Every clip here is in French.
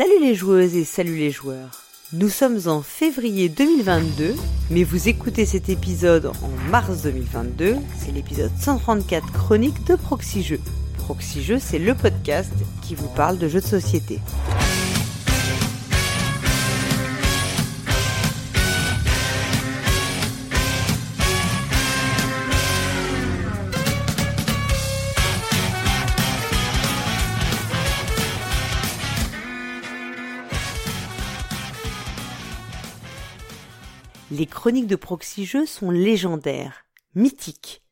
Salut les joueuses et salut les joueurs. Nous sommes en février 2022, mais vous écoutez cet épisode en mars 2022. C'est l'épisode 134 chronique de Proxy Jeux. C'est le podcast qui vous parle de jeux de société. Les chroniques de Proxy Jeux sont légendaires, mythiques.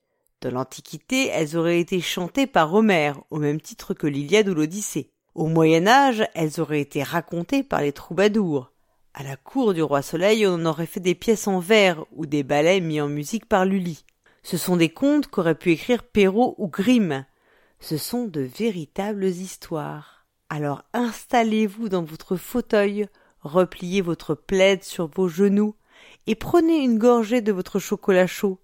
Dans l'Antiquité, elles auraient été chantées par Homère, au même titre que l'Iliade ou l'Odyssée. Au Moyen Âge, elles auraient été racontées par les troubadours. À la cour du roi Soleil, on aurait fait des pièces en vers ou des ballets mis en musique par Lully. Ce sont des contes qu'auraient pu écrire Perrault ou Grimm. Ce sont de véritables histoires. Alors installez-vous dans votre fauteuil, repliez votre plaide sur vos genoux, et prenez une gorgée de votre chocolat chaud.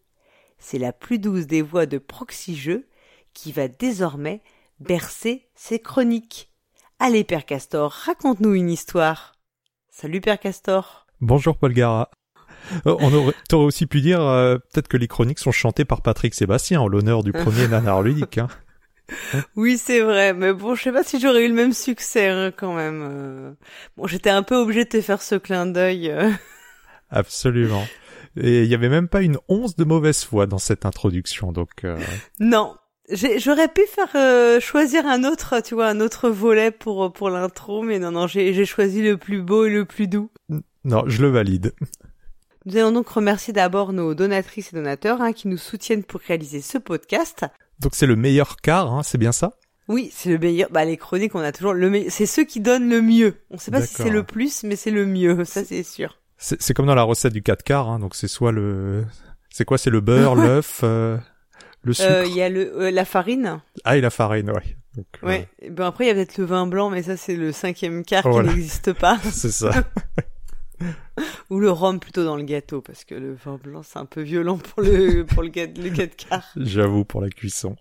C'est la plus douce des voix de Proxy qui va désormais bercer ses chroniques. Allez, Père Castor, raconte-nous une histoire. Salut, Père Castor. Bonjour, Paul Gara. Euh, on aurait, t'aurais aussi pu dire euh, peut-être que les chroniques sont chantées par Patrick Sébastien en l'honneur du premier nanar ludique. Hein. Oui, c'est vrai, mais bon, je sais pas si j'aurais eu le même succès hein, quand même. Euh. Bon, j'étais un peu obligé de te faire ce clin d'œil. Absolument. Et il y avait même pas une once de mauvaise foi dans cette introduction, donc. Euh... Non, j'aurais pu faire euh, choisir un autre, tu vois, un autre volet pour pour l'intro, mais non, non, j'ai choisi le plus beau et le plus doux. Non, je le valide. Nous allons donc remercier d'abord nos donatrices et donateurs hein, qui nous soutiennent pour réaliser ce podcast. Donc c'est le meilleur quart, hein, c'est bien ça? Oui, c'est le meilleur. Bah les chroniques, on a toujours le meilleur. C'est ceux qui donnent le mieux. On sait pas si c'est le plus, mais c'est le mieux, ça c'est sûr. C'est comme dans la recette du 4 quarts, hein, donc c'est soit le, c'est quoi, c'est le beurre, l'œuf, euh, le euh, sucre? Il y a le euh, la farine. Ah et la farine, ouais. Donc, ouais. Ben après il y a peut-être le vin blanc, mais ça c'est le cinquième quart qui n'existe pas. c'est ça. Ou le rhum plutôt dans le gâteau, parce que le vin blanc c'est un peu violent pour le pour le, le 4 quarts. J'avoue pour la cuisson.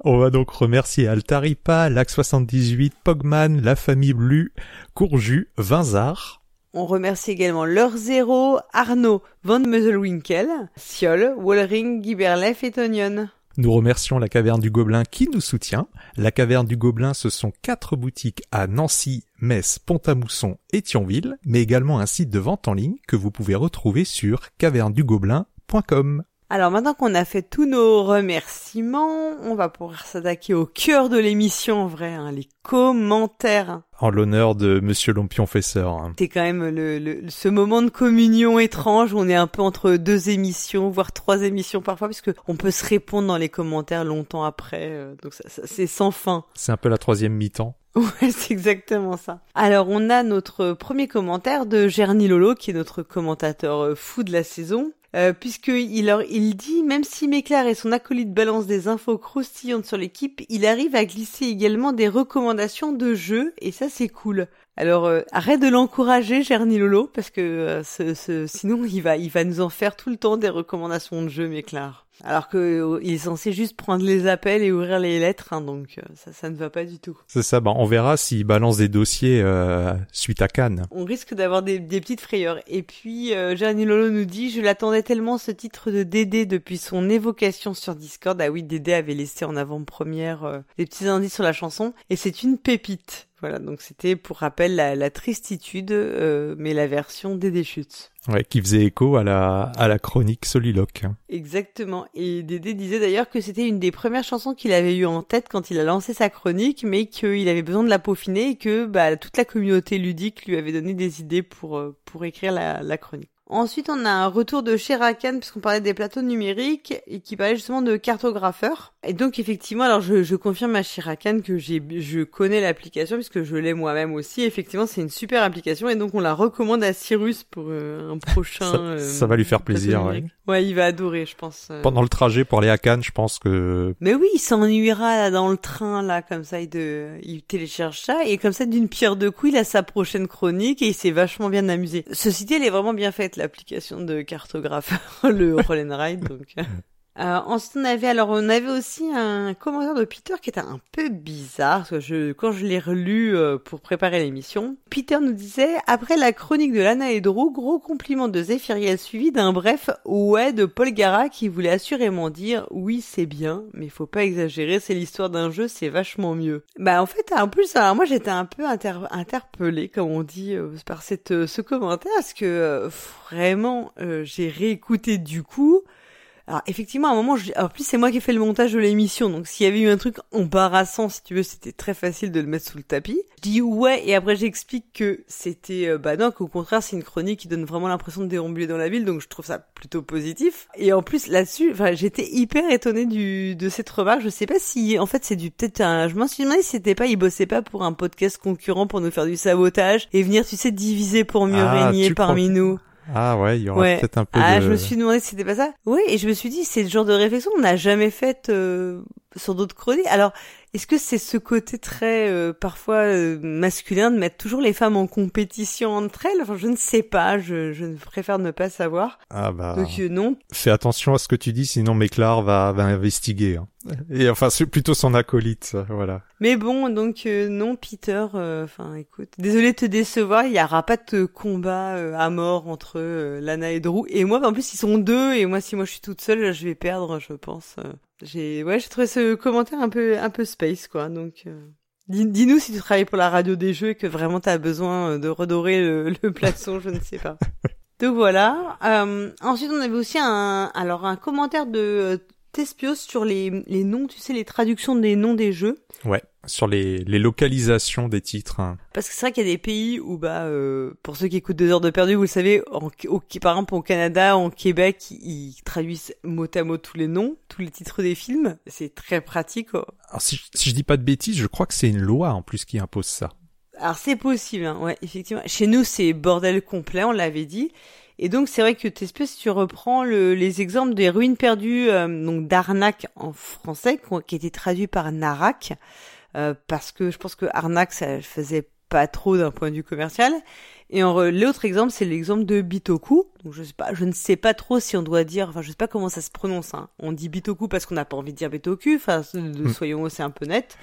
On va donc remercier Altaripa, Lac 78, Pogman, La Famille Blue, Courju, Vinzard, on remercie également Leur Zéro, Arnaud, Van Meuselwinkel, Siol, Wallring, Giberlef et Tonion. Nous remercions la Caverne du Gobelin qui nous soutient. La Caverne du Gobelin, ce sont quatre boutiques à Nancy, Metz, Pont-à-Mousson et Thionville, mais également un site de vente en ligne que vous pouvez retrouver sur cavernedugobelin.com. Alors maintenant qu'on a fait tous nos remerciements, on va pouvoir s'attaquer au cœur de l'émission en vrai, hein, les commentaires. En l'honneur de Monsieur Lompion-Fesseur. Hein. C'est quand même le, ce moment de communion étrange où on est un peu entre deux émissions, voire trois émissions parfois, puisque on peut se répondre dans les commentaires longtemps après, euh, donc ça, c'est sans fin. C'est un peu la troisième mi-temps. Ouais, c'est exactement ça. Alors, on a notre premier commentaire de Gerny Lolo, qui est notre commentateur euh, fou de la saison, euh, puisque il, dit même si Méclair et son acolyte balancent des infos croustillantes sur l'équipe, il arrive à glisser également des recommandations de jeux et ça c'est cool. Alors euh, arrête de l'encourager, Gerny Lolo, parce que euh, sinon il va il va nous en faire tout le temps des recommandations de jeux, Méclair. Alors que euh, il est censé juste prendre les appels et ouvrir les lettres, hein, donc euh, ça, ça ne va pas du tout. C'est ça, bah, on verra s'il balance des dossiers euh, suite à Cannes. On risque d'avoir des, des, petites frayeurs. Et puis, euh, Lolo nous dit, je l'attendais tellement ce titre de Dédé depuis son évocation sur Discord. Ah oui, Dédé avait laissé en avant-première des petits indices sur la chanson, et c'est une pépite. Voilà, donc c'était pour rappel la, la tristitude, euh, mais la version des déchutes. Ouais, qui faisait écho à la, à la chronique Soliloque. Exactement. Et Dédé disait d'ailleurs que c'était une des premières chansons qu'il avait eu en tête quand il a lancé sa chronique, mais qu'il avait besoin de la peaufiner et que bah, toute la communauté ludique lui avait donné des idées pour, euh, pour écrire la, la chronique. Ensuite, on a un retour de Sherakan, puisqu'on parlait des plateaux numériques, et qui parlait justement de cartographeurs. Et donc, effectivement, alors je, je confirme à Sherakan que j'ai, je connais l'application, puisque je l'ai moi-même aussi. Effectivement, c'est une super application, et donc on la recommande à Cyrus pour euh, un prochain... ça, ça, va lui faire euh, plaisir, ouais. Ouais, il va adorer, je pense. Euh. Pendant le trajet pour aller à Cannes, je pense que... Mais oui, il s'ennuiera là, dans le train, là, comme ça, il, de... il télécharge ça, et comme ça, d'une pierre deux coups, il a sa prochaine chronique, et il s'est vachement bien amusé. Ceci dit, elle est vraiment bien faite l'application de cartographeur, le Roll Ride. Donc. Euh, ensuite, on avait alors on avait aussi un commentaire de Peter qui était un peu bizarre parce que je, quand je l'ai relu euh, pour préparer l'émission, Peter nous disait après la chronique de Lana et Drew, gros compliment de Zéphiriel suivi d'un bref ouais de Paul Gara qui voulait assurément dire oui c'est bien mais faut pas exagérer, c'est l'histoire d'un jeu, c'est vachement mieux. Bah en fait en plus alors moi j'étais un peu inter interpellée comme on dit euh, par cette euh, ce commentaire parce que vraiment j'ai réécouté du coup alors effectivement, à un moment, je... en plus c'est moi qui ai fait le montage de l'émission, donc s'il y avait eu un truc embarrassant, si tu veux, c'était très facile de le mettre sous le tapis. Je dis ouais, et après j'explique que c'était, euh, bah non, qu'au contraire c'est une chronique qui donne vraiment l'impression de déambuler dans la ville, donc je trouve ça plutôt positif. Et en plus là-dessus, enfin j'étais hyper étonnée du de cette remarque. Je sais pas si, en fait, c'est du peut-être un. Je m'en suis demandé si c'était pas, il bossait pas pour un podcast concurrent pour nous faire du sabotage et venir, tu sais, diviser pour mieux ah, régner parmi nous. Ah ouais, il y aura peut-être un peu ah, de... je me suis demandé si c'était pas ça. Oui, et je me suis dit, c'est le genre de réflexion qu'on n'a jamais faite euh, sur d'autres chroniques. Alors, est-ce que c'est ce côté très euh, parfois euh, masculin de mettre toujours les femmes en compétition entre elles? Enfin, je ne sais pas. Je, je préfère ne pas savoir. Ah bah. Donc non. Fais attention à ce que tu dis, sinon Méclar va va investiguer. Hein. Et enfin, c'est plutôt son acolyte, voilà. Mais bon, donc non, Peter. Enfin, écoute, désolé de te décevoir. Il y aura pas de combat à mort entre Lana et Drew. Et moi, en plus, ils sont deux. Et moi, si moi je suis toute seule, je vais perdre, je pense. J'ai ouais, j'ai trouvé ce commentaire un peu un peu space quoi. Donc euh... dis-nous si tu travailles pour la radio des jeux et que vraiment tu as besoin euh, de redorer le, le je ne sais pas. Donc voilà. Euh, ensuite, on avait aussi un alors un commentaire de euh, Tespios sur les les noms, tu sais les traductions des noms des jeux. Ouais sur les, les localisations des titres. Hein. Parce que c'est vrai qu'il y a des pays où, bah, euh, pour ceux qui écoutent deux heures de perdu, vous le savez, en, au, par exemple au Canada, en Québec, ils traduisent mot à mot tous les noms, tous les titres des films. C'est très pratique. Oh. Alors si, si je dis pas de bêtises, je crois que c'est une loi en plus qui impose ça. Alors c'est possible, hein, ouais, effectivement. Chez nous, c'est bordel complet, on l'avait dit. Et donc c'est vrai que si tu reprends le, les exemples des ruines perdues, euh, donc d'Arnac en français, qui, a été traduit par Narak. Euh, parce que je pense que arnaque ça faisait pas trop d'un point de vue commercial. Et l'autre exemple, c'est l'exemple de Bitoku. Donc je sais pas, je ne sais pas trop si on doit dire, enfin je sais pas comment ça se prononce. Hein. On dit Bitoku parce qu'on n'a pas envie de dire Bitoku. Enfin, hmm. soyons aussi un peu net.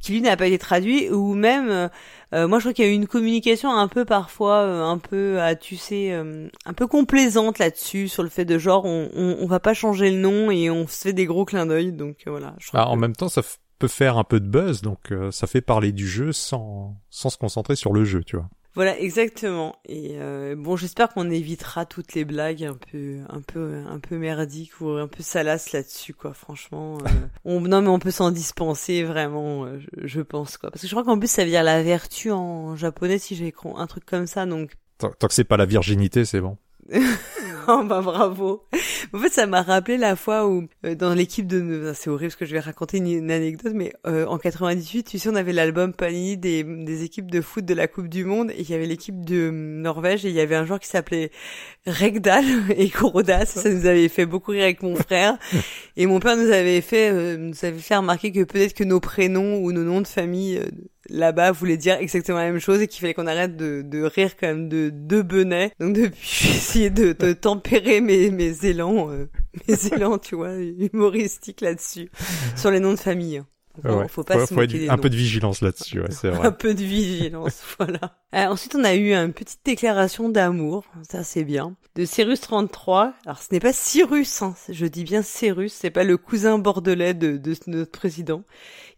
Qui lui n'a pas été traduit ou même, euh, euh, moi je crois qu'il y a eu une communication un peu parfois, un peu, à tu sais, un peu complaisante là-dessus sur le fait de genre on, on, on, va pas changer le nom et on se fait des gros clins d'œil. Donc voilà. Je ah, En même temps, ça peut faire un peu de buzz, donc euh, ça fait parler du jeu sans sans se concentrer sur le jeu, tu vois. Voilà, exactement. Et euh, bon, j'espère qu'on évitera toutes les blagues un peu, un peu, un peu merdiques ou un peu salaces là-dessus, quoi. Franchement, euh, on, non mais on peut s'en dispenser vraiment, je, pense quoi. Parce que je crois qu'en plus ça veut dire la vertu en japonais si j'ai un truc comme ça, donc. Tant, tant que c'est pas la virginité, c'est bon. oh bah bravo. En fait, ça m'a rappelé la fois où euh, dans l'équipe de c'est horrible parce que je vais raconter une, anecdote mais euh, en 98, tu sais, on avait l'album Panini des, des équipes de foot de la Coupe du monde et il y avait l'équipe de Norvège et il y avait un joueur qui s'appelait Regdal et Korodas, ça. Nous avait fait beaucoup rire avec mon frère. Et mon père nous avait fait euh, nous avait fait remarquer que peut-être que nos prénoms ou nos noms de famille là-bas voulait dire exactement la même chose et qu'il fallait qu'on arrête de, de rire quand même de deux benets. Donc depuis, j'ai essayé de, de tempérer mes, mes élans, euh, mes élans, tu vois, humoristiques là-dessus, sur les noms de famille. ouais. Faut pas faut, un peu de vigilance là-dessus, ouais, c'est vrai. un peu de vigilance, voilà. Euh, ensuite, on a eu une petite déclaration d'amour, ça c'est bien, de Cyrus 33. Alors, ce n'est pas Cyrus, hein, je dis bien Cyrus, c'est pas le cousin bordelais de, de notre président,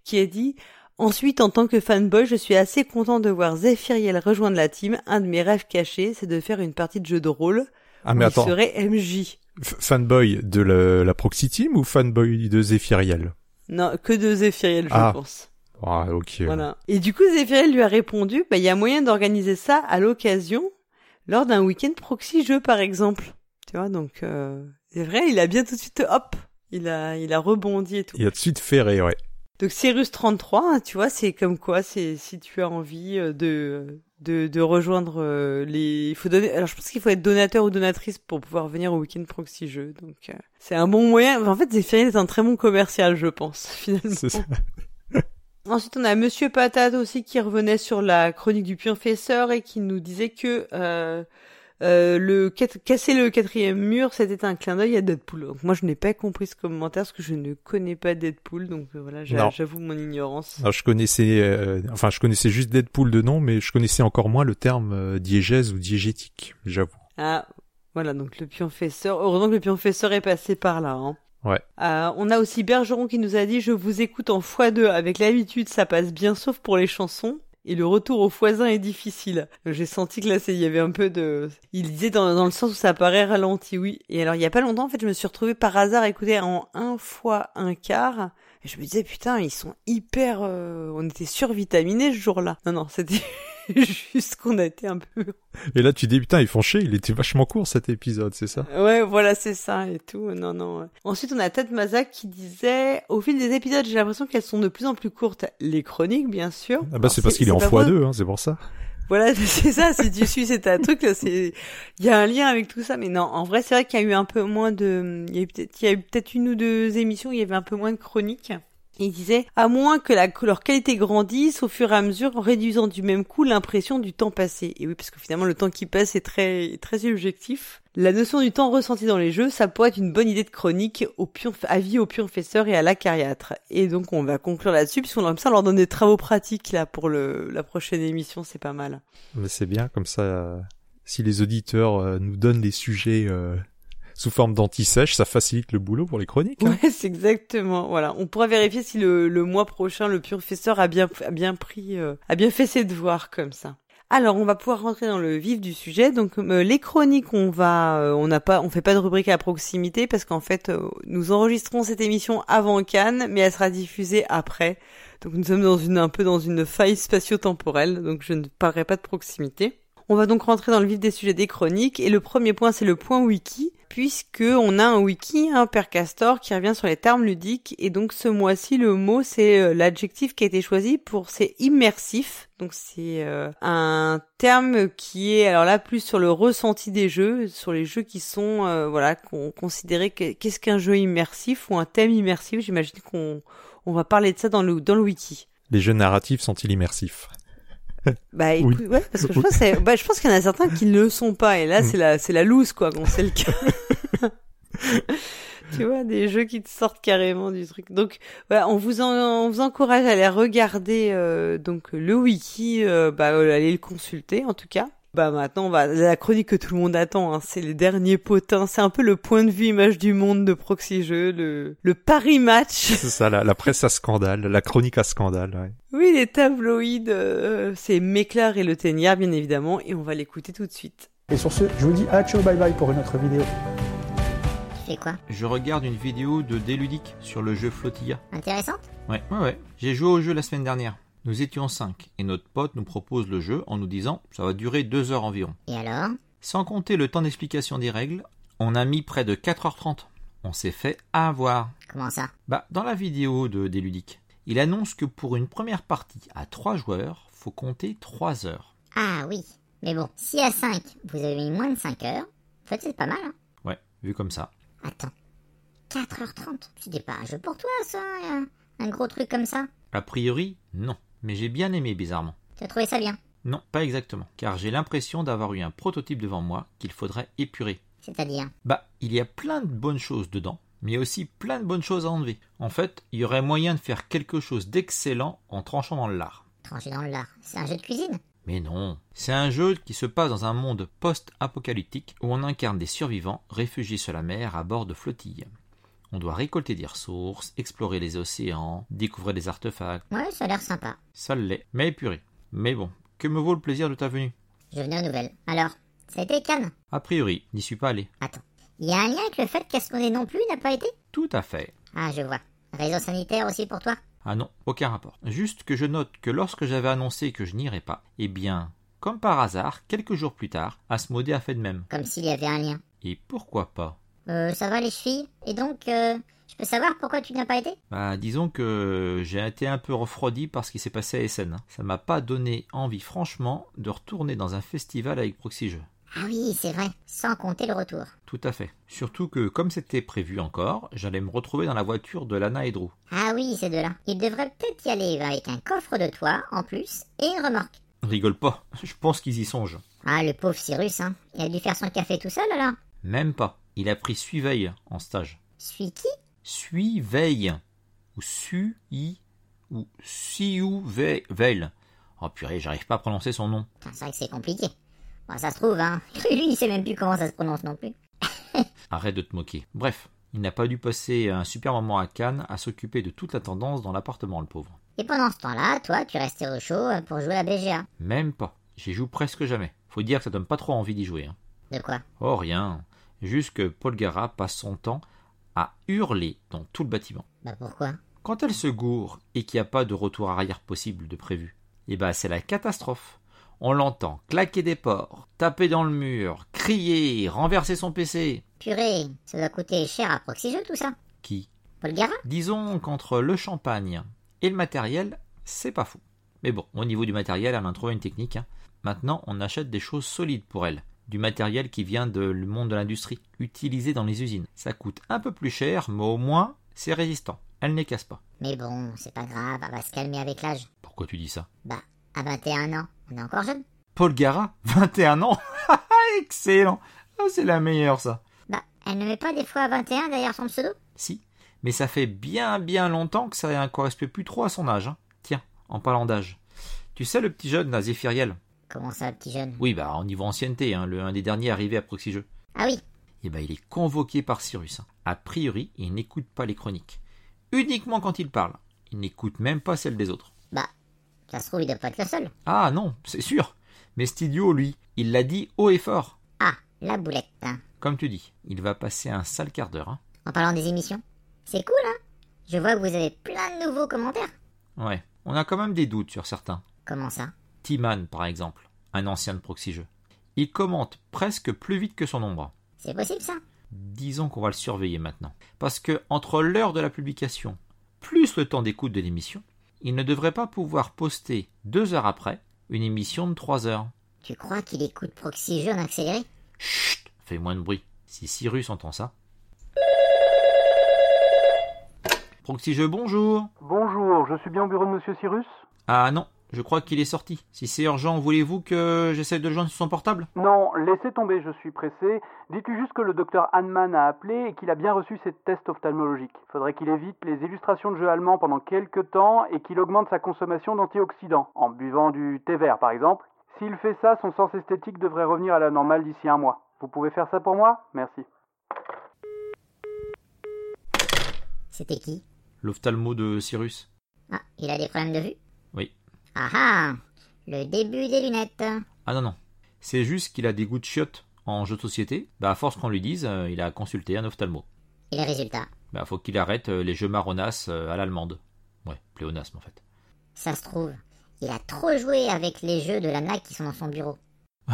qui a dit Ensuite, en tant que fanboy, je suis assez content de voir Zephyriel rejoindre la team. Un de mes rêves cachés, c'est de faire une partie de jeu de rôle. Ah, mais attends. Il serait MJ. fanboy de la, Proxy Team ou fanboy de Zephyriel Non, que de Zephyriel, je ah. pense. Ah, ok. Voilà. Et du coup, Zephyriel lui a répondu, bah, il y a moyen d'organiser ça à l'occasion, lors d'un week-end proxy jeu, par exemple. Tu vois, donc, euh, c'est vrai, il a bien tout de suite, hop, il a, il a rebondi et tout. Il a tout de suite ferré, ouais. Donc Cyrus 33, hein, tu vois, c'est comme quoi, c'est si tu as envie euh, de de, de rejoindre euh, les, il faut donner. Alors je pense qu'il faut être donateur ou donatrice pour pouvoir venir au week-end proxy jeu. Donc euh, c'est un bon moyen. En fait, Zéphirine est un très bon commercial, je pense finalement. Ça. Ensuite, on a Monsieur Patate aussi qui revenait sur la chronique du professeur et qui nous disait que Euh, le casser le quatrième mur, c'était un clin d'œil à Deadpool. Donc moi, je n'ai pas compris ce commentaire parce que je ne connais pas Deadpool, donc euh, voilà, j'avoue mon ignorance. Alors, je connaissais, euh, enfin, je connaissais juste Deadpool de nom, mais je connaissais encore moins le terme diégèse ou diégétique, j'avoue. Ah, voilà, donc le pionfesseur. Heureusement que le pionfesseur est passé par là. Hein. Ouais. on a aussi Bergeron qui nous a dit je vous écoute en x2 avec l'habitude ça passe bien sauf pour les chansons et le retour au foisin est difficile. J'ai senti que là, il y avait un peu de... Il disait dans, dans, le sens où ça paraît ralenti, oui. Et alors, il y a pas longtemps, en fait, je me suis retrouvée par hasard à écouter en un fois un quart. Et je me disais, putain, ils sont hyper... Euh, on était survitaminés ce jour-là. Non, non, c'était... juste qu'on a été un peu. Et là, tu dis, putain, ils font chier, il était vachement court cet épisode, c'est ça Ouais, voilà, c'est ça et tout. Non, non. Ensuite, on a Ted Mazak qui disait, au fil des épisodes, j'ai l'impression qu'elles sont de plus en plus courtes. Les chroniques, bien sûr. Ah bah, c'est parce qu'il est, en x2, hein, c'est pour ça. Voilà, c'est ça, si tu suis, c'est un truc, c'est, il y a un lien avec tout ça, mais non, en vrai, c'est vrai qu'il y a eu un peu moins de, il y a eu peut-être, il y a eu peut-être une ou deux émissions où il y avait un peu moins de chroniques. Il disait, à moins que la, leur qualité grandisse au fur et à mesure en réduisant du même coup l'impression du temps passé. Et oui, parce que finalement le temps qui passe est très, très subjectif. La notion du temps ressenti dans les jeux, ça pourrait être une bonne idée de chronique au avis au pionfesseur et à l'acariâtre. Et donc on va conclure là-dessus, puisqu'on a ça leur donne des travaux pratiques là pour le, la prochaine émission, c'est pas mal. Mais c'est bien, comme ça, euh, si les auditeurs euh, nous donnent les sujets euh, sous forme d'anti-sèche, ça facilite le boulot pour les chroniques. Hein. Ouais, c'est exactement. Voilà, on pourra vérifier si le, le mois prochain le professeur a bien a bien pris euh, a bien fait ses devoirs comme ça. Alors, on va pouvoir rentrer dans le vif du sujet. Donc, euh, les chroniques, on va, euh, on n'a pas, on fait pas de rubrique à proximité parce qu'en fait, nous enregistrons cette émission avant Cannes, mais elle sera diffusée après. Donc, nous sommes dans une un peu dans une faille spatio-temporelle. Donc, je ne parlerai pas de proximité. On va donc rentrer dans le vif des sujets des chroniques et le premier point c'est le point wiki puisque on a un wiki, un Castor, qui revient sur les termes ludiques. Et donc ce mois-ci, le mot, c'est euh, l'adjectif qui a été choisi pour c'est immersif. Donc c'est euh, un terme qui est alors là plus sur le ressenti des jeux, sur les jeux qui sont euh, voilà qu'on considérait qu'est-ce qu'un jeu immersif ou un thème immersif. J'imagine qu'on on va parler de ça dans le dans le wiki. Les jeux narratifs sont-ils immersifs? Bah écoute, ouais, parce que je pense, bah, je pense qu'il y en a certains qui ne le sont pas, et là mm. c'est la, c'est la loose quoi, quand c'est le cas. tu vois, des jeux qui te sortent carrément du truc. Donc, voilà, on vous, en, on vous encourage à aller regarder euh, donc le wiki, euh, bah, aller le consulter en tout cas. Bah maintenant, va la chronique que tout le monde attend. Hein, c'est les derniers potins. C'est un peu le point de vue image du monde de Proxy Jeux, le le Paris Match. C'est ça, la, la, presse à scandale, la chronique à scandale. Ouais. Oui, les tabloïds. Euh, c'est Méclar et le Téniard, bien évidemment, et on va l'écouter tout de suite. Et sur ce, je vous dis à ciao, bye bye pour une autre vidéo. Tu fais quoi? Je regarde une vidéo de Déludique sur le jeu Flotilla. Intéressante? Ouais, ouais, ouais. J'ai joué au jeu la semaine dernière. Nous étions cinq, et notre pote nous propose le jeu en nous disant ça va durer deux heures environ. Et alors? Sans compter le temps d'explication des règles, on a mis près de 4h30. On s'est fait avoir. Comment ça? Bah, dans la vidéo de Déludique, il annonce que pour une première partie à trois joueurs, faut compter 3 heures. Ah oui. Mais bon, si à 5, vous avez mis moins de 5 heures, en fait c'est pas mal. Hein ouais, vu comme ça. Attends. 4h30 C'était pas un jeu pour toi ça? Un gros truc comme ça? A priori, non mais j'ai bien aimé bizarrement. Tu as trouvé ça bien Non, pas exactement, car j'ai l'impression d'avoir eu un prototype devant moi qu'il faudrait épurer. C'est-à-dire Bah, il y a plein de bonnes choses dedans, mais aussi plein de bonnes choses à enlever. En fait, il y aurait moyen de faire quelque chose d'excellent en tranchant dans le lard. Trancher dans le lard C'est un jeu de cuisine mais non, c'est un jeu qui se passe dans un monde post-apocalyptique où on incarne des survivants réfugiés sur la mer à bord de flottilles. On doit récolter des ressources, explorer les océans, découvrir des artefacts. Ouais, ça a l'air sympa. Ça l'est, mais épuré. Mais bon, que me vaut le plaisir de ta venue? Je venais aux nouvelles. Alors, ça a été Cannes A priori, n'y suis pas allé. Attends, il y a un lien avec le fait qu'Asmodée non plus n'a pas été? Tout à fait. Ah, je vois. Réseau sanitaire aussi pour toi? Ah non, aucun rapport. Juste que je note que lorsque j'avais annoncé que je n'irais pas, eh bien, comme par hasard, quelques jours plus tard, Asmodée a fait de même. Comme s'il y avait un lien. Et pourquoi pas? Euh, ça va les chevilles Et donc, euh, je peux savoir pourquoi tu n'as pas été? Bah, disons que j'ai été un peu refroidi par ce qui s'est passé à Essen. Ça m'a pas donné envie, franchement, de retourner dans un festival avec Proxy Jeux. Ah oui, c'est vrai, sans compter le retour. Tout à fait. Surtout que, comme c'était prévu encore, j'allais me retrouver dans la voiture de Lana et Drew. Ah oui, ces deux-là. Ils devraient peut-être y aller avec un coffre de toit en plus et une remorque. Rigole pas, je pense qu'ils y songent. Ah, le pauvre Cyrus, hein. Il a dû faire son café tout seul alors Même pas. Il a pris Suiveille en stage. Suis qui Suiveille. Ou Sui. Ou Siouveille. Oh purée, j'arrive pas à prononcer son nom. C'est vrai que c'est compliqué. Bon, ça se trouve, hein. Lui, il sait même plus comment ça se prononce non plus. Arrête de te moquer. Bref, il n'a pas dû passer un super moment à Cannes à s'occuper de toute la tendance dans l'appartement, le pauvre. Et pendant ce temps-là, toi, tu restais au chaud euh, pour jouer à BGA. Même pas. J'y joue presque jamais. Faut dire que ça donne pas trop envie d'y jouer. hein. De quoi? Oh rien. Juste que Paul Gara passe son temps à hurler dans tout le bâtiment. Bah pourquoi? Quand elle se gourre et qu'il n'y a pas de retour arrière possible de prévu, eh ben c'est la catastrophe. On l'entend claquer des portes, taper dans le mur, crier, renverser son PC. Purée, ça doit coûter cher à Proxy Jeux tout ça. Qui? Paul Gara? Disons qu'entre le champagne et le matériel, c'est pas fou. Mais bon, au niveau du matériel, elle a trouvé une technique. hein. Maintenant, on achète des choses solides pour elle. Du matériel qui vient de le monde de l'industrie, utilisé dans les usines. Ça coûte un peu plus cher, mais au moins, c'est résistant. Elle ne casse pas. Mais bon, c'est pas grave, elle va se calmer avec l'âge. Pourquoi tu dis ça? Bah, à 21 ans, on est encore jeune. Paul Gara 21 ans? Excellent Ah, C'est la meilleure, ça. Bah, elle ne met pas des fois à 21 derrière son pseudo? Si. Mais ça fait bien bien longtemps que ça ne correspond plus trop à son âge. hein. Tiens, en parlant d'âge. Tu sais le petit jeune, là, Zéphiriel? Comment ça, petit jeune? Oui, bah, au niveau ancienneté, hein, le, un des derniers arrivés à Proxy Jeux. Ah oui, Eh ben, il est convoqué par Cyrus. A priori, il n'écoute pas les chroniques. Uniquement quand il parle. Il n'écoute même pas celles des autres. bah, ça se trouve, il doit pas être le seul. Ah non, c'est sûr. Mais cet idiot, lui, il l'a dit haut et fort. Ah, la boulette. hein. Comme tu dis, il va passer un sale quart d'heure. hein. En parlant des émissions, c'est cool, hein Je vois que vous avez plein de nouveaux commentaires. Ouais, on a quand même des doutes sur certains. Comment ça? T-Man, par exemple, un ancien de Proxy Jeux. Il commente presque plus vite que son ombre. C'est possible ça? Disons qu'on va le surveiller maintenant. Parce que entre l'heure de la publication plus le temps d'écoute de l'émission, il ne devrait pas pouvoir poster deux heures après une émission de trois heures. Tu crois qu'il écoute Proxy Jeux en accéléré? Chut Fais moins de bruit. Si Cyrus entend ça. Proxy Jeux, bonjour Bonjour, je suis bien au bureau de Monsieur Cyrus? Ah non, je crois qu'il est sorti. Si c'est urgent, voulez-vous que j'essaie de le joindre sur son portable? Non, laissez tomber, je suis pressé. Dites-lui juste que le docteur Hahnemann a appelé et qu'il a bien reçu ses tests ophtalmologiques. Faudrait qu'il évite les illustrations de jeux allemands pendant quelques temps et qu'il augmente sa consommation d'antioxydants, en buvant du thé vert par exemple. S'il fait ça, son sens esthétique devrait revenir à la normale d'ici un mois. Vous pouvez faire ça pour moi? Merci. C'était qui? L'ophtalmo de Cyrus Ah, il a des problèmes de vue? Oui. Ah ah Le début des lunettes. Ah non, non. C'est juste qu'il a des goûts de chiottes en jeu de société. Bah, à force qu'on lui dise, euh, il a consulté un ophtalmo. Et les résultats? Bah, faut qu'il arrête euh, les jeux marronasses euh, à l'allemande. Ouais, pléonasme en fait. Ça se trouve, il a trop joué avec les jeux de la NAC qui sont dans son bureau.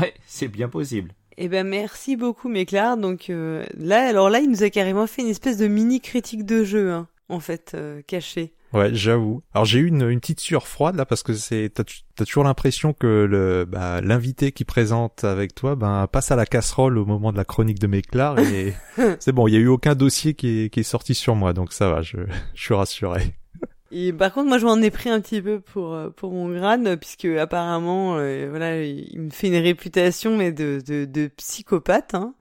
Ouais, c'est bien possible. Eh ben merci beaucoup Méclar. Donc euh, là, alors là, il nous a carrément fait une espèce de mini critique de jeu, hein, en fait, euh, cachée. Ouais, j'avoue. Alors j'ai eu une, une petite sueur froide là parce que c'est t'as, toujours l'impression que le bah, l'invité qui présente avec toi ben passe à la casserole au moment de la chronique de Méclar et c'est bon, il y a eu aucun dossier qui est, qui est sorti sur moi donc ça va, je, je suis rassuré. Et par contre, moi, je m'en ai pris un petit peu pour euh, pour mon grade, puisque apparemment, euh, voilà, il me fait une réputation mais de de, de psychopathe, hein,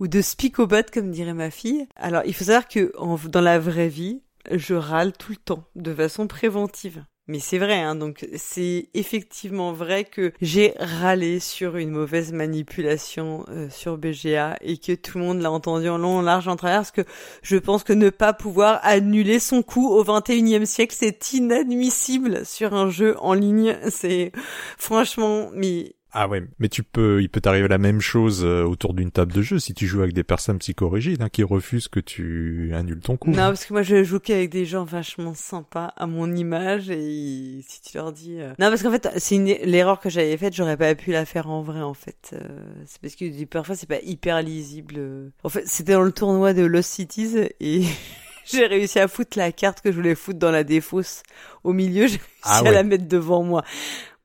ou de spicopathe comme dirait ma fille. Alors, il faut savoir que en- dans la vraie vie, je râle tout le temps, de façon préventive. Mais c'est vrai, hein, donc c'est effectivement vrai que j'ai râlé sur une mauvaise manipulation euh, sur BGA et que tout le monde l'a entendu en long, en large, en travers, parce que je pense que ne pas pouvoir annuler son coup au 21e siècle, c'est inadmissible sur un jeu en ligne. C'est franchement, mais Ah ouais, mais tu peux, il peut t'arriver la même chose euh, autour d'une table de jeu si tu joues avec des personnes psychorigides hein, qui refusent que tu annules ton coup. non, parce que moi je joue qu'avec des gens vachement sympas à mon image et si tu leur dis, euh, non parce qu'en fait c'est une l'erreur que j'avais faite, j'aurais pas pu la faire en vrai en fait. Euh, c'est parce que parfois c'est pas hyper lisible. euh. En fait, c'était dans le tournoi de Lost Cities et j'ai réussi à foutre la carte que je voulais foutre dans la défausse au milieu, j'ai réussi Ah à ouais. la mettre devant moi.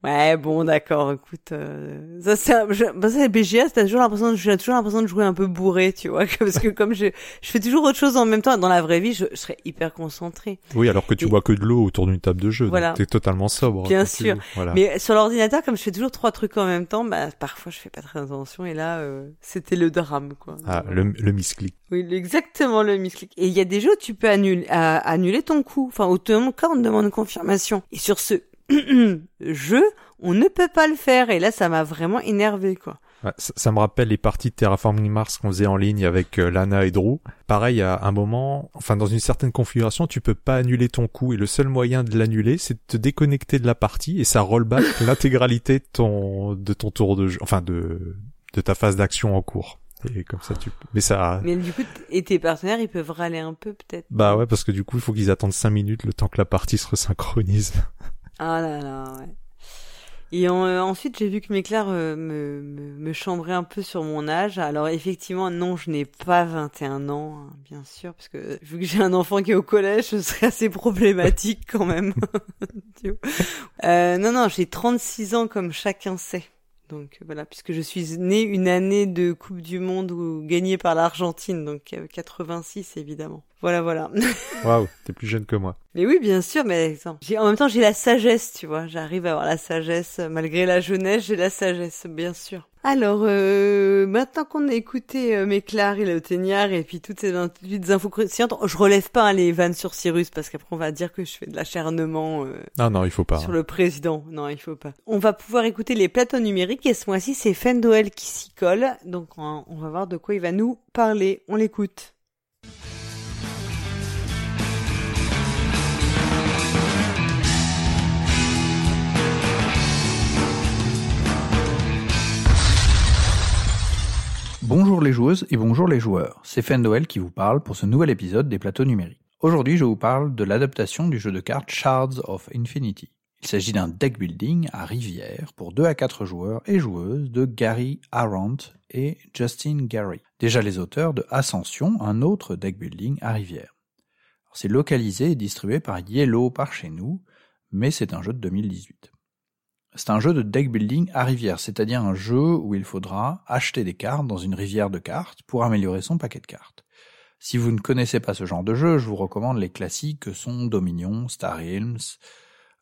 Ouais, bon, d'accord, écoute, euh, ça c'est, bah, ça, BGA, t'as toujours l'impression, j'ai toujours l'impression de jouer un peu bourré, tu vois, parce que comme je, je fais toujours autre chose en même temps, dans la vraie vie, je, je serais hyper concentrée. Oui, alors que tu Et- bois que de l'eau autour d'une table de jeu. Voilà. T'es totalement sobre. Bien quand tu sûr. Voilà. Mais sur l'ordinateur, comme je fais toujours trois trucs en même temps, bah, parfois je fais pas très attention, et là, euh, c'était le drame, quoi. Ah, le, le misclick. Oui, exactement le misclick. Et il y a des jeux où tu peux annuler, à- annuler ton coup. Enfin, au cas on te demande confirmation. Et sur ce jeu, on ne peut pas le faire. Et là, ça m'a vraiment énervé, quoi. Ouais, ça, ça me rappelle les parties de Terraforming Mars qu'on faisait en ligne avec euh, Lana et Drew. Pareil, à un moment, enfin dans une certaine configuration, tu peux pas annuler ton coup et le seul moyen de l'annuler, c'est de te déconnecter de la partie et ça rollback l'intégralité de ton de ton tour de jeu, enfin de de ta phase d'action en cours. Et comme ça, tu. Mais ça. Mais du coup, et tes partenaires, ils peuvent râler un peu, peut-être? Bah ouais, parce que du coup, il faut qu'ils attendent 5 minutes le temps que la partie se resynchronise. Ah là là, ouais. Et euh, ensuite, j'ai vu que Méclair euh, me, me, me chambrait un peu sur mon âge. Alors effectivement, non, je n'ai pas 21 ans, hein, bien sûr, parce que vu que j'ai un enfant qui est au collège, ce serait assez problématique quand même. Euh, non, non, j'ai 36 ans comme chacun sait. Donc euh, voilà, puisque je suis née une année de Coupe du Monde gagnée par l'Argentine, donc euh, 86 évidemment. Voilà, voilà. Waouh, t'es plus jeune que moi. Mais oui, bien sûr, mais en même temps, j'ai la sagesse, tu vois. J'arrive à avoir la sagesse. Malgré la jeunesse, j'ai la sagesse, bien sûr. Alors, euh, maintenant qu'on a écouté euh, Méclar et le Teignard et puis toutes ces petites infos croustillantes, je relève pas hein, les vannes sur Cyrus parce qu'après on va dire que je fais de l'acharnement euh, Non, non, il faut pas. sur le président. Non, il faut pas. On va pouvoir écouter les plateaux numériques et ce mois-ci, c'est Fendoel qui s'y colle. Donc, on on va voir de quoi il va nous parler. On l'écoute. Bonjour les joueuses et bonjour les joueurs, c'est Fendoel qui vous parle pour ce nouvel épisode des plateaux numériques. Aujourd'hui je vous parle de l'adaptation du jeu de cartes Shards of Infinity. Il s'agit d'un deck building à rivière pour 2 à 4 joueurs et joueuses de Gary Arendt et Justin Gary. Déjà les auteurs de Ascension, un autre deck building à rivière. C'est localisé et distribué par Yellow par chez nous, mais c'est un jeu de 2018. C'est un jeu de deck building à rivière, c'est-à-dire un jeu où il faudra acheter des cartes dans une rivière de cartes pour améliorer son paquet de cartes. Si vous ne connaissez pas ce genre de jeu, je vous recommande les classiques que sont Dominion, Star Realms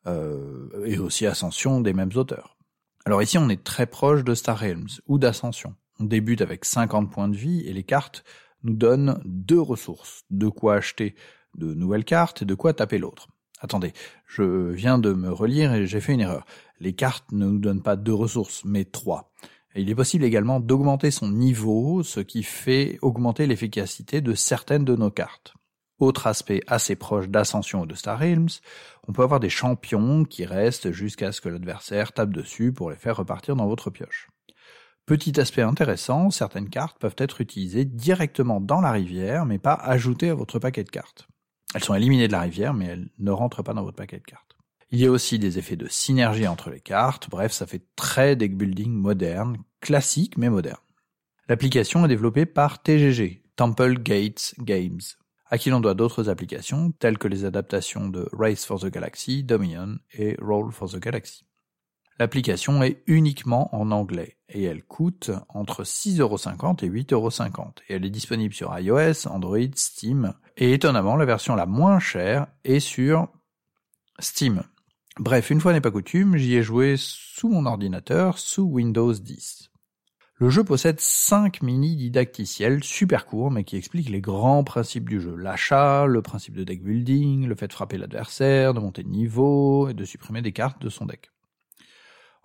euh, et aussi Ascension des mêmes auteurs. Alors ici, on est très proche de Star Realms ou d'Ascension. On débute avec 50 points de vie et les cartes nous donnent deux ressources, de quoi acheter de nouvelles cartes et de quoi taper l'autre. Attendez, je viens de me relire et j'ai fait une erreur. Les cartes ne nous donnent pas deux ressources, mais trois. Il est possible également d'augmenter son niveau, ce qui fait augmenter l'efficacité de certaines de nos cartes. Autre aspect assez proche d'Ascension ou de Star Realms, on peut avoir des champions qui restent jusqu'à ce que l'adversaire tape dessus pour les faire repartir dans votre pioche. Petit aspect intéressant, certaines cartes peuvent être utilisées directement dans la rivière, mais pas ajoutées à votre paquet de cartes. Elles sont éliminées de la rivière, mais elles ne rentrent pas dans votre paquet de cartes. Il y a aussi des effets de synergie entre les cartes, bref, ça fait très deck building moderne, classique mais moderne. L'application est développée par TGG, Temple Gates Games, à qui l'on doit d'autres applications telles que les adaptations de Race for the Galaxy, Dominion et Roll for the Galaxy. L'application est uniquement en anglais et elle coûte entre 6,50€ et 8,50€ et elle est disponible sur iOS, Android, Steam et étonnamment la version la moins chère est sur Steam. Bref, une fois n'est pas coutume, j'y ai joué sous mon ordinateur, sous Windows 10. Le jeu possède 5 mini didacticiels super courts mais qui expliquent les grands principes du jeu. L'achat, le principe de deck building, le fait de frapper l'adversaire, de monter de niveau et de supprimer des cartes de son deck.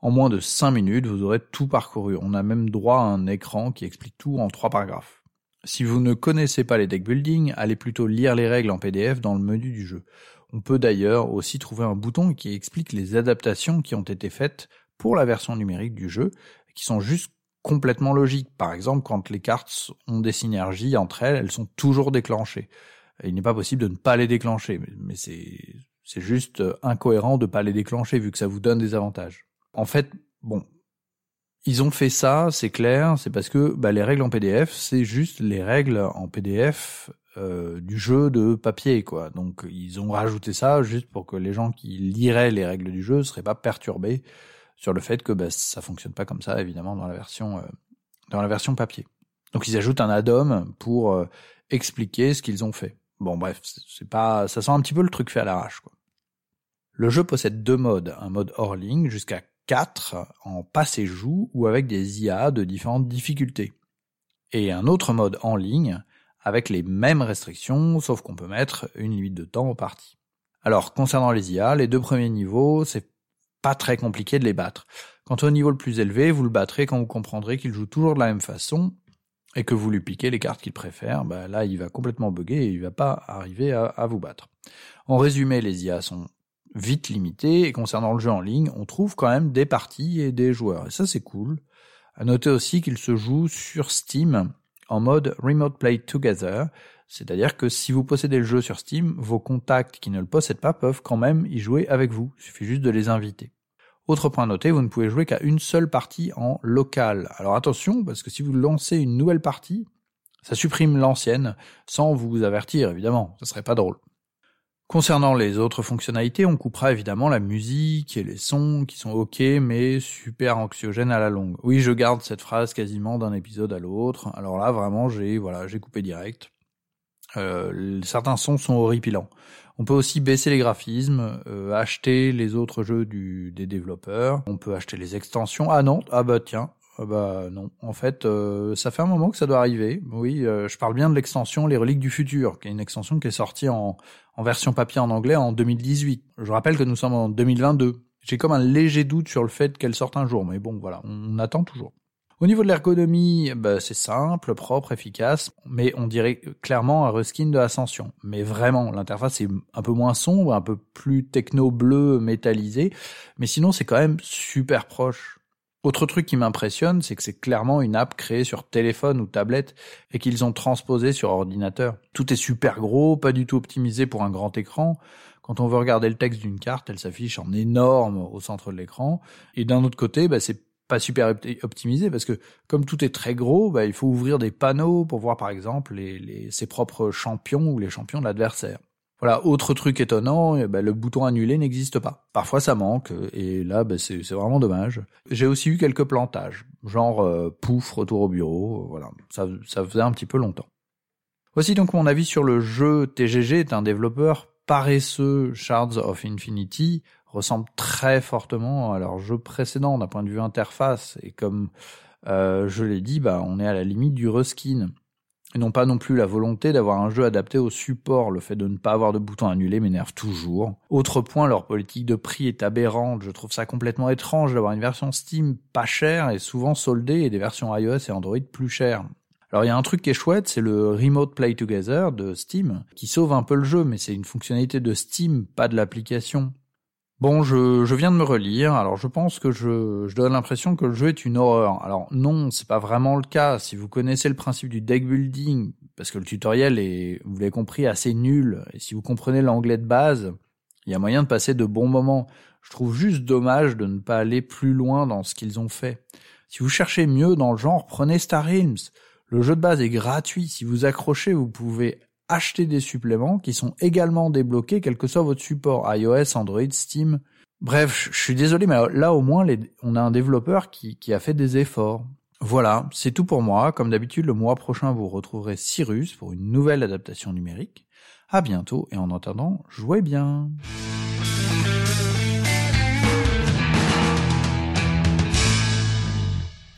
En moins de 5 minutes, vous aurez tout parcouru. On a même droit à un écran qui explique tout en 3 paragraphes. Si vous ne connaissez pas les deck building, allez plutôt lire les règles en PDF dans le menu du jeu. On peut d'ailleurs aussi trouver un bouton qui explique les adaptations qui ont été faites pour la version numérique du jeu, qui sont juste complètement logiques. Par exemple, quand les cartes ont des synergies entre elles, elles sont toujours déclenchées. Il n'est pas possible de ne pas les déclencher, mais c'est juste incohérent de ne pas les déclencher vu que ça vous donne des avantages. En fait, bon, ils ont fait ça, c'est clair, c'est parce que bah, les règles en PDF, c'est juste les règles en PDF euh, du jeu de papier, quoi. Donc ils ont rajouté ça juste pour que les gens qui liraient les règles du jeu seraient pas perturbés sur le fait que bah, ça fonctionne pas comme ça, évidemment, dans la version, euh, dans la version papier. Donc ils ajoutent un add-on pour euh, expliquer ce qu'ils ont fait. Bon bref, c'est ça sent un petit peu le truc fait à l'arrache. Quoi. Le jeu possède deux modes, un mode hors ligne jusqu'à 4 en passe et joue ou avec des IA de différentes difficultés. Et un autre mode en ligne avec les mêmes restrictions, sauf qu'on peut mettre une limite de temps aux parties. Alors, concernant les IA, les deux premiers niveaux, c'est pas très compliqué de les battre. Quant au niveau le plus élevé, vous le battrez quand vous comprendrez qu'il joue toujours de la même façon et que vous lui piquez les cartes qu'il préfère, bah là il va complètement bugger et il va pas arriver à, à vous battre. En résumé, les IA sont vite limitées et concernant le jeu en ligne, on trouve quand même des parties et des joueurs et ça c'est cool. À noter aussi qu'il se joue sur Steam en mode Remote Play Together, c'est-à-dire que si vous possédez le jeu sur Steam, vos contacts qui ne le possèdent pas peuvent quand même y jouer avec vous, il suffit juste de les inviter. Autre point noté, vous ne pouvez jouer qu'à une seule partie en local. Alors attention, parce que si vous lancez une nouvelle partie, ça supprime l'ancienne, sans vous avertir évidemment, ce serait pas drôle. Concernant les autres fonctionnalités, on coupera évidemment la musique et les sons qui sont ok mais super anxiogènes à la longue. Oui, je garde cette phrase quasiment d'un épisode à l'autre. Alors là, vraiment, j'ai voilà, j'ai coupé direct. Euh, certains sons sont horripilants. On peut aussi baisser les graphismes, euh, acheter les autres jeux des développeurs. On peut acheter les extensions. Ah non, ah bah tiens, bah non. En fait, euh, ça fait un moment que ça doit arriver. Oui, euh, je parle bien de l'extension Les Reliques du Futur, qui est une extension qui est sortie en, en version papier en anglais en 2018. Je rappelle que nous sommes en 2022. J'ai comme un léger doute sur le fait qu'elle sorte un jour, mais bon, voilà, on attend toujours. Au niveau de l'ergonomie, bah, c'est simple, propre, efficace, mais on dirait clairement un reskin de Ascension. Mais vraiment, l'interface est un peu moins sombre, un peu plus techno-bleu métallisé, mais sinon c'est quand même super proche. Autre truc qui m'impressionne, c'est que c'est clairement une app créée sur téléphone ou tablette et qu'ils ont transposé sur ordinateur. Tout est super gros, pas du tout optimisé pour un grand écran. Quand on veut regarder le texte d'une carte, elle s'affiche en énorme au centre de l'écran. Et d'un autre côté, bah, c'est pas super optimisé parce que comme tout est très gros, bah, il faut ouvrir des panneaux pour voir par exemple ses propres champions ou les champions de l'adversaire. Voilà, autre truc étonnant, bah, le bouton annuler n'existe pas. Parfois ça manque et là bah, c'est vraiment dommage. J'ai aussi eu quelques plantages, genre euh, pouf retour au bureau, voilà, ça, faisait un petit peu longtemps. Voici donc mon avis sur le jeu. TGG est un développeur paresseux Shards of Infinity ressemble très fortement à leur jeu précédent d'un point de vue interface. Et comme euh, je l'ai dit, bah, on est à la limite du reskin. Ils n'ont pas non plus la volonté d'avoir un jeu adapté au support. Le fait de ne pas avoir de bouton annulé m'énerve toujours. Autre point, leur politique de prix est aberrante. Je trouve ça complètement étrange d'avoir une version Steam pas chère et souvent soldée et des versions iOS et Android plus chères. Alors il y a un truc qui est chouette, c'est le Remote Play Together de Steam, qui sauve un peu le jeu, mais c'est une fonctionnalité de Steam, pas de l'application. Bon, je, je, viens de me relire, alors je pense que je, je donne l'impression que le jeu est une horreur. Alors non, c'est pas vraiment le cas. Si vous connaissez le principe du deck building, parce que le tutoriel est, vous l'avez compris, assez nul, et si vous comprenez l'anglais de base, il y a moyen de passer de bons moments. Je trouve juste dommage de ne pas aller plus loin dans ce qu'ils ont fait. Si vous cherchez mieux dans le genre, prenez Star Realms. Le jeu de base est gratuit. Si vous accrochez, vous pouvez acheter des suppléments qui sont également débloqués quel que soit votre support iOS, Android, Steam. Bref, je suis désolé, mais là au moins on a un développeur qui, qui a fait des efforts. Voilà, c'est tout pour moi. Comme d'habitude, le mois prochain, vous retrouverez Cyrus pour une nouvelle adaptation numérique. À bientôt et en attendant, jouez bien.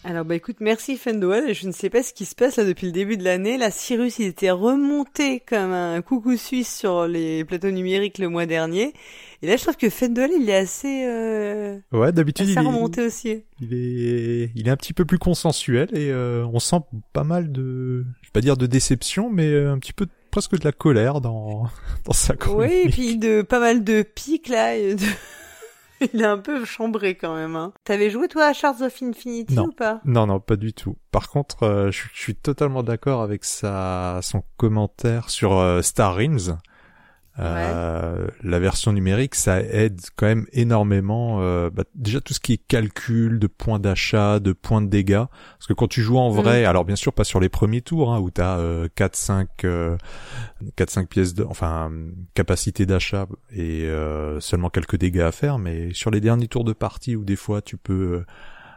Alors bah écoute, merci Fendoel. Je ne sais pas ce qui se passe là depuis le début de l'année. La Cyrus, il était remonté comme un coucou suisse sur les plateaux numériques le mois dernier. Et là, je trouve que Fendoel, il est assez. Euh... Ouais, d'habitude, il est remonté aussi. Il est, il est un petit peu plus consensuel et euh, on sent pas mal de, je vais pas dire de déception, mais euh, un petit peu presque de la colère dans dans sa chronique. Oui, et puis de pas mal de pics là. De... Il est un peu chambré quand même. Hein. T'avais joué toi à Shards of Infinity non. ou pas? Non, non, pas du tout. Par contre, euh, je, je, suis totalement d'accord avec sa son commentaire sur euh, Star Realms. Euh, La version numérique, ça aide quand même énormément. euh, bah, déjà tout ce qui est calcul de points d'achat, de points de dégâts. Parce que quand tu joues en vrai, alors bien sûr pas sur les premiers tours, hein, où tu as 4-5 euh, 4-5 pièces de, enfin capacité d'achat et euh, seulement quelques dégâts à faire, mais sur les derniers tours de partie où des fois tu peux euh,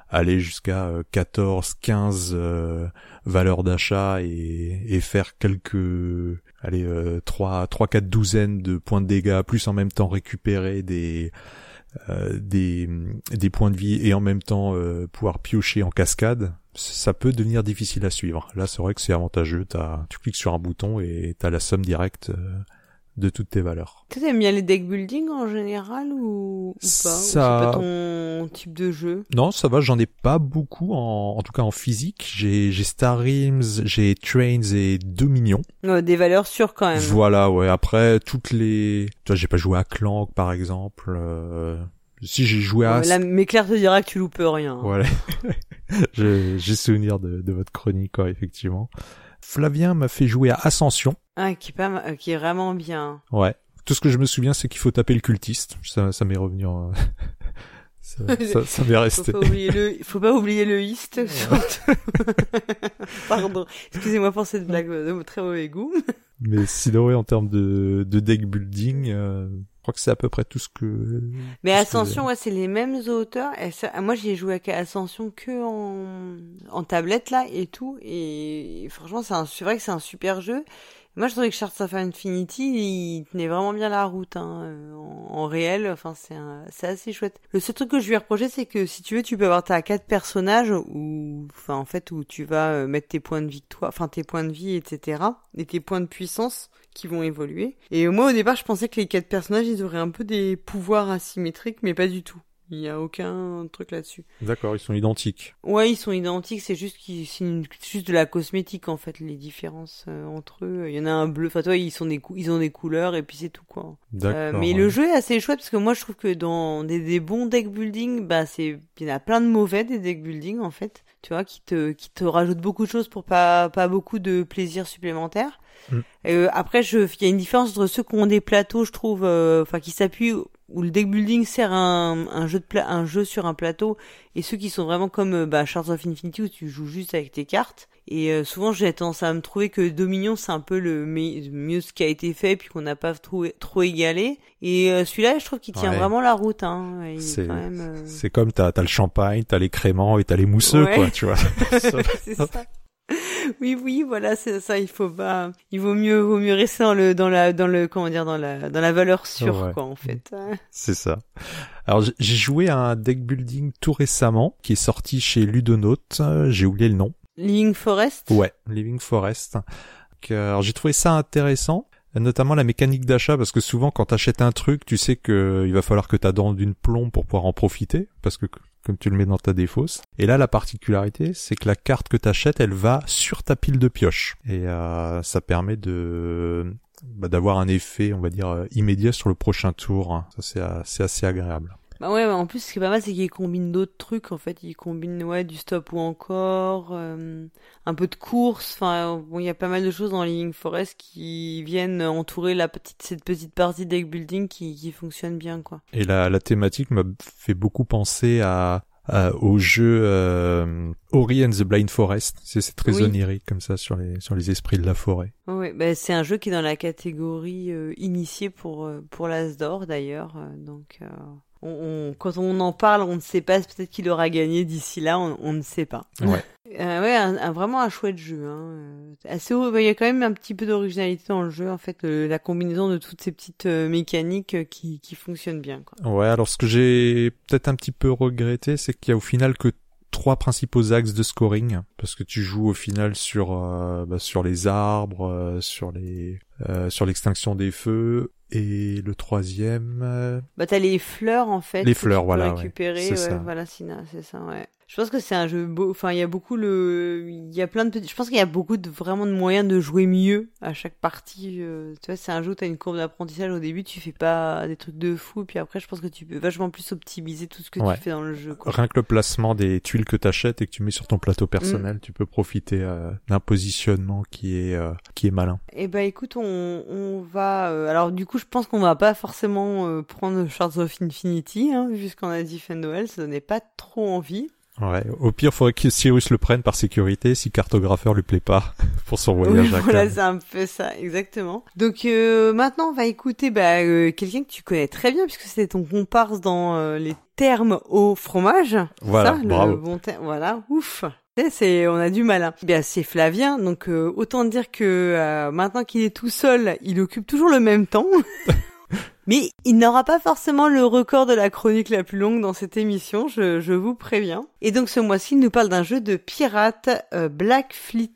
aller jusqu'à euh, 14, 15 euh, valeurs d'achat et, et faire quelques allez euh, 3 3 4 douzaines de points de dégâts plus en même temps récupérer des euh, des des points de vie et en même temps euh, pouvoir piocher en cascade, ça peut devenir difficile à suivre. Là, c'est vrai que c'est avantageux, tu cliques sur un bouton et t'as la somme directe euh, de toutes tes valeurs. Toi, t'aimes bien les deck building en général ou, ou pas? Ou Ça- C'est pas ton type de jeu? Non, ça va, j'en ai pas beaucoup en, en tout cas en physique. J'ai j'ai Star Realms, j'ai Trains et Dominion. Ouais, Des valeurs sûres quand même. Voilà, ouais. Après toutes les, tu vois, j'ai pas joué à Clank par exemple. euh, Si j'ai joué à Ouais, là, mais Claire te dira que tu loupes rien. Voilà. j'ai j'ai souvenir de, de votre chronique, quoi, effectivement. Flavien m'a fait jouer à Ascension. Ah, qui est pas ma- qui est vraiment bien. Ouais. Tout ce que je me souviens, c'est qu'il faut taper le cultiste. Ça, ça m'est revenu. en- ça, ça, ça m'est Faut resté. pas oublier le, faut pas oublier le hist. surtout. Pardon. Excusez-moi pour cette blague de très mauvais goût. Mais sinon, ouais, en termes de, de deck building, euh, je crois que c'est à peu près tout ce que. Mais que Ascension, ouais, c'est les mêmes auteurs. Et ça- moi, j'ai joué à Ascension que en, en tablette, là, et tout. Et franchement, c'est un- c'est vrai que c'est un super jeu. Moi, je trouvais que Shards of Infinity, il tenait vraiment bien la route, hein, euh, en, réel. Enfin, c'est c'est assez chouette. Le seul truc que je lui ai reproché, c'est que si tu veux, tu peux avoir ta quatre personnages où, en fait, où tu vas euh, mettre tes points de victoire, enfin, tes points de vie, etc. Et tes points de puissance qui vont évoluer. Et moi, au départ, je pensais que les quatre personnages, ils auraient un peu des pouvoirs asymétriques, mais pas du tout. Il y a aucun truc là-dessus. D'accord, ils sont identiques. Ouais, ils sont identiques, c'est juste qu'ils, juste de la cosmétique en fait, les différences euh, entre eux. Il y en a un bleu, enfin toi, ils sont des cou- ils ont des couleurs et puis c'est tout quoi. D'accord. Euh, mais le jeu est assez chouette parce que moi je trouve que dans des, des bons deck building, bah c'est il y en a plein de mauvais des deck building en fait, tu vois, qui te qui te rajoutent beaucoup de choses pour pas pas beaucoup de plaisir supplémentaire. Mm. Euh, après, je il y a une différence entre ceux qui ont des plateaux, je trouve, euh, enfin qui s'appuient où le deck building sert un, un jeu de pla- un jeu sur un plateau et ceux qui sont vraiment comme euh, bah, Shards of Infinity où tu joues juste avec tes cartes. Et euh, souvent, j'ai tendance à me trouver que Dominion, c'est un peu le mieux ce qui a été fait, puis qu'on n'a pas trop, trop égalé. Et euh, celui-là, je trouve qu'il tient Ouais. vraiment la route. Hein. C'est euh, c'est comme t'as t'as le champagne, t'as les créments et t'as les mousseux, Ouais. quoi, tu vois. c'est ça. Oui, oui, voilà, c'est ça. Il faut pas, il vaut mieux, vaut mieux rester dans le, dans la, dans le, comment dire, dans la, dans la valeur sûre, Ouais. quoi, en fait. C'est ça. Alors j'ai- joué à un deck building tout récemment qui est sorti chez Ludonote. J'ai oublié le nom. Living Forest? Ouais, Living Forest. Donc, euh, Alors j'ai trouvé ça intéressant, notamment la mécanique d'achat parce que souvent quand t'achètes un truc, tu sais que il va falloir que t'as dans d'une plomb pour pouvoir en profiter parce que comme tu le mets dans ta défausse. Et là la particularité, c'est que la carte que t'achètes, elle va sur ta pile de pioche et euh, ça permet de bah, d'avoir un effet, on va dire euh, immédiat sur le prochain tour. Ça c'est euh, c'est assez agréable. Bah ouais, en plus, ce qui est pas mal, c'est qu'il combine d'autres trucs, en fait. Il combine, ouais, du stop ou encore, euh, un peu de course. Enfin, bon, il y a pas mal de choses dans Living Forest qui viennent entourer la petite, cette petite partie deck building qui, qui fonctionne bien, quoi. Et la, la thématique m'a fait beaucoup penser à, à- au jeu euh, Ori and the Blind Forest. C'est c'est très Oui. onirique comme ça sur les sur les esprits de la forêt. Ouais, bah, c'est un jeu qui est dans la catégorie euh, initiée pour, euh, pour l'Asdor, d'ailleurs. euh, donc, euh, on, on- quand on en parle, on ne sait pas, peut-être qu'il aura gagné d'ici là, on, on ne sait pas. Ouais. Euh, ouais, un, un- vraiment un chouette jeu. Hein. euh, Assez, il y a quand même un petit peu d'originalité dans le jeu, en fait, euh, la combinaison de toutes ces petites euh, mécaniques qui, qui fonctionnent bien. Quoi. Ouais. Alors ce que j'ai peut-être un petit peu regretté, c'est qu'il y a au final que trois principaux axes de scoring parce que tu joues au final sur euh, bah, sur les arbres, euh, sur les euh, sur l'extinction des feux et le troisième. Bah, t'as les fleurs, en fait. Les fleurs, voilà, ouais. récupérer. Ouais, ça. Voilà, c'est ça, ouais. Je pense que c'est un jeu beau. Enfin, il y a beaucoup le. Il y a plein de petits. Je pense qu'il y a beaucoup de vraiment de moyens de jouer mieux à chaque partie. euh, Tu vois, c'est un jeu où t'as une courbe d'apprentissage au début, tu fais pas des trucs de fou, puis après, je pense que tu peux vachement plus optimiser tout ce que Ouais. tu fais dans le jeu. Quoi. Rien que le placement des tuiles que t'achètes et que tu mets sur ton plateau personnel, tu peux profiter euh, d'un positionnement qui est euh, qui est malin. Eh ben, écoute, on, on, va. euh, alors du coup, je pense qu'on va pas forcément euh, prendre Shards of Infinity, hein, vu ce qu'on a dit fin de Noël, ça donnait pas trop envie. Ouais. Au pire, faudrait que Cyrus le prenne par sécurité si cartographeur lui plaît pas pour son Oui, voyage à voilà, c'est un peu ça, exactement. Donc euh, maintenant, on va écouter bah, euh, quelqu'un que tu connais très bien, puisque c'est ton comparse dans euh, les termes au fromage. Voilà, ça, bravo. Le bon terme, voilà, ouf. C'est- C'est, on a du mal. Hein. Bien, c'est Flavien, donc euh, autant dire que euh, maintenant qu'il est tout seul, il occupe toujours le même temps. Mais il n'aura pas forcément le record de la chronique la plus longue dans cette émission, je, je vous préviens. Et donc ce mois-ci, il nous parle d'un jeu de pirate, euh, Black Fleet.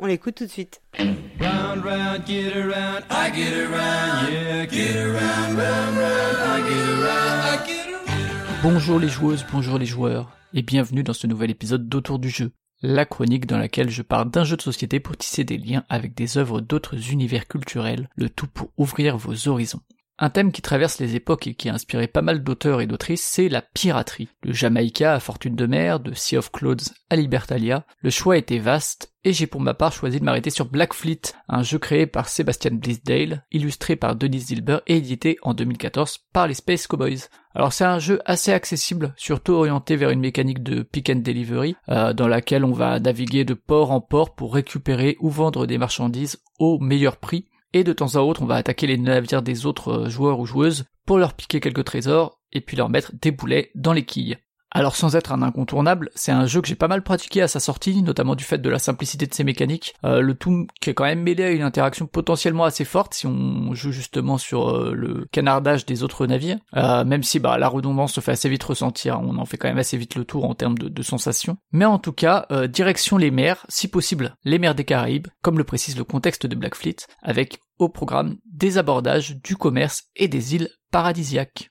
On l'écoute tout de suite. Round, round, get around, I get around, yeah, get around, round, round, I get around, I get around. Bonjour les joueuses, bonjour les joueurs, et bienvenue dans ce nouvel épisode d'Autour du jeu, la chronique dans laquelle je parle d'un jeu de société pour tisser des liens avec des œuvres d'autres univers culturels, le tout pour ouvrir vos horizons. Un thème qui traverse les époques et qui a inspiré pas mal d'auteurs et d'autrices, c'est la piraterie. De Jamaïca à Fortune de mer, de Sea of Clouds à Libertalia, le choix était vaste, et j'ai pour ma part choisi de m'arrêter sur Black Fleet, un jeu créé par Sebastian Blisdale, illustré par Denis Dilber et édité en 2014 par les Space Cowboys. Alors c'est un jeu assez accessible, surtout orienté vers une mécanique de pick and delivery, euh, dans laquelle on va naviguer de port en port pour récupérer ou vendre des marchandises au meilleur prix, et de temps à autre on va attaquer les navires des autres euh, joueurs ou joueuses pour leur piquer quelques trésors, et puis leur mettre des boulets dans les quilles. Alors sans être un incontournable, c'est un jeu que j'ai pas mal pratiqué à sa sortie, notamment du fait de la simplicité de ses mécaniques, euh, le tout qui est quand même mêlé à une interaction potentiellement assez forte si on joue justement sur euh, le canardage des autres navires, Euh, même si bah, la redondance se fait assez vite ressentir, on en fait quand même assez vite le tour en termes de, de sensations. Mais en tout cas, direction les mers, si possible les mers des Caraïbes, comme le précise le contexte de Black Fleet, avec au programme des abordages, du commerce et des îles paradisiaques.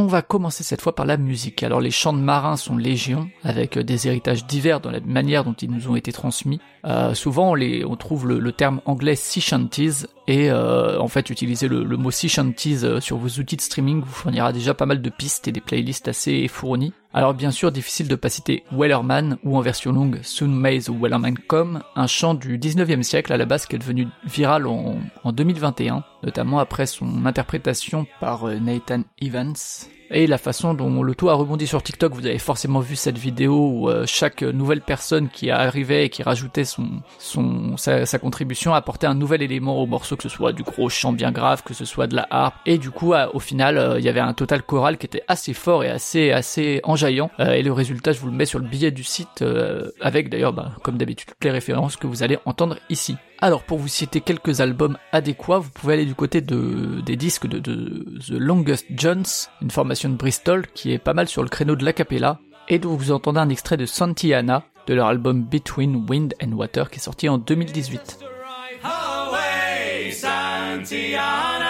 On va commencer cette fois par la musique. Alors les chants de marins sont légion, avec euh, des héritages divers dans la manière dont ils nous ont été transmis. Euh, souvent on, trouve le, terme anglais sea shanties, et euh, en fait utiliser le, mot sea shanties sur vos outils de streaming vous fournira déjà pas mal de pistes et des playlists assez fournies. Alors bien sûr difficile de pas citer Wellerman, ou en version longue Soon May the Wellerman Come, un chant du 19e siècle à la base qui est devenu viral en, en 2021, notamment après son interprétation par euh, Nathan Evans. Et la façon dont le tout a rebondi sur TikTok, vous avez forcément vu cette vidéo où euh, chaque nouvelle personne qui arrivait et qui rajoutait son, son sa, contribution apportait un nouvel élément au morceau, que ce soit du gros chant bien grave, que ce soit de la harpe. Et du coup, au final, euh, il y avait un total choral qui était assez fort et assez assez enjaillant. Et le résultat, je vous le mets sur le billet du site, avec d'ailleurs, bah, comme d'habitude, toutes les références que vous allez entendre ici. Alors pour vous citer quelques albums adéquats, vous pouvez aller du côté de, des disques de, The Longest Johns, une formation de Bristol qui est pas mal sur le créneau de l'acapella, et dont vous entendez un extrait de Santiana de leur album Between Wind and Water qui est sorti en 2018. Away, Santiana.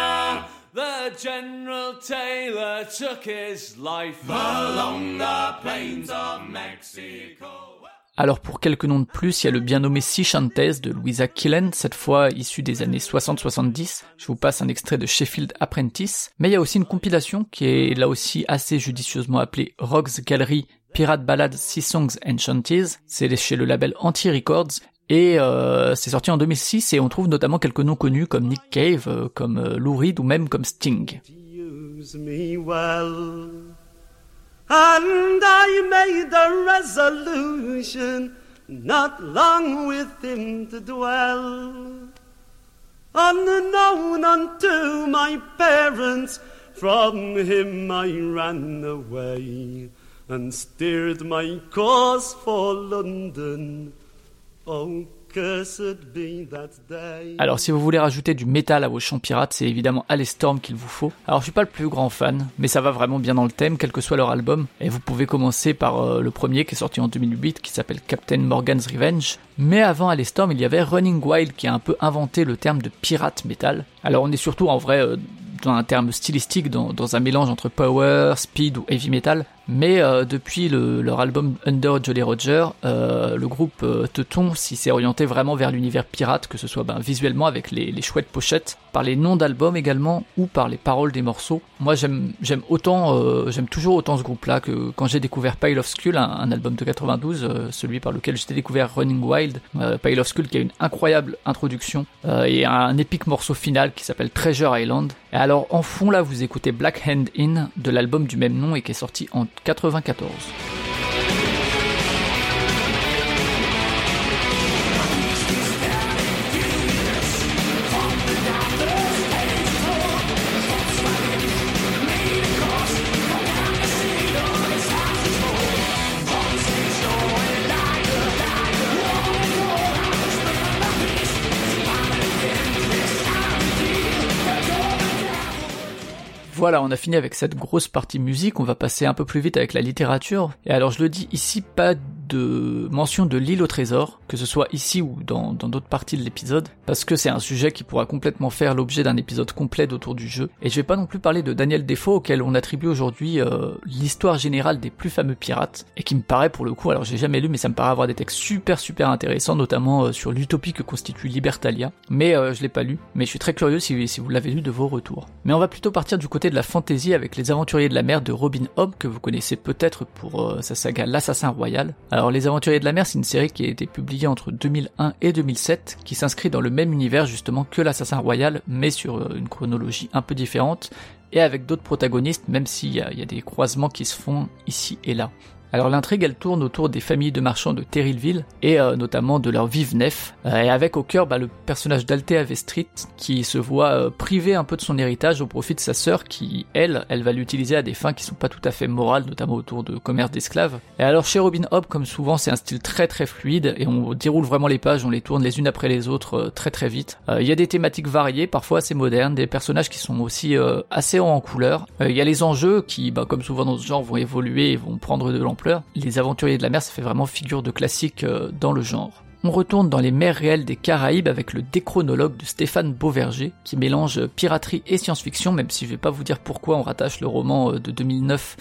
The General Taylor took his life along the plains of Mexico. Alors pour quelques noms de plus, il y a le bien nommé Sea Shanties de Louisa Killen, cette fois issu des années 60-70. Je vous passe un extrait de Sheffield Apprentice. Mais il y a aussi une compilation qui est là aussi assez judicieusement appelée Rock's Gallery Pirate Ballad Sea Songs and Shanties. C'est chez le label Anti Records. Et euh, c'est sorti en 2006 et on trouve notamment quelques noms connus comme Nick Cave, euh, comme euh, Lou Reed ou même comme Sting. And I made a resolution not long with him to dwell. Unknown unto my parents, from him I ran away and steered my course for London. Oh, Alors si vous voulez rajouter du métal à vos chants pirates, c'est évidemment Alestorm qu'il vous faut. Alors je suis pas le plus grand fan, mais ça va vraiment bien dans le thème, quel que soit leur album. Et vous pouvez commencer par euh, le premier qui est sorti en 2008, qui s'appelle Captain Morgan's Revenge. Mais avant Alestorm, il y avait Running Wild qui a un peu inventé le terme de pirate metal. Alors on est surtout en vrai euh, dans un terme stylistique, dans un mélange entre power, speed ou heavy metal. Mais euh, depuis le- leur album Under Jolly Roger, euh, le groupe euh, Teuton s'y s'est orienté vraiment vers l'univers pirate, que ce soit ben, visuellement avec les, les chouettes pochettes, par les noms d'albums également, ou par les paroles des morceaux. Moi j'aime autant, euh, j'aime toujours autant ce groupe-là que quand j'ai découvert Pile of Skull, un, un album de 92, euh, celui par lequel j'étais découvert Running Wild, euh, Pile of Skull qui a une incroyable introduction et un épique morceau final qui s'appelle Treasure Island. Et alors en fond là vous écoutez Black Hand In de l'album du même nom et qui est sorti en 94. Voilà, on a fini avec cette grosse partie musique, on va passer un peu plus vite avec la littérature. Et alors je le dis ici, pas de mention de l'île au trésor, que ce soit ici ou dans d'autres parties de l'épisode, parce que c'est un sujet qui pourra complètement faire l'objet d'un épisode complet d'autour du jeu. Et je vais pas non plus parler de Daniel Defoe, auquel on attribue aujourd'hui euh, l'histoire générale des plus fameux pirates, et qui me paraît pour le coup, alors j'ai jamais lu, mais ça me paraît avoir des textes super super intéressants, notamment euh, sur l'utopie que constitue Libertalia. Mais euh, je l'ai pas lu, mais je suis très curieux si, si vous l'avez lu de vos retours. Mais on va plutôt partir du côté de la fantasy avec les aventuriers de la mer de Robin Hobb, que vous connaissez peut-être pour sa saga L'Assassin Royal. Les aventuriers de la mer, c'est une série qui a été publiée entre 2001 et 2007, qui s'inscrit dans le même univers justement que L'Assassin Royal, mais sur euh, une chronologie un peu différente, et avec d'autres protagonistes, même s'il y y a des croisements qui se font ici et là. Alors l'intrigue elle tourne autour des familles de marchands de Terrillville et euh, notamment de leur vive nef euh, et avec au cœur bah, le personnage d'Althea Vestrit qui se voit euh, privé un peu de son héritage au profit de sa sœur qui elle elle va l'utiliser à des fins qui sont pas tout à fait morales notamment autour de commerce d'esclaves. Et alors chez Robin Hobb comme souvent c'est un style très très fluide et on déroule vraiment les pages, on les tourne les unes après les autres euh, très très vite. Euh, Il y a des thématiques variées, parfois assez modernes, des personnages qui sont aussi euh, assez en couleur. Il y a les enjeux qui bah, comme souvent dans ce genre vont évoluer et vont prendre de l'ampleur. Les aventuriers de la mer, ça fait vraiment figure de classique euh, dans le genre. On retourne dans les mers réelles des Caraïbes avec le déchronologue de Stéphane Beauverger, qui mélange piraterie et science-fiction, même si je vais pas vous dire pourquoi on rattache le roman euh, de 2009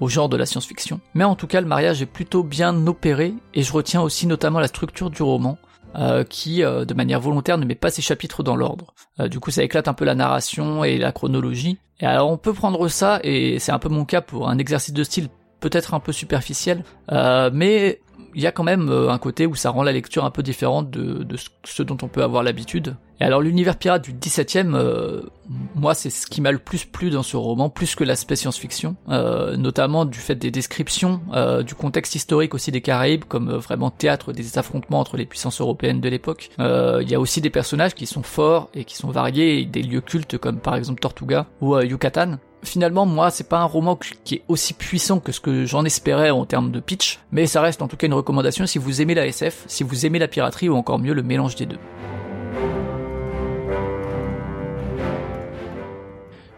au genre de la science-fiction. Mais en tout cas, le mariage est plutôt bien opéré, et je retiens aussi notamment la structure du roman, euh, qui, de manière volontaire, ne met pas ses chapitres dans l'ordre. Du coup, ça éclate un peu la narration et la chronologie. Et alors, on peut prendre ça, et c'est un peu mon cas pour un exercice de style peut-être un peu superficiel, euh, mais il y a quand même euh, un côté où ça rend la lecture un peu différente de, ce- dont on peut avoir l'habitude. Et alors l'univers pirate du 17e, euh, moi c'est ce qui m'a le plus plu dans ce roman, plus que l'aspect science-fiction, euh, notamment du fait des descriptions, du contexte historique aussi des Caraïbes, comme vraiment théâtre des affrontements entre les puissances européennes de l'époque. Il y a aussi des personnages qui sont forts et qui sont variés, des lieux cultes comme par exemple Tortuga ou Yucatan. Finalement, moi, c'est pas un roman qui est aussi puissant que ce que j'en espérais en termes de pitch, mais ça reste en tout cas une recommandation si vous aimez la SF, si vous aimez la piraterie ou encore mieux le mélange des deux.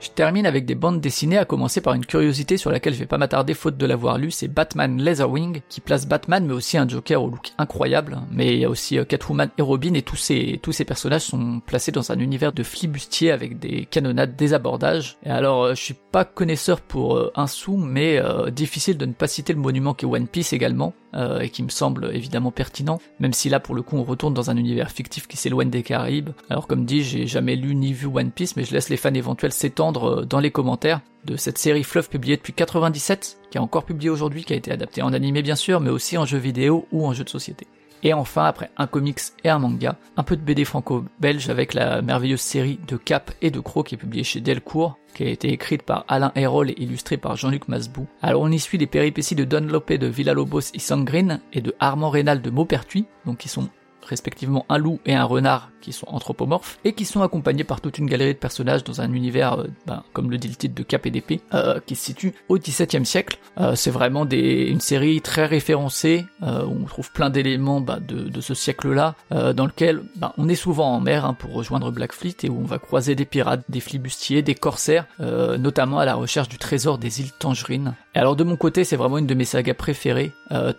Je termine avec des bandes dessinées, à commencer par une curiosité sur laquelle je vais pas m'attarder faute de l'avoir lu, c'est Batman Leatherwing, qui place Batman mais aussi un Joker au look incroyable, mais il y a aussi euh, Catwoman et Robin et tous ces, personnages sont placés dans un univers de flibustiers avec des canonnades, des abordages. Et alors, euh, je suis pas connaisseur pour euh, un sou, mais difficile de ne pas citer le monument qu'est One Piece également, euh, et qui me semble évidemment pertinent, même si là pour le coup on retourne dans un univers fictif qui s'éloigne des Caraïbes. Alors comme dit, j'ai jamais lu ni vu One Piece, mais je laisse les fans éventuels s'étendre euh, dans les commentaires de cette série Fluff publiée depuis 97, qui est encore publiée aujourd'hui, qui a été adaptée en animé bien sûr, mais aussi en jeu vidéo ou en jeu de société. Et enfin, après un comics et un manga, un peu de BD franco-belge avec la merveilleuse série de Cap et de Croc qui est publiée chez Delcourt, qui a été écrite par Alain Hérol et illustrée par Jean-Luc Masbou. Alors on y suit les péripéties de Don Lopé de Villalobos et Sangrin et de Armand Rénal de Maupertuis, donc qui sont respectivement un loup et un renard qui sont anthropomorphes, et qui sont accompagnés par toute une galerie de personnages dans un univers, euh, ben, comme le dit le titre de Cap et d'épée, euh, qui se situe au XVIIe siècle. Euh, c'est vraiment des, une série très référencée, euh, où on trouve plein d'éléments bah, de, de ce siècle-là, dans lequel ben, on est souvent en mer hein, pour rejoindre Blackfleet, et où on va croiser des pirates, des flibustiers, des corsaires, notamment à la recherche du trésor des îles Tangerines. Et alors de mon côté, c'est vraiment une de mes sagas préférées,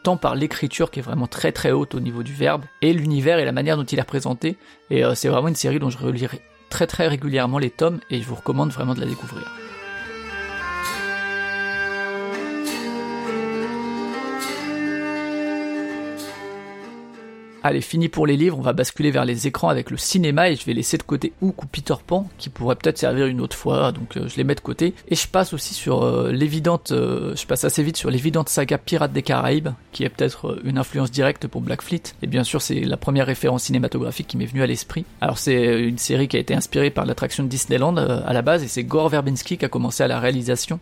tant par l'écriture qui est vraiment très très haute au niveau du verbe, et l'univers et la manière dont il est représenté, et euh, c'est vraiment une série dont je relirai très très régulièrement les tomes, et je vous recommande vraiment de la découvrir. Allez, fini pour les livres, on va basculer vers les écrans avec le cinéma et je vais laisser de côté Hook ou Peter Pan qui pourrait peut-être servir une autre fois, donc euh, je les mets de côté. Et je passe aussi sur euh, l'évidente, euh, je passe assez vite sur l'évidente saga Pirates des Caraïbes, qui est peut-être euh, une influence directe pour Blackfleet. Et bien sûr, c'est la première référence cinématographique qui m'est venue à l'esprit. Alors c'est une série qui a été inspirée par l'attraction de Disneyland à la base et c'est Gore Verbinski qui a commencé à la réalisation.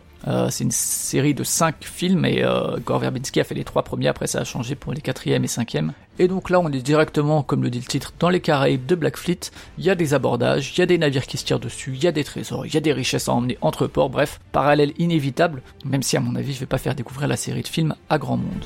C'est une série de cinq films et Gore Verbinski a fait les trois premiers, après ça a changé pour les quatrième et cinquième. Et donc là on est directement, comme le dit le titre, dans les Caraïbes de Blackfleet. Il y a des abordages, il y a des navires qui se tirent dessus, il y a des trésors, il y a des richesses à emmener entre ports, bref, parallèle inévitable, même si à mon avis je vais pas faire découvrir la série de films à grand monde.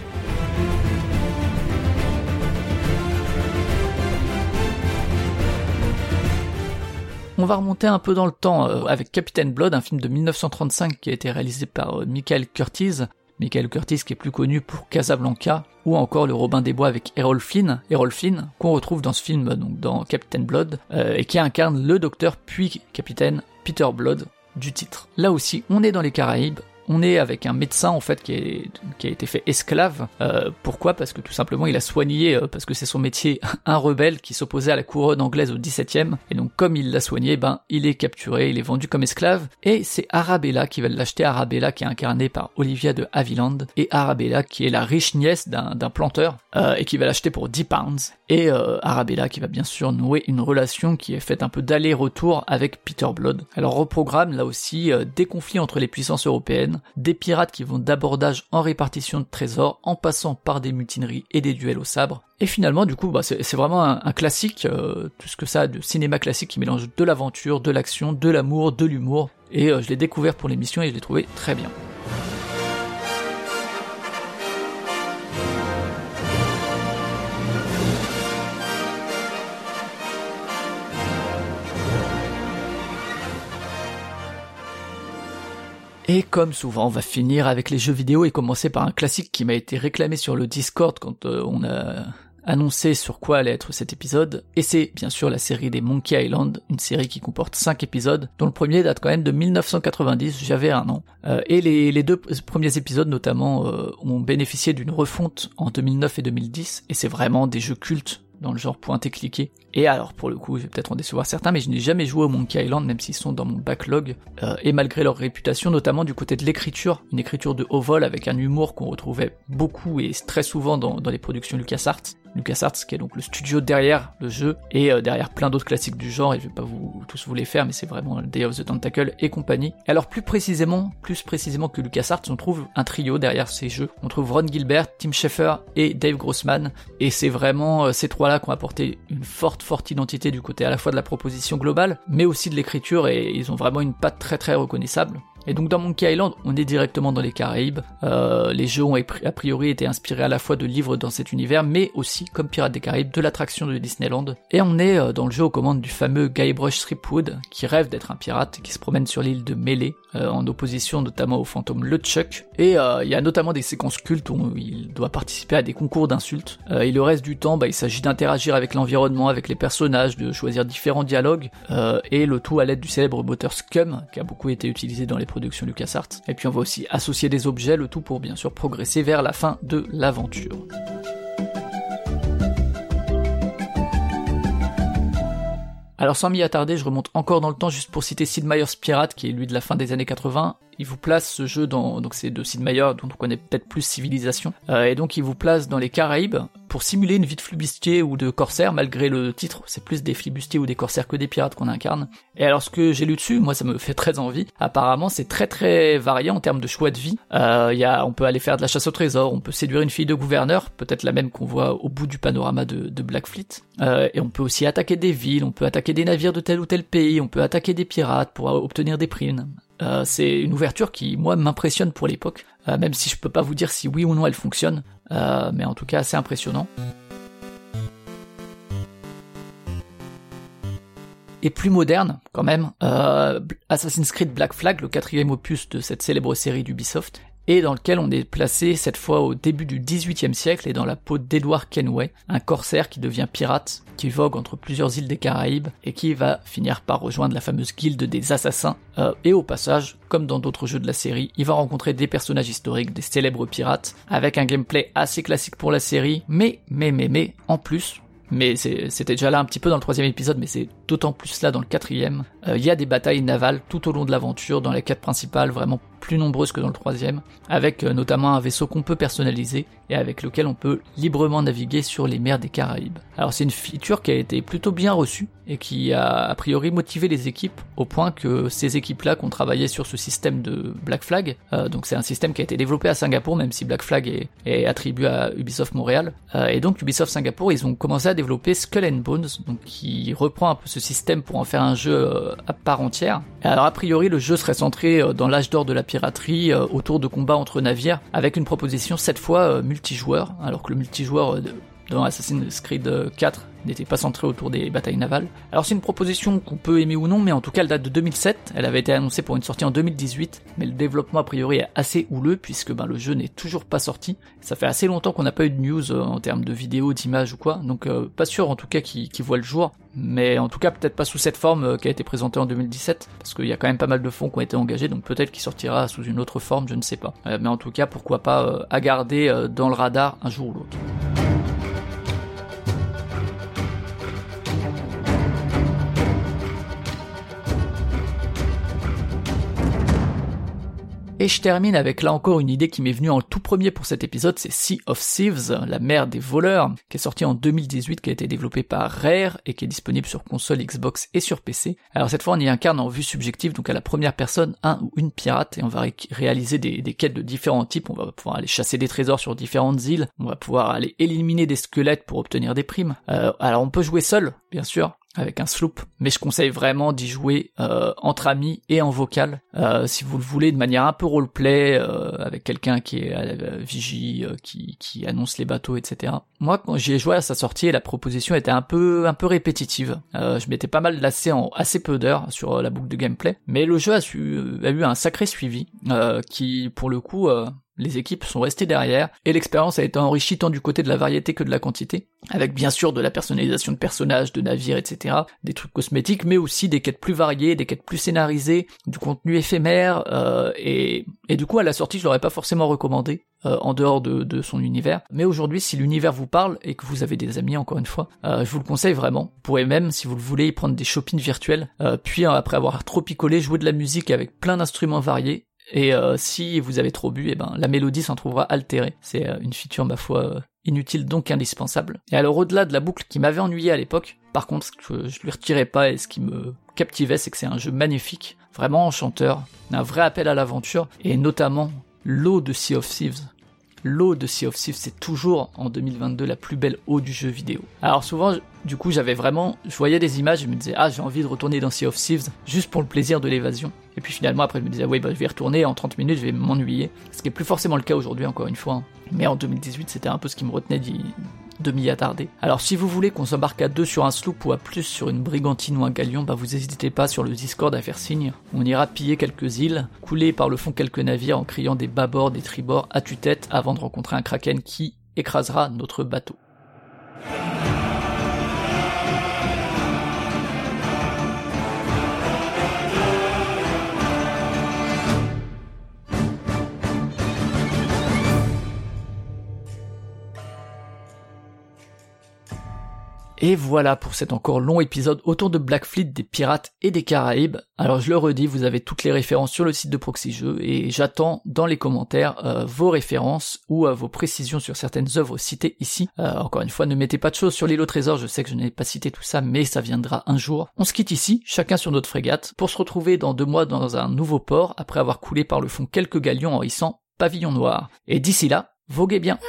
On va remonter un peu dans le temps euh, avec Captain Blood, un film de 1935 qui a été réalisé par euh, Michael Curtiz. Michael Curtiz qui est plus connu pour Casablanca ou encore le Robin des Bois avec Errol Flynn, Errol Flynn qu'on retrouve dans ce film donc dans Captain Blood euh, et qui incarne le docteur puis capitaine Peter Blood du titre. Là aussi, on est dans les Caraïbes, on est avec un médecin en fait qui, a été fait esclave. Euh, pourquoi? Parce que tout simplement il a soigné, euh, parce que c'est son métier, un rebelle qui s'opposait à la couronne anglaise au XVIIe. Et donc comme il l'a soigné, ben il est capturé, il est vendu comme esclave. Et c'est Arabella qui va l'acheter. Arabella qui est incarnée par Olivia de Havilland et Arabella qui est la riche nièce d'un planteur euh, et qui va l'acheter pour 10 pounds. Et euh, Arabella qui va bien sûr nouer une relation qui est faite un peu d'aller-retour avec Peter Blood. Alors au programme là aussi des conflits entre les puissances européennes, des pirates qui vont d'abordage en répartition de trésors en passant par des mutineries et des duels au sabre. Et finalement du coup bah, c'est vraiment un, classique, euh, tout ce que ça de cinéma classique qui mélange de l'aventure, de l'action, de l'amour, de l'humour. Et euh, je l'ai découvert pour l'émission et je l'ai trouvé très bien. Et comme souvent, on va finir avec les jeux vidéo et commencer par un classique qui m'a été réclamé sur le Discord quand euh, on a annoncé sur quoi allait être cet épisode, et c'est bien sûr la série des Monkey Island, une série qui comporte 5 épisodes, dont le premier date quand même de 1990, j'avais un an. Euh, et les, deux premiers épisodes notamment euh, ont bénéficié d'une refonte en 2009 et 2010, et c'est vraiment des jeux cultes dans le genre pointer-cliquer. Et alors pour le coup, je vais peut-être en décevoir certains, mais je n'ai jamais joué au Monkey Island, même s'ils sont dans mon backlog, euh, et malgré leur réputation, notamment du côté de l'écriture, une écriture de haut vol avec un humour qu'on retrouvait beaucoup et très souvent dans, dans les productions LucasArts. LucasArts qui est donc le studio derrière le jeu et euh, derrière plein d'autres classiques du genre et je vais pas vous tous vous les faire mais c'est vraiment Day of the Tentacle et compagnie. Alors plus précisément, plus précisément que LucasArts, on trouve un trio derrière ces jeux. On trouve Ron Gilbert, Tim Schafer et Dave Grossman et c'est vraiment euh, ces trois-là qui ont apporté une forte forte identité du côté à la fois de la proposition globale mais aussi de l'écriture et ils ont vraiment une patte très très reconnaissable. Et donc dans Monkey Island, on est directement dans les Caraïbes. Euh, les jeux ont a priori été inspirés à la fois de livres dans cet univers, mais aussi, comme Pirates des Caraïbes, de l'attraction de Disneyland. Et on est euh, dans le jeu aux commandes du fameux Guybrush Threepwood, qui rêve d'être un pirate, qui se promène sur l'île de Melee, euh, en opposition notamment au fantôme LeChuck. Et il y a notamment des séquences cultes où il doit participer à des concours d'insultes. et le reste du temps, bah, il s'agit d'interagir avec l'environnement, avec les personnages, de choisir différents dialogues, et le tout à l'aide du célèbre moteur Scum, qui a beaucoup été utilisé dans les production LucasArts. Et puis on va aussi associer des objets, le tout pour bien sûr progresser vers la fin de l'aventure. Alors sans m'y attarder, je remonte encore dans le temps juste pour citer Sid Meier's Pirate, qui est lui de la fin des années 80. Il vous place ce jeu dans, donc c'est de Sid Meier, dont on connaît peut-être plus Civilisation, euh, et donc il vous place dans les Caraïbes pour simuler une vie de flibustier ou de corsaire, malgré le titre, c'est plus des flibustiers ou des corsaires que des pirates qu'on incarne. Et alors ce que j'ai lu dessus, moi ça me fait très envie. Apparemment c'est très très varié en termes de choix de vie. Euh, y a, on peut aller faire de la chasse au trésor, on peut séduire une fille de gouverneur, peut-être la même qu'on voit au bout du panorama de, de Blackfleet. Euh, et on peut aussi attaquer des villes, on peut attaquer des navires de tel ou tel pays, on peut attaquer des pirates pour obtenir des primes. Euh, c'est une ouverture qui, moi, m'impressionne pour l'époque, euh, même si je peux pas vous dire si oui ou non elle fonctionne, euh, mais en tout cas assez impressionnant. Et plus moderne, quand même, Assassin's Creed Black Flag, le quatrième opus de cette célèbre série d'Ubisoft, et dans lequel on est placé cette fois au début du XVIIIe siècle et dans la peau d'Edward Kenway, un corsaire qui devient pirate, qui vogue entre plusieurs îles des Caraïbes et qui va finir par rejoindre la fameuse guilde des assassins. Euh, et au passage, comme dans d'autres jeux de la série, il va rencontrer des personnages historiques, des célèbres pirates, avec un gameplay assez classique pour la série, mais, mais, mais, mais, en plus, mais c'était déjà là un petit peu dans le troisième épisode, mais c'est d'autant plus là dans le quatrième. Euh, Il y a des batailles navales tout au long de l'aventure, dans les quêtes principales, vraiment plus nombreuses que dans le troisième, avec euh, notamment un vaisseau qu'on peut personnaliser et avec lequel on peut librement naviguer sur les mers des Caraïbes. Alors c'est une feature qui a été plutôt bien reçue et qui a a priori motivé les équipes au point que ces équipes-là qui ont travaillé sur ce système de Black Flag, euh, donc c'est un système qui a été développé à Singapour, même si Black Flag est, attribué à Ubisoft Montréal, et donc Ubisoft Singapour, ils ont commencé à développer Skull and Bones, donc qui reprend un peu ce système pour en faire un jeu euh, à part entière. Alors a priori le jeu serait centré euh, dans l'âge d'or de la piraterie, euh, autour de combats entre navires, avec une proposition cette fois multijoueur, alors que le multijoueur dans Assassin's Creed euh, 4 n'était pas centré autour des batailles navales. Alors c'est une proposition qu'on peut aimer ou non, mais en tout cas elle date de 2007, elle avait été annoncée pour une sortie en 2018, mais le développement a priori est assez houleux puisque ben, le jeu n'est toujours pas sorti. Ça fait assez longtemps qu'on n'a pas eu de news euh, en termes de vidéos, d'images ou quoi, donc euh, pas sûr en tout cas qu'il voit le jour, mais en tout cas peut-être pas sous cette forme euh, qui a été présentée en 2017, parce qu'il y a quand même pas mal de fonds qui ont été engagés, donc peut-être qu'il sortira sous une autre forme, je ne sais pas. Mais en tout cas pourquoi pas à garder dans le radar un jour ou l'autre. Et je termine avec là encore une idée qui m'est venue en tout premier pour cet épisode, c'est Sea of Thieves, la mer des voleurs, qui est sortie en 2018, qui a été développée par Rare et qui est disponible sur console Xbox et sur PC. Alors cette fois on y incarne en vue subjective, donc à la première personne, un ou une pirate, et on va ré- réaliser des, des quêtes de différents types, on va pouvoir aller chasser des trésors sur différentes îles, on va pouvoir aller éliminer des squelettes pour obtenir des primes. Euh, alors on peut jouer seul, bien sûr, avec un sloop, mais je conseille vraiment d'y jouer euh, entre amis et en vocal, euh, si vous le voulez, de manière un peu roleplay, euh, avec quelqu'un qui est à la vigie, euh, qui, qui annonce les bateaux, etc. Moi, quand j'y ai joué à sa sortie, la proposition était un peu un peu répétitive. Euh, je m'étais pas mal lassé en assez peu d'heures sur euh, la boucle de gameplay, mais le jeu a, su, a eu un sacré suivi, euh, qui pour le coup euh, les équipes sont restées derrière et l'expérience a été enrichie tant du côté de la variété que de la quantité, avec bien sûr de la personnalisation de personnages, de navires, etc., des trucs cosmétiques, mais aussi des quêtes plus variées, des quêtes plus scénarisées, du contenu éphémère, euh, et, et du coup à la sortie je l'aurais pas forcément recommandé. euh, en dehors de, son univers. Mais aujourd'hui, si l'univers vous parle et que vous avez des amis, encore une fois, euh, je vous le conseille vraiment. Vous pourrez même, si vous le voulez, y prendre des shoppings virtuels, euh, puis après avoir trop picolé, jouer de la musique avec plein d'instruments variés, et euh, si vous avez trop bu, eh ben la mélodie s'en trouvera altérée. C'est euh, une feature ma foi euh, inutile donc indispensable. Et alors au-delà de la boucle qui m'avait ennuyé à l'époque, par contre ce que je lui retirais pas et ce qui me captivait, c'est que c'est un jeu magnifique, vraiment enchanteur, un vrai appel à l'aventure et notamment l'eau de Sea of Thieves. L'eau de Sea of Thieves, c'est toujours en 2022 la plus belle eau du jeu vidéo. Alors souvent, du coup, j'avais vraiment, je voyais des images, je me disais ah j'ai envie de retourner dans Sea of Thieves juste pour le plaisir de l'évasion. Et puis finalement après je me disais oui bah je vais retourner en 30 minutes je vais m'ennuyer. Ce qui est plus forcément le cas aujourd'hui encore une fois. hein. Mais en 2018 c'était un peu ce qui me retenait de m'y attarder. Alors si vous voulez qu'on s'embarque à deux sur un sloop ou à plus sur une brigantine ou un galion, bah vous n'hésitez pas sur le Discord à faire signe. On ira piller quelques îles, couler par le fond quelques navires en criant des bâbords, des tribords à tue-tête avant de rencontrer un kraken qui écrasera notre bateau. Et voilà pour cet encore long épisode autour de Black Fleet, des pirates et des Caraïbes. Alors je le redis, vous avez toutes les références sur le site de Proxy et j'attends dans les commentaires euh, vos références ou euh, vos précisions sur certaines œuvres citées ici. Euh, encore une fois, ne mettez pas de choses sur l'île au trésor, je sais que je n'ai pas cité tout ça, mais ça viendra un jour. On se quitte ici, chacun sur notre frégate, pour se retrouver dans deux mois dans un nouveau port, après avoir coulé par le fond quelques galions en hissant pavillon noir. Et d'ici là, voguez bien.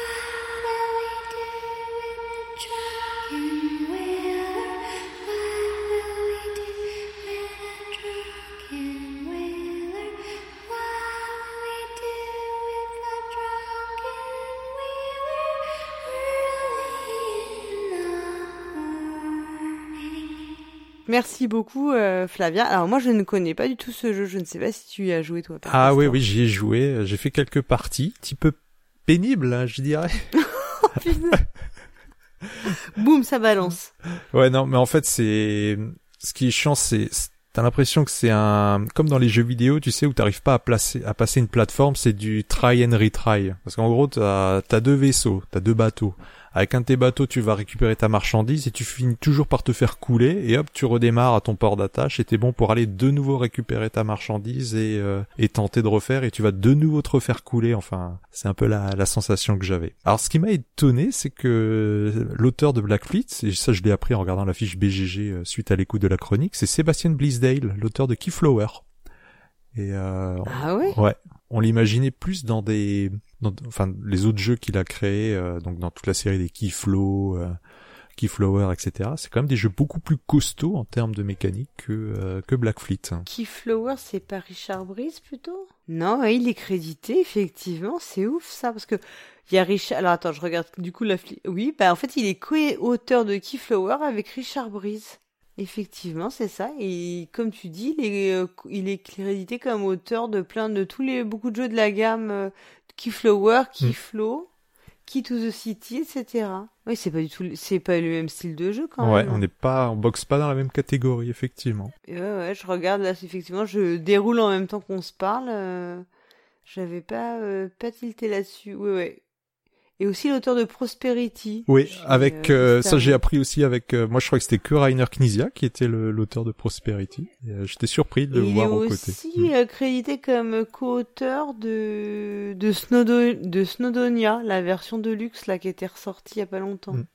Merci beaucoup, euh, Flavien. Alors moi, je ne connais pas du tout ce jeu. Je ne sais pas si tu y as joué toi. Ah oui, oui, j'y ai joué. J'ai fait quelques parties, un petit peu pénibles, hein, je dirais. Boum, ça balance. Ouais, non, mais en fait, c'est ce qui est chiant, c'est c'est- t'as l'impression que c'est un comme dans les jeux vidéo, tu sais, où t'arrives pas à placer à passer une plateforme, c'est du try and retry. Parce qu'en gros, t'as as deux vaisseaux, t'as deux bateaux. Avec un de tes bateaux, tu vas récupérer ta marchandise et tu finis toujours par te faire couler et hop, tu redémarres à ton port d'attache et t'es bon pour aller de nouveau récupérer ta marchandise et, euh, et tenter de refaire et tu vas de nouveau te refaire couler. Enfin, c'est un peu la, la sensation que j'avais. Alors, ce qui m'a étonné, c'est que l'auteur de Black Fleet, et ça je l'ai appris en regardant la fiche BGG euh, suite à l'écoute de la chronique, c'est Sébastien Bleasdale, l'auteur de Keyflower. Et euh, Ah ouais? Ouais, on l'imaginait plus dans des, enfin les autres jeux qu'il a créés, euh, donc dans toute la série des Keyflow, euh, Keyflower, etc. C'est quand même des jeux beaucoup plus costauds en termes de mécanique que euh, que Black Fleet. Keyflower, c'est pas Richard Brice plutôt? Non, il est crédité, effectivement, c'est ouf ça, parce que il y a Richard. Alors attends, je regarde du coup la. Oui, bah en fait, il est co-auteur de Keyflower avec Richard Brice. Effectivement, c'est ça. Et comme tu dis, il est, euh, il est crédité comme auteur de plein de tous les beaucoup de jeux de la gamme euh, Keyflower, Keyflow, Key to the City, etc. Oui, c'est pas du tout, c'est pas le même style de jeu quand Ouais, même. on n'est pas, on boxe pas dans la même catégorie effectivement. Et Ouais, ouais, je regarde là, effectivement, je déroule en même temps qu'on se parle. euh, J'avais pas, euh, pas tilté là-dessus. Ouais, ouais. Et aussi l'auteur de Prosperity. Oui, Chez, avec euh, euh, ça j'ai appris aussi avec. euh, moi, je crois que c'était que Rainer Knizia qui était l'auteur de Prosperity. Euh, J'étais surpris de le Et il voir est aux aussi côtés. euh, crédité comme co-auteur de de, Snowdo- de Snowdonia, la version de luxe là qui était ressortie il y a pas longtemps. Mm.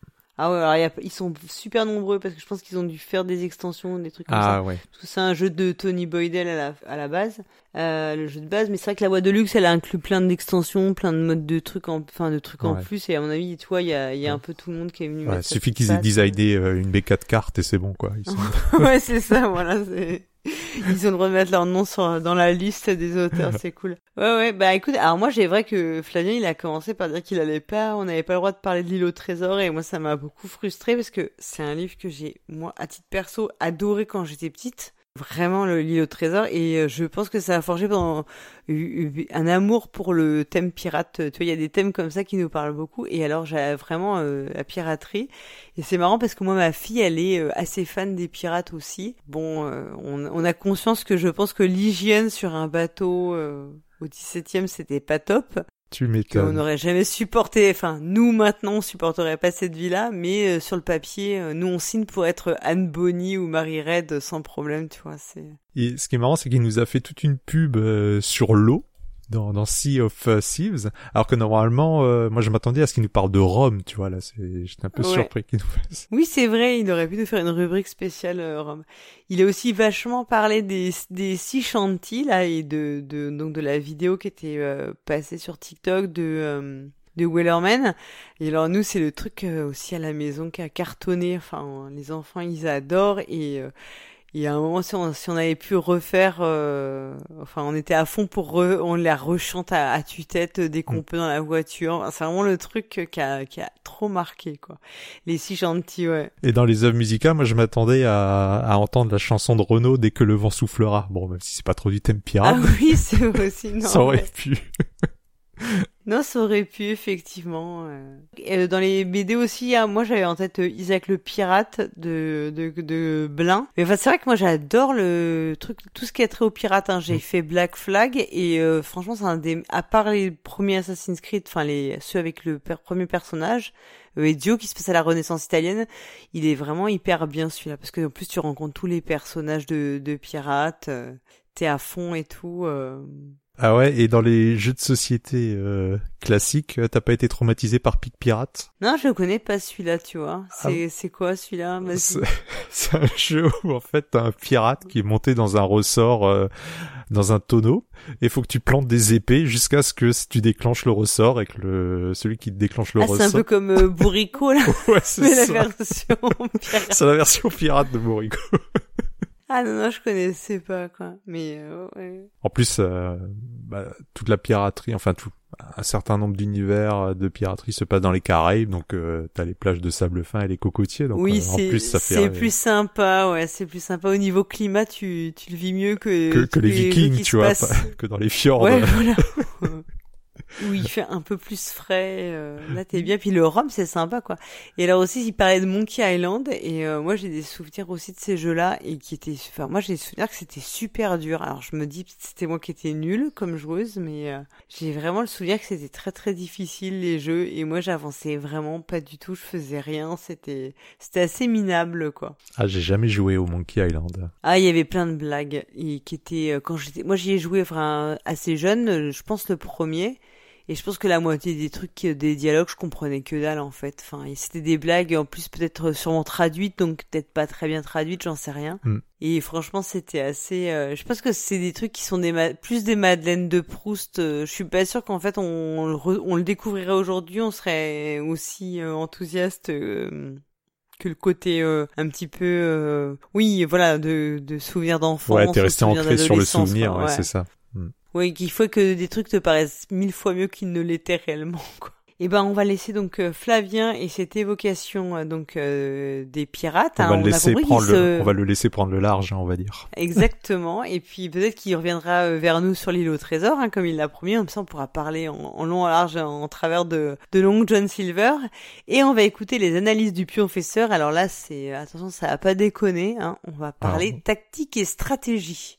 Ah ouais, alors y a- ils sont super nombreux parce que je pense qu'ils ont dû faire des extensions, des trucs comme ça. Ah ouais. Parce que c'est un jeu de Tony Boydell à la, à la base, euh, le jeu de base. Mais c'est vrai que la boîte de luxe, elle inclut plein d'extensions, plein de modes de trucs, en, enfin de trucs en plus. Et à mon avis, tu vois, il y a, il y a un peu tout le monde qui est venu. Ouais, suffit qu'ils aient designé euh, une B4 carte et c'est bon quoi. Ils sont- ouais, c'est ça, voilà. c'est- Ils ont de mettre leur nom dans la liste des auteurs, c'est cool. Ouais, ouais, bah écoute, alors moi j'ai vrai que Flavien il a commencé par dire qu'il allait pas, on n'avait pas le droit de parler de l'île au trésor et moi ça m'a beaucoup frustré parce que c'est un livre que j'ai, moi, à titre perso, adoré quand j'étais petite. Vraiment le l'île au trésor et euh, je pense que ça a forgé pendant un amour pour le thème pirate. Tu vois, il y a des thèmes comme ça qui nous parlent beaucoup et alors j'ai vraiment euh, la piraterie et c'est marrant parce que moi, ma fille, elle est euh, assez fan des pirates aussi. Bon, on, a conscience que je pense que l'hygiène sur un bateau au 17e, c'était pas top. Tu m'étonnes. n'aurait jamais supporté, enfin, nous maintenant, on supporterait pas cette vie-là, mais euh, sur le papier, euh, nous, on signe pour être Anne Bonny ou Marie Red sans problème, tu vois, c'est... Et ce qui est marrant, c'est qu'il nous a fait toute une pub euh, sur l'eau dans, dans Sea of euh, Thieves, alors que normalement, euh, moi je m'attendais à ce qu'il nous parle de Rome, tu vois là. J'étais un peu Ouais. surpris qu'il nous fasse. Oui, c'est vrai, il aurait pu nous faire une rubrique spéciale euh, Rome. Il a aussi vachement parlé des des six chantiers là et de de donc de la vidéo qui était euh, passée sur TikTok de euh, de Wellerman. Et alors nous, c'est le truc euh, aussi à la maison qui a cartonné. Enfin, les enfants, ils adorent et euh, et à un moment, si on, si on avait pu refaire, euh, enfin, on était à fond pour re- on la rechante à, à tue-tête dès qu'on Mm. peut dans la voiture. C'est vraiment le truc qui a, qui a trop marqué, quoi. Les six gentils, ouais. Et dans les œuvres musicales, moi je m'attendais à, à entendre la chanson de Renaud dès que le vent soufflera. Bon, même si c'est pas trop du thème pirate, Ah oui, c'est aussi. Non, ça aurait ouais. pu. Non, ça aurait pu, effectivement. euh. Et, euh, dans les BD aussi, ah, moi j'avais en tête euh, Isaac le pirate de, de, de Blin. Mais enfin, c'est vrai que moi j'adore le truc, tout ce qui est trait au pirate. Hein. J'ai Mm. fait Black Flag et euh, franchement, c'est un des, à part les premiers Assassin's Creed, enfin les ceux avec le per- premier personnage, euh, Ezio qui se passe à la Renaissance italienne, il est vraiment hyper bien celui-là parce que en plus tu rencontres tous les personnages de, de pirates, euh, t'es à fond et tout. euh. Ah ouais, et dans les jeux de société euh, classiques, euh, t'as pas été traumatisé par Pic Pirate? Non, je connais pas celui-là, tu vois. Ah C'est c'est quoi celui-là? C'est c'est un jeu où en fait t'as un pirate qui est monté dans un ressort, euh, dans un tonneau, et il faut que tu plantes des épées jusqu'à ce que tu déclenches le ressort et que le celui qui déclenche le Ah, c'est un ressort. peu comme euh, Bourrico là, ouais, c'est mais la ça. version pirate. C'est la version pirate de Morico. Ah non non, je connaissais pas quoi. Mais euh, ouais. En plus, euh, bah, toute la piraterie, enfin tout, un certain nombre d'univers de piraterie se passe dans les Caraïbes, donc euh, t'as les plages de sable fin et les cocotiers. Donc oui, euh, en c'est plus, ça fait c'est plus sympa, ouais, c'est plus sympa au niveau climat, tu tu le vis mieux que que, les Vikings, tu vois, pas- que dans les fjords. Ouais, voilà. où il fait un peu plus frais. euh, là, t'es bien. Puis le rhum, c'est sympa, quoi. Et alors aussi, il parlait de Monkey Island. Et euh, moi, j'ai des souvenirs aussi de ces jeux-là. Et qui étaient... Enfin, moi, j'ai des souvenirs que c'était super dur. Alors, je me dis, c'était moi qui étais nulle comme joueuse. Mais euh, j'ai vraiment le souvenir que c'était très, très difficile, les jeux. Et moi, j'avançais vraiment pas du tout. Je faisais rien. C'était c'était assez minable, quoi. Ah, j'ai jamais joué au Monkey Island. Ah, il y avait plein de blagues et qui étaient euh, quand j'étais moi j'y ai joué enfin assez jeune, euh, je pense le premier et je pense que la moitié des trucs euh, des dialogues, je comprenais que dalle en fait. Enfin, et c'était des blagues en plus peut-être sûrement traduites donc peut-être pas très bien traduites, j'en sais rien. Mm. Et franchement, c'était assez euh, je pense que c'est des trucs qui sont des ma- plus des madeleines de Proust. euh, je suis pas sûre qu'en fait on, on le re- on le découvrirait aujourd'hui, on serait aussi euh, enthousiaste euh, que le côté euh, un petit peu euh, oui voilà de, de souvenirs d'enfance Ouais, t'es resté ancré sur le souvenir, quoi, ouais, c'est ça. Mm. Oui qu'il faut que des trucs te paraissent mille fois mieux qu'ils ne l'étaient réellement quoi et ben on va laisser donc euh, Flavien et cette évocation euh, donc euh, des pirates On hein, va le a laisser prendre le, se- on va le laisser prendre le large, hein, on va dire. Exactement. Et puis peut-être qu'il reviendra euh, vers nous sur l'île au trésor, hein, comme il l'a promis. Comme ça, on pourra parler en, en long, en large, en travers de, de Long John Silver. Et on va écouter les analyses du pionfesseur. Alors là, c'est attention, ça va pas déconner. Hein. On va parler Ah. tactique et stratégie.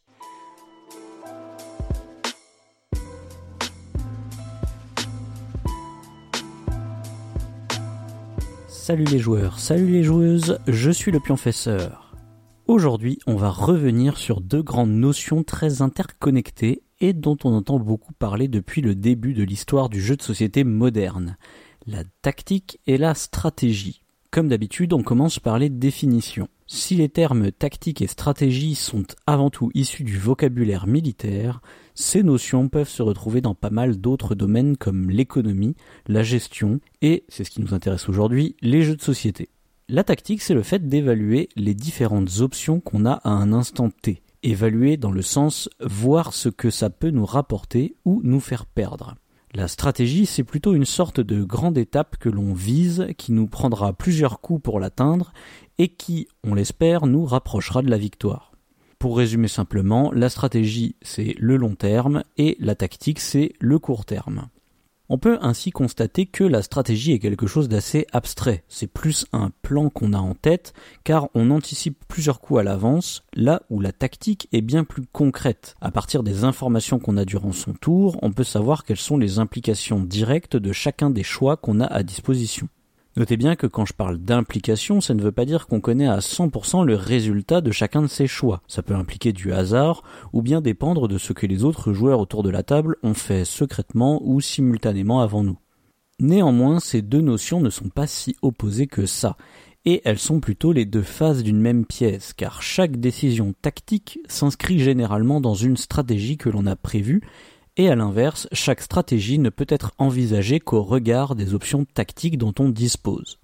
Salut les joueurs, salut les joueuses, je suis le pionfesseur. Aujourd'hui, on va revenir sur deux grandes notions très interconnectées et dont on entend beaucoup parler depuis le début de l'histoire du jeu de société moderne. La tactique et la stratégie. Comme d'habitude, on commence par les définitions. Si les termes tactique et stratégie sont avant tout issus du vocabulaire militaire, ces notions peuvent se retrouver dans pas mal d'autres domaines comme l'économie, la gestion et, c'est ce qui nous intéresse aujourd'hui, les jeux de société. La tactique, c'est le fait d'évaluer les différentes options qu'on a à un instant T. Évaluer dans le sens voir ce que ça peut nous rapporter ou nous faire perdre. La stratégie, c'est plutôt une sorte de grande étape que l'on vise, qui nous prendra plusieurs coups pour l'atteindre, et qui, on l'espère, nous rapprochera de la victoire. Pour résumer simplement, la stratégie, c'est le long terme, et la tactique, c'est le court terme. On peut ainsi constater que la stratégie est quelque chose d'assez abstrait. C'est plus un plan qu'on a en tête, car on anticipe plusieurs coups à l'avance, là où la tactique est bien plus concrète. À partir des informations qu'on a durant son tour, on peut savoir quelles sont les implications directes de chacun des choix qu'on a à disposition. Notez bien que quand je parle d'implication, ça ne veut pas dire qu'on connaît à 100% le résultat de chacun de ses choix. Ça peut impliquer du hasard, ou bien dépendre de ce que les autres joueurs autour de la table ont fait secrètement ou simultanément avant nous. Néanmoins, ces deux notions ne sont pas si opposées que ça, et elles sont plutôt les deux faces d'une même pièce, car chaque décision tactique s'inscrit généralement dans une stratégie que l'on a prévue, et à l'inverse, chaque stratégie ne peut être envisagée qu'au regard des options tactiques dont on dispose.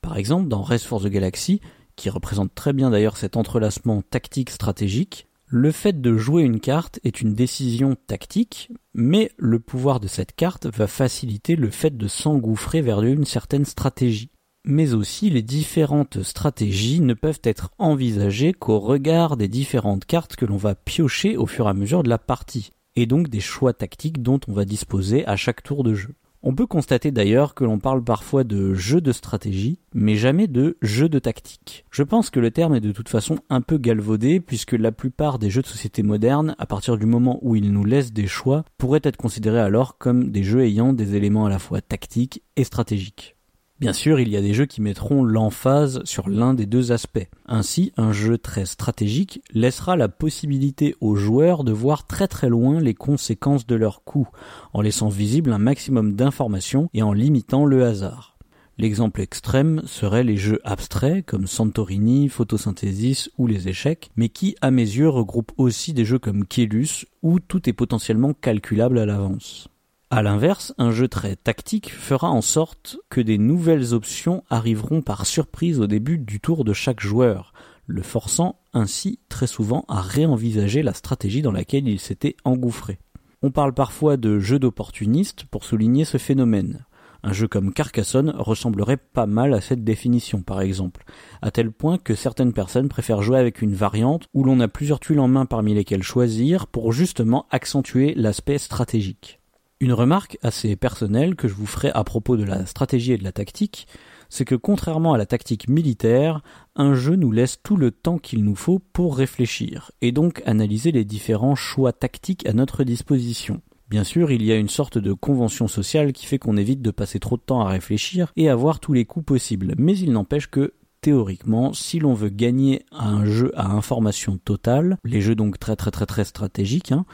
Par exemple, dans Race for the Galaxy, qui représente très bien d'ailleurs cet entrelacement tactique-stratégique, le fait de jouer une carte est une décision tactique, mais le pouvoir de cette carte va faciliter le fait de s'engouffrer vers une certaine stratégie. Mais aussi les différentes stratégies ne peuvent être envisagées qu'au regard des différentes cartes que l'on va piocher au fur et à mesure de la partie, et donc des choix tactiques dont on va disposer à chaque tour de jeu. On peut constater d'ailleurs que l'on parle parfois de jeu de stratégie, mais jamais de jeu de tactique. Je pense que le terme est de toute façon un peu galvaudé, puisque la plupart des jeux de société modernes, à partir du moment où ils nous laissent des choix, pourraient être considérés alors comme des jeux ayant des éléments à la fois tactiques et stratégiques. Bien sûr, il y a des jeux qui mettront l'emphase sur l'un des deux aspects. Ainsi, un jeu très stratégique laissera la possibilité aux joueurs de voir très très loin les conséquences de leurs coups, en laissant visible un maximum d'informations et en limitant le hasard. L'exemple extrême serait les jeux abstraits comme Santorini, Photosynthesis ou les échecs, mais qui, à mes yeux, regroupent aussi des jeux comme Kélus, où tout est potentiellement calculable à l'avance. À l'inverse, un jeu très tactique fera en sorte que des nouvelles options arriveront par surprise au début du tour de chaque joueur, le forçant ainsi très souvent à réenvisager la stratégie dans laquelle il s'était engouffré. On parle parfois de jeu d'opportuniste pour souligner ce phénomène. Un jeu comme Carcassonne ressemblerait pas mal à cette définition par exemple, à tel point que certaines personnes préfèrent jouer avec une variante où l'on a plusieurs tuiles en main parmi lesquelles choisir pour justement accentuer l'aspect stratégique. Une remarque assez personnelle que je vous ferai à propos de la stratégie et de la tactique, c'est que contrairement à la tactique militaire, un jeu nous laisse tout le temps qu'il nous faut pour réfléchir, et donc analyser les différents choix tactiques à notre disposition. Bien sûr, il y a une sorte de convention sociale qui fait qu'on évite de passer trop de temps à réfléchir et à voir tous les coups possibles, mais il n'empêche que théoriquement, si l'on veut gagner un jeu à information totale, les jeux donc très très très très stratégiques, hein,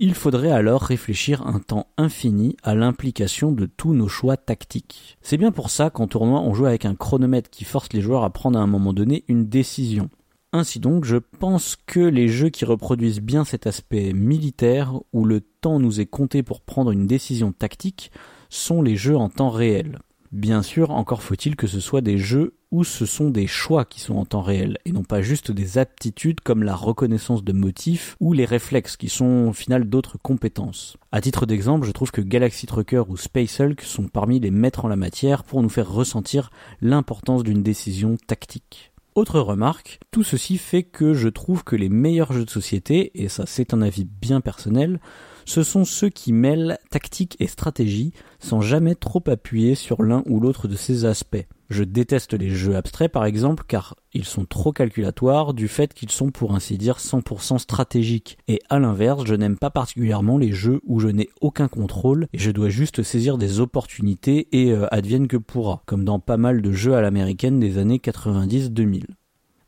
il faudrait alors réfléchir un temps infini à l'implication de tous nos choix tactiques. C'est bien pour ça qu'en tournoi on joue avec un chronomètre qui force les joueurs à prendre à un moment donné une décision. Ainsi donc, je pense que les jeux qui reproduisent bien cet aspect militaire, où le temps nous est compté pour prendre une décision tactique, sont les jeux en temps réel. Bien sûr, encore faut-il que ce soit des jeux ce sont des choix qui sont en temps réel, et non pas juste des aptitudes comme la reconnaissance de motifs ou les réflexes qui sont au final d'autres compétences. À titre d'exemple, je trouve que Galaxy Trucker ou Space Hulk sont parmi les maîtres en la matière pour nous faire ressentir l'importance d'une décision tactique. Autre remarque, tout ceci fait que je trouve que les meilleurs jeux de société, et ça c'est un avis bien personnel, ce sont ceux qui mêlent tactique et stratégie sans jamais trop appuyer sur l'un ou l'autre de ces aspects. Je déteste les jeux abstraits par exemple car ils sont trop calculatoires du fait qu'ils sont pour ainsi dire 100% stratégiques. Et à l'inverse, je n'aime pas particulièrement les jeux où je n'ai aucun contrôle et je dois juste saisir des opportunités et euh, advienne que pourra, comme dans pas mal de jeux à l'américaine des années 90-2000.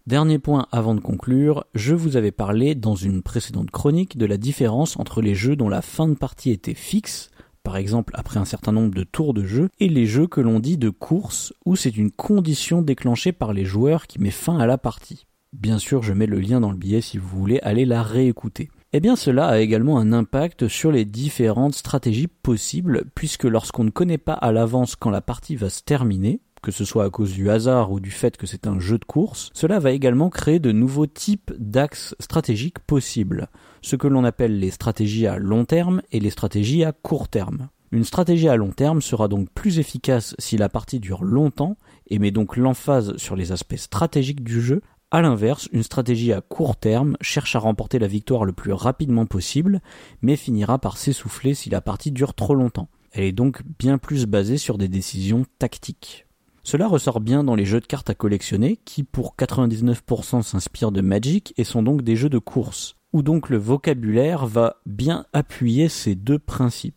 Dernier point avant de conclure, je vous avais parlé dans une précédente chronique de la différence entre les jeux dont la fin de partie était fixe, par exemple après un certain nombre de tours de jeu, et les jeux que l'on dit de course, où c'est une condition déclenchée par les joueurs qui met fin à la partie. Bien sûr, je mets le lien dans le billet si vous voulez aller la réécouter. Eh bien cela a également un impact sur les différentes stratégies possibles, puisque lorsqu'on ne connaît pas à l'avance quand la partie va se terminer, que ce soit à cause du hasard ou du fait que c'est un jeu de course, cela va également créer de nouveaux types d'axes stratégiques possibles, ce que l'on appelle les stratégies à long terme et les stratégies à court terme. Une stratégie à long terme sera donc plus efficace si la partie dure longtemps et met donc l'emphase sur les aspects stratégiques du jeu. A l'inverse, une stratégie à court terme cherche à remporter la victoire le plus rapidement possible, mais finira par s'essouffler si la partie dure trop longtemps. Elle est donc bien plus basée sur des décisions tactiques. Cela ressort bien dans les jeux de cartes à collectionner qui pour 99% s'inspirent de Magic et sont donc des jeux de course, où donc le vocabulaire va bien appuyer ces deux principes.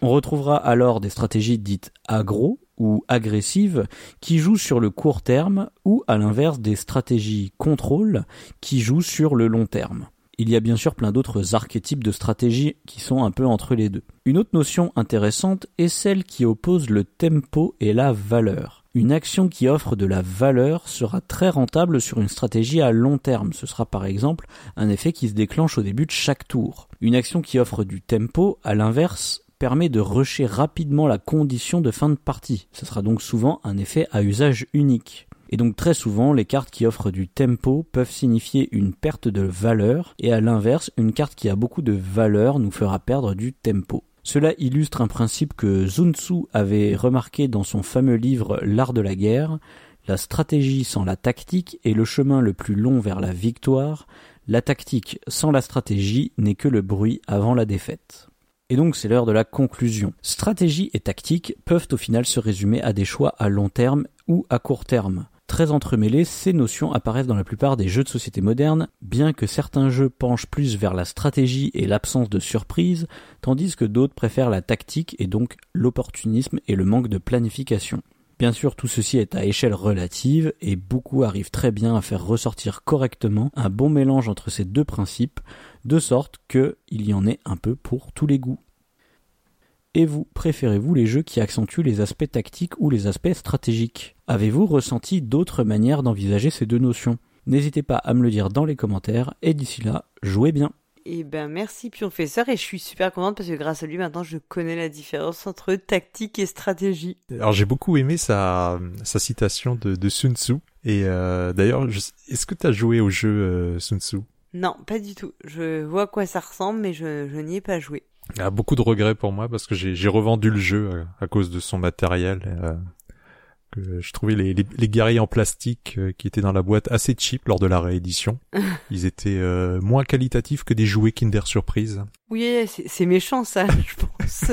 On retrouvera alors des stratégies dites agro ou agressives qui jouent sur le court terme ou à l'inverse des stratégies contrôle qui jouent sur le long terme. Il y a bien sûr plein d'autres archétypes de stratégies qui sont un peu entre les deux. Une autre notion intéressante est celle qui oppose le tempo et la valeur. Une action qui offre de la valeur sera très rentable sur une stratégie à long terme. Ce sera par exemple un effet qui se déclenche au début de chaque tour. Une action qui offre du tempo, à l'inverse, permet de rusher rapidement la condition de fin de partie. Ce sera donc souvent un effet à usage unique. Et donc très souvent, les cartes qui offrent du tempo peuvent signifier une perte de valeur, et à l'inverse, une carte qui a beaucoup de valeur nous fera perdre du tempo. Cela illustre un principe que Sun Tzu avait remarqué dans son fameux livre L'art de la guerre. La stratégie sans la tactique est le chemin le plus long vers la victoire. La tactique sans la stratégie n'est que le bruit avant la défaite. Et donc c'est l'heure de la conclusion. Stratégie et tactique peuvent au final se résumer à des choix à long terme ou à court terme très entremêlées, ces notions apparaissent dans la plupart des jeux de société modernes, bien que certains jeux penchent plus vers la stratégie et l'absence de surprise, tandis que d'autres préfèrent la tactique et donc l'opportunisme et le manque de planification. Bien sûr, tout ceci est à échelle relative et beaucoup arrivent très bien à faire ressortir correctement un bon mélange entre ces deux principes, de sorte qu'il y en ait un peu pour tous les goûts. Et vous, préférez-vous les jeux qui accentuent les aspects tactiques ou les aspects stratégiques? Avez-vous ressenti d'autres manières d'envisager ces deux notions? N'hésitez pas à me le dire dans les commentaires et d'ici là, jouez bien eh ben merci Pionfesseur et je suis super contente parce que grâce à lui maintenant je connais la différence entre tactique et stratégie. Alors j'ai beaucoup aimé sa, sa citation de, de Sun Tzu et euh, d'ailleurs est-ce que tu as joué au jeu euh, Sun Tzu? Non pas du tout. Je vois à quoi ça ressemble mais je, je n'y ai pas joué. Il y a beaucoup de regrets pour moi parce que j'ai revendu le jeu euh, à, cause de son matériel. Euh, que je trouvais les, les, guerriers en plastique euh, qui étaient dans la boîte assez cheap lors de la réédition. Ils étaient moins qualitatifs que des jouets Kinder Surprise. Oui, c'est méchant ça, je pense.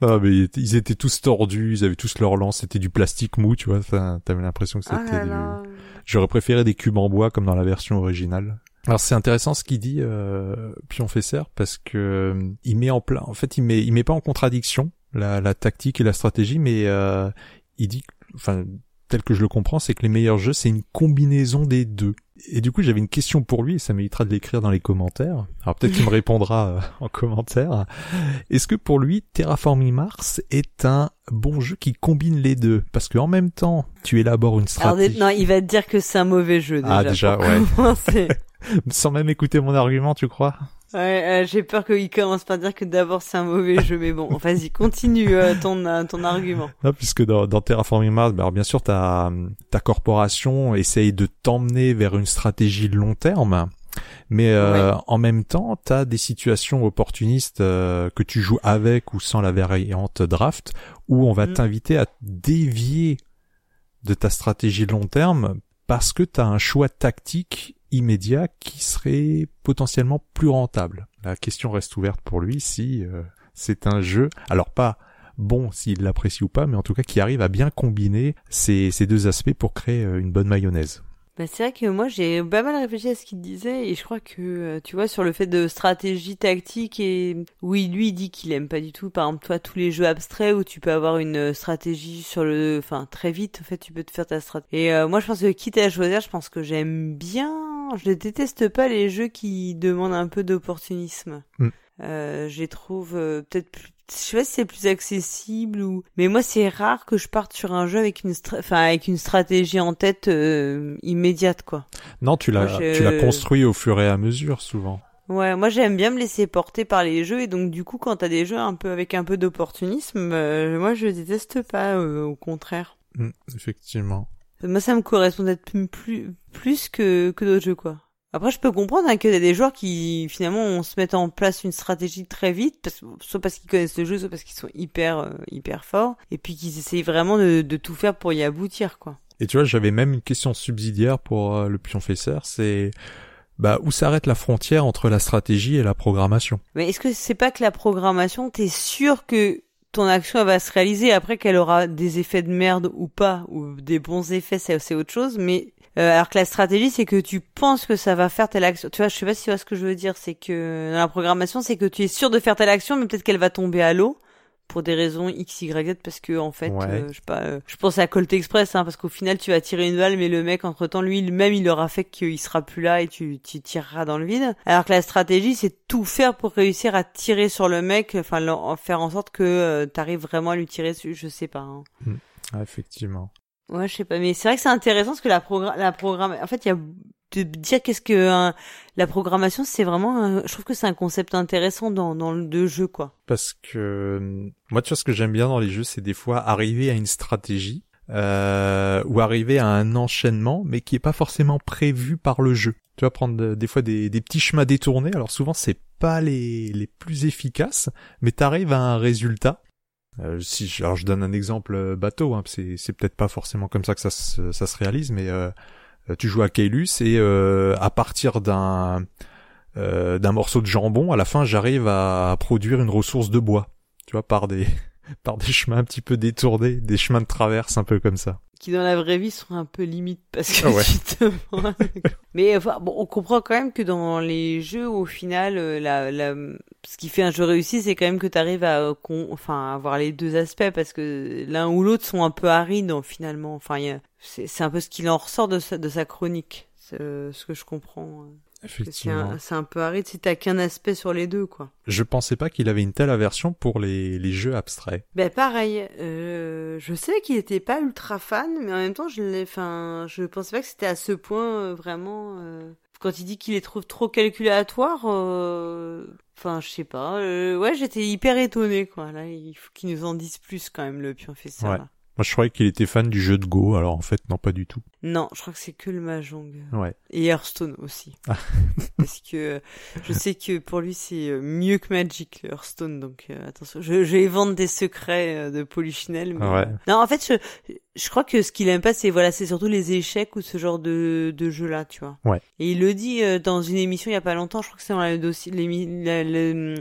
Ah, mais ils étaient- tous tordus, ils avaient tous leur lance, c'était du plastique mou, tu vois. T'avais l'impression que Ah c'était là du... J'aurais préféré des cubes en bois comme dans la version originale. Alors c'est intéressant ce qu'il dit euh, Pionfesseur parce que euh, il met en pla... en fait il met il met pas en contradiction la, la tactique et la stratégie mais euh, il dit enfin tel que je le comprends c'est que les meilleurs jeux c'est une combinaison des deux. Et du coup j'avais une question pour lui et ça m'évitera de l'écrire dans les commentaires. Alors peut-être qu'il me répondra euh, en commentaire. Est-ce que pour lui Terraforming Mars est un bon jeu qui combine les deux? Parce qu'en même temps tu élabores une stratégie non, il va te dire que c'est un mauvais jeu déjà. Ah, déjà, ouais. Sans même écouter mon argument, tu crois? Ouais, euh, j'ai peur qu'il commence par dire que d'abord c'est un mauvais jeu, mais bon, vas-y, continue euh, ton euh, ton argument. Non, puisque dans, dans Terraforming Mars, bah, alors bien sûr, ta, ta corporation essaye de t'emmener vers une stratégie long terme, mais euh, en même temps, tu as des situations opportunistes euh, que tu joues avec ou sans la variante draft, où on va Mm. t'inviter à dévier de ta stratégie long terme parce que tu as un choix tactique immédiat qui serait potentiellement plus rentable. La question reste ouverte pour lui si euh, c'est un jeu, alors pas bon s'il l'apprécie ou pas, mais en tout cas qui arrive à bien combiner ces, ces deux aspects pour créer euh, une bonne mayonnaise. Bah, c'est vrai que moi j'ai pas mal réfléchi à ce qu'il disait et je crois que euh, tu vois sur le fait de stratégie tactique et oui lui il dit qu'il aime pas du tout par exemple toi tous les jeux abstraits où tu peux avoir une euh, stratégie sur le enfin très vite en fait tu peux te faire ta stratégie et euh, moi je pense que quitte à choisir je pense que j'aime bien je ne déteste pas les jeux qui demandent un peu d'opportunisme Mm. euh, je les trouve euh, peut-être plus je sais pas si c'est plus accessible ou mais moi c'est rare que je parte sur un jeu avec une stra- enfin avec une stratégie en tête euh, immédiate quoi. Non, tu l'as, je- tu l'as construit au fur et à mesure souvent. Ouais, moi j'aime bien me laisser porter par les jeux et donc du coup quand t'as des jeux un peu avec un peu d'opportunisme, euh, moi je déteste pas euh, au contraire. Mm, effectivement. Moi ça me correspond d'être plus plus, plus que que d'autres jeux quoi. Après, je peux comprendre hein, qu'il y a des joueurs qui finalement on se met en place une stratégie très vite, parce, soit parce qu'ils connaissent le jeu, soit parce qu'ils sont hyper euh, hyper forts, et puis qu'ils essayent vraiment de, de tout faire pour y aboutir, quoi. Et tu vois, j'avais même une question subsidiaire pour euh, le pionfesseur, c'est bah où s'arrête la frontière entre la stratégie et la programmation? Mais est-ce que c'est pas que la programmation, t'es sûr que ton action elle va se réaliser après qu'elle aura des effets de merde ou pas, ou des bons effets, c'est autre chose, mais euh, alors que la stratégie, c'est que tu penses que ça va faire telle action. Tu vois, je sais pas si tu vois ce que je veux dire. C'est que dans la programmation, c'est que tu es sûr de faire telle action, mais peut-être qu'elle va tomber à l'eau pour des raisons x, y, z, parce que en fait, Ouais. euh, je sais pas. euh, je pense à Colt Express, hein, parce qu'au final, tu vas tirer une balle, mais le mec, entre temps, lui, même, il aura fait qu'il sera plus là et tu, tu tireras dans le vide. Alors que la stratégie, c'est tout faire pour réussir à tirer sur le mec, enfin, faire en sorte que euh, t'arrives vraiment à lui tirer. Je sais pas. hein. Ah, effectivement. Ouais, je sais pas, mais c'est vrai que c'est intéressant parce que la programme, la programme, en fait, il y a de dire qu'est-ce que un- la programmation, c'est vraiment, un- je trouve que c'est un concept intéressant dans dans le jeu, quoi. Parce que euh, moi, tu vois, ce que j'aime bien dans les jeux, c'est des fois arriver à une stratégie euh, ou arriver à un enchaînement, mais qui est pas forcément prévu par le jeu. Tu vas prendre de- des fois des, des petits chemins détournés. Alors souvent, c'est pas les les plus efficaces, mais t'arrives à un résultat. Euh, si je, alors je donne un exemple euh, bateau, hein, c'est c'est peut-être pas forcément comme ça que ça se, ça se réalise, mais euh, euh, tu joues à Kaelus et euh, à partir d'un d'un morceau de jambon, à la fin, j'arrive à produire une ressource de bois. Tu vois, par des par des chemins un petit peu détournés, des chemins de traverse un peu comme ça. Qui dans la vraie vie sont un peu limites parce que Ah ouais. Mais enfin, bon, on comprend quand même que dans les jeux, au final, euh, la, la, ce qui fait un jeu réussi, c'est quand même que tu arrives à, euh, con- enfin, à avoir les deux aspects parce que l'un ou l'autre sont un peu arides finalement. Enfin, il y a- c'est c'est un peu ce qu'il en ressort de sa, de sa chronique, c'est, euh, ce que je comprends. C'est Effectivement. un, c'est un peu aride si t'as qu'un aspect sur les deux, quoi. Je pensais pas qu'il avait une telle aversion pour les, les jeux abstraits. Ben pareil, euh, je sais qu'il était pas ultra fan, mais en même temps, je l'ai, enfin, je pensais pas que c'était à ce point euh, vraiment. euh, Quand il dit qu'il les trouve trop calculatoires, euh, enfin, je sais pas. euh, ouais, j'étais hyper étonnée, quoi. Là, il faut qu'il nous en dise plus quand même, le pionfesseur. Ouais. Moi, je croyais qu'il était fan du jeu de Go, alors en fait, non, pas du tout. Non, je crois que c'est que le mahjong. Ouais. Et Hearthstone aussi. Ah. Parce que euh, je sais que pour lui c'est euh, mieux que Magic, le Hearthstone. Donc euh, attention, je, je vais vendre des secrets de Polichinelle. Mais... Ouais. Non, en fait, je, Je crois que ce qu'il aime pas, c'est voilà, c'est surtout les échecs ou ce genre de, de jeu là, tu vois. Ouais. Et il le dit euh, dans une émission il y a pas longtemps, je crois que c'est dans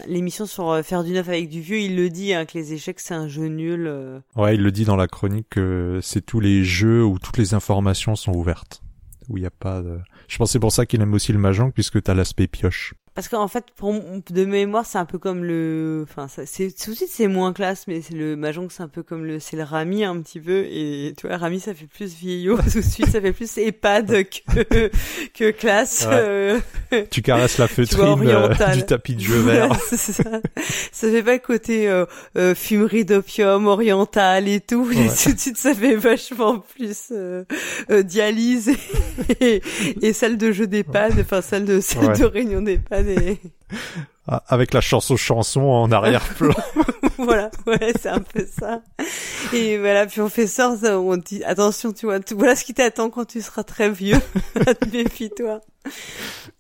l'émission sur euh, faire du neuf avec du vieux, il le dit hein, que les échecs c'est un jeu nul. Ouais, il le dit dans la chronique que c'est tous les jeux où toutes les informations sont ouvertes. Où y a pas de... Je pense c'est pour ça qu'il aime aussi le Mahjong, puisque t'as l'aspect pioche. Parce qu'en fait, pour de mémoire, c'est un peu comme le, enfin, c'est tout de suite c'est moins classe, mais c'est le mahjong, c'est un peu comme le, c'est le rami un petit peu, et tu vois, rami ça fait plus vieillot, tout de suite ça fait plus EHPAD que que classe. Ouais. euh, Tu caresses la feutrine euh, orientale. du tapis de jeu vert. Ça. ça fait pas le côté euh, euh, fumerie d'opium oriental et tout, et tout de suite ça fait vachement plus euh, euh, dialyse et, et salle de jeu d'EHPAD, enfin salle de salle Ouais. de réunion d'EHPAD Ah, Avec la chanson chanson en arrière-plan. voilà, ouais, c'est un peu ça. Et voilà, puis on fait ça, ça, on dit attention, tu vois, tu- voilà ce qui t'attend quand tu seras très vieux. Méfie-toi.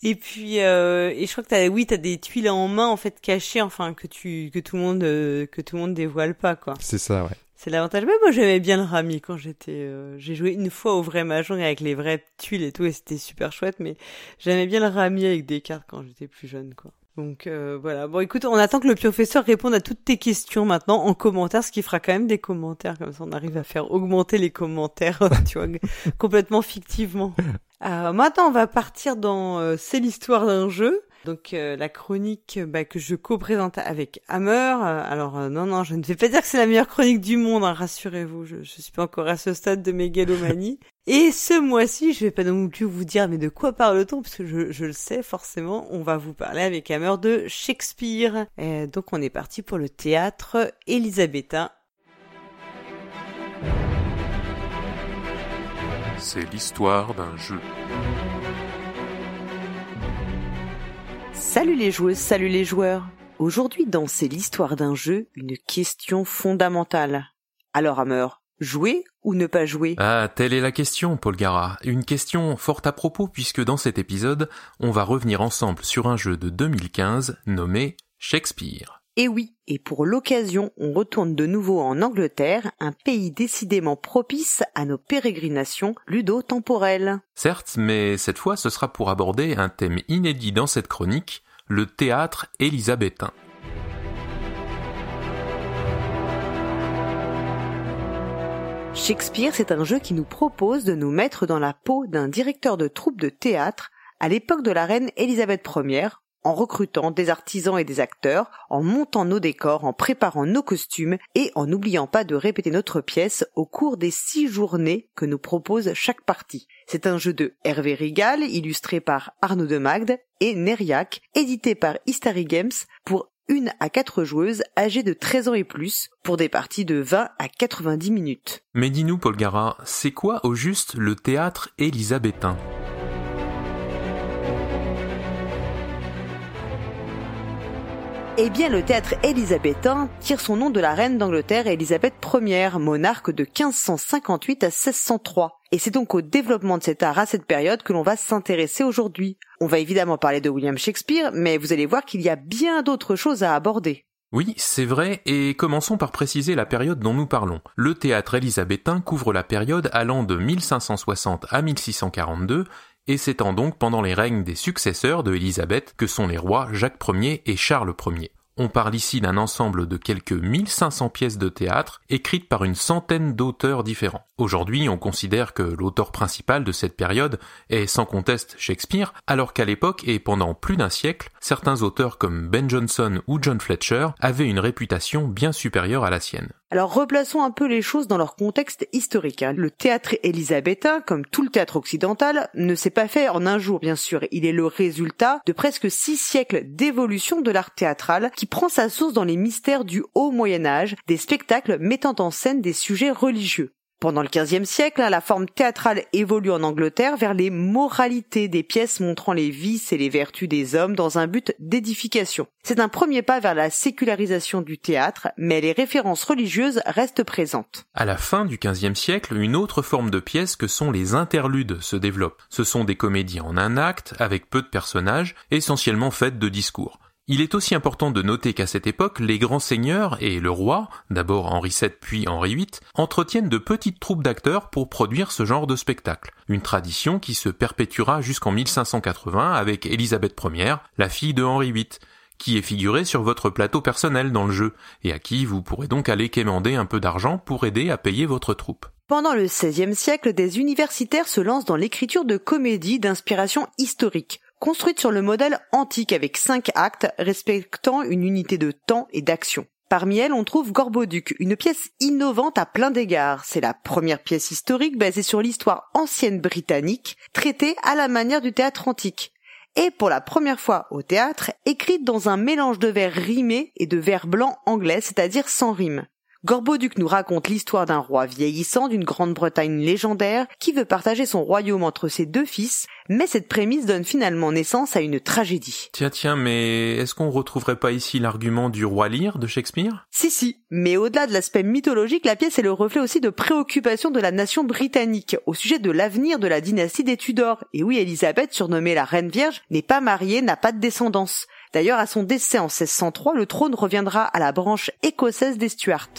Et puis, euh, et je crois que t'as, oui, t'as des tuiles en main en fait cachées, enfin que tu, que tout le monde, euh, que tout le monde dévoile pas, quoi. c'est ça, ouais. C'est l'avantage. Mais moi, j'aimais bien le rami quand j'étais. euh, j'ai joué une fois au vrai mahjong avec les vraies tuiles et tout, et c'était super chouette. Mais j'aimais bien le rami avec des cartes quand j'étais plus jeune, quoi. Donc euh, voilà. Bon, écoute, on attend que le professeur réponde à toutes tes questions maintenant en commentaire, ce qui fera quand même des commentaires comme ça. On arrive à faire augmenter les commentaires, tu vois, complètement fictivement. Euh, maintenant, on va partir dans euh, c'est l'histoire d'un jeu. Donc euh, la chronique bah, que je co-présente avec Hammer. Euh, alors euh, non non, je ne vais pas dire que c'est la meilleure chronique du monde, hein, rassurez-vous. Je, suis pas encore à ce stade de mégalomanie. Et ce mois-ci, je vais pas non plus vous dire mais de quoi parle-t-on parce que je, je le sais forcément. On va vous parler avec Hammer de Shakespeare. Euh, donc on est parti pour le théâtre élisabétain. C'est l'histoire d'un jeu. Salut les joueuses, salut les joueurs. Aujourd'hui dans C'est l'histoire d'un jeu, une question fondamentale. Alors Hammer, jouer ou ne pas jouer? Ah, telle est la question, Paul Gara. Une question fort à propos puisque dans cet épisode, on va revenir ensemble sur un jeu de 2015 nommé Shakespeare. Et oui, et pour l'occasion, on retourne de nouveau en Angleterre, un pays décidément propice à nos pérégrinations ludo-temporelles. Certes, mais cette fois ce sera pour aborder un thème inédit dans cette chronique, le théâtre élisabétain. Shakespeare, c'est un jeu qui nous propose de nous mettre dans la peau d'un directeur de troupe de théâtre à l'époque de la reine Élisabeth Ier, en recrutant des artisans et des acteurs, en montant nos décors, en préparant nos costumes et en n'oubliant pas de répéter notre pièce au cours des six journées que nous propose chaque partie. C'est un jeu de Hervé Rigal, illustré par Arnaud de Magde, et Neriac, édité par Istari Games pour une à quatre joueuses âgées de 13 ans et plus, pour des parties de 20 à 90 minutes. Mais dis-nous, Paul Gara, c'est quoi au juste le théâtre élisabétain? Eh bien, le théâtre élisabétain tire son nom de la reine d'Angleterre Élisabeth Ier, monarque de 1558 à 1603. Et c'est donc au développement de cet art à cette période que l'on va s'intéresser aujourd'hui. On va évidemment parler de William Shakespeare, mais vous allez voir qu'il y a bien d'autres choses à aborder. Oui, c'est vrai, et commençons par préciser la période dont nous parlons. Le théâtre élisabétain couvre la période allant de 1560 à 1642 et s'étend donc pendant les règnes des successeurs de Élisabeth que sont les rois Jacques Ier et Charles Ier. On parle ici d'un ensemble de quelques 1500 pièces de théâtre écrites par une centaine d'auteurs différents. Aujourd'hui, on considère que l'auteur principal de cette période est sans conteste Shakespeare, alors qu'à l'époque et pendant plus d'un siècle, certains auteurs comme Ben Jonson ou John Fletcher avaient une réputation bien supérieure à la sienne. Alors replaçons un peu les choses dans leur contexte historique. hein. Le théâtre élisabétain, comme tout le théâtre occidental, ne s'est pas fait en un jour, bien sûr. Il est le résultat de presque six siècles d'évolution de l'art théâtral qui prend sa source dans les mystères du haut Moyen Âge, des spectacles mettant en scène des sujets religieux. Pendant le XVe siècle, hein, la forme théâtrale évolue en Angleterre vers les moralités des pièces montrant les vices et les vertus des hommes dans un but d'édification. C'est un premier pas vers la sécularisation du théâtre, mais les références religieuses restent présentes. À la fin du XVe siècle, une autre forme de pièce que sont les interludes se développe. Ce sont des comédies en un acte, avec peu de personnages, essentiellement faites de discours. Il est aussi important de noter qu'à cette époque, les grands seigneurs et le roi, d'abord Henri VII puis Henri VIII, entretiennent de petites troupes d'acteurs pour produire ce genre de spectacle. Une tradition qui se perpétuera jusqu'en 1580 avec Élisabeth Ier, la fille de Henri VIII, qui est figurée sur votre plateau personnel dans le jeu, et à qui vous pourrez donc aller quémander un peu d'argent pour aider à payer votre troupe. Pendant le XVIe siècle, des universitaires se lancent dans l'écriture de comédies d'inspiration historique, construites sur le modèle antique avec cinq actes respectant une unité de temps et d'action. Parmi elles, on trouve Gorboduc, une pièce innovante à plein d'égards. C'est la première pièce historique basée sur l'histoire ancienne britannique, traitée à la manière du théâtre antique. Et pour la première fois au théâtre, écrite dans un mélange de vers rimés et de vers blancs anglais, c'est-à-dire sans rime. Gorboduc nous raconte l'histoire d'un roi vieillissant d'une Grande-Bretagne légendaire qui veut partager son royaume entre ses deux fils, mais cette prémisse donne finalement naissance à une tragédie. Tiens, tiens, mais est-ce qu'on retrouverait pas ici l'argument du roi Lear de Shakespeare? Si, si, mais au-delà de l'aspect mythologique, la pièce est le reflet aussi de préoccupations de la nation britannique au sujet de l'avenir de la dynastie des Tudors. Et oui, Elisabeth, surnommée la Reine Vierge, n'est pas mariée, n'a pas de descendance. D'ailleurs, à son décès en 1603, le trône reviendra à la branche écossaise des Stuarts.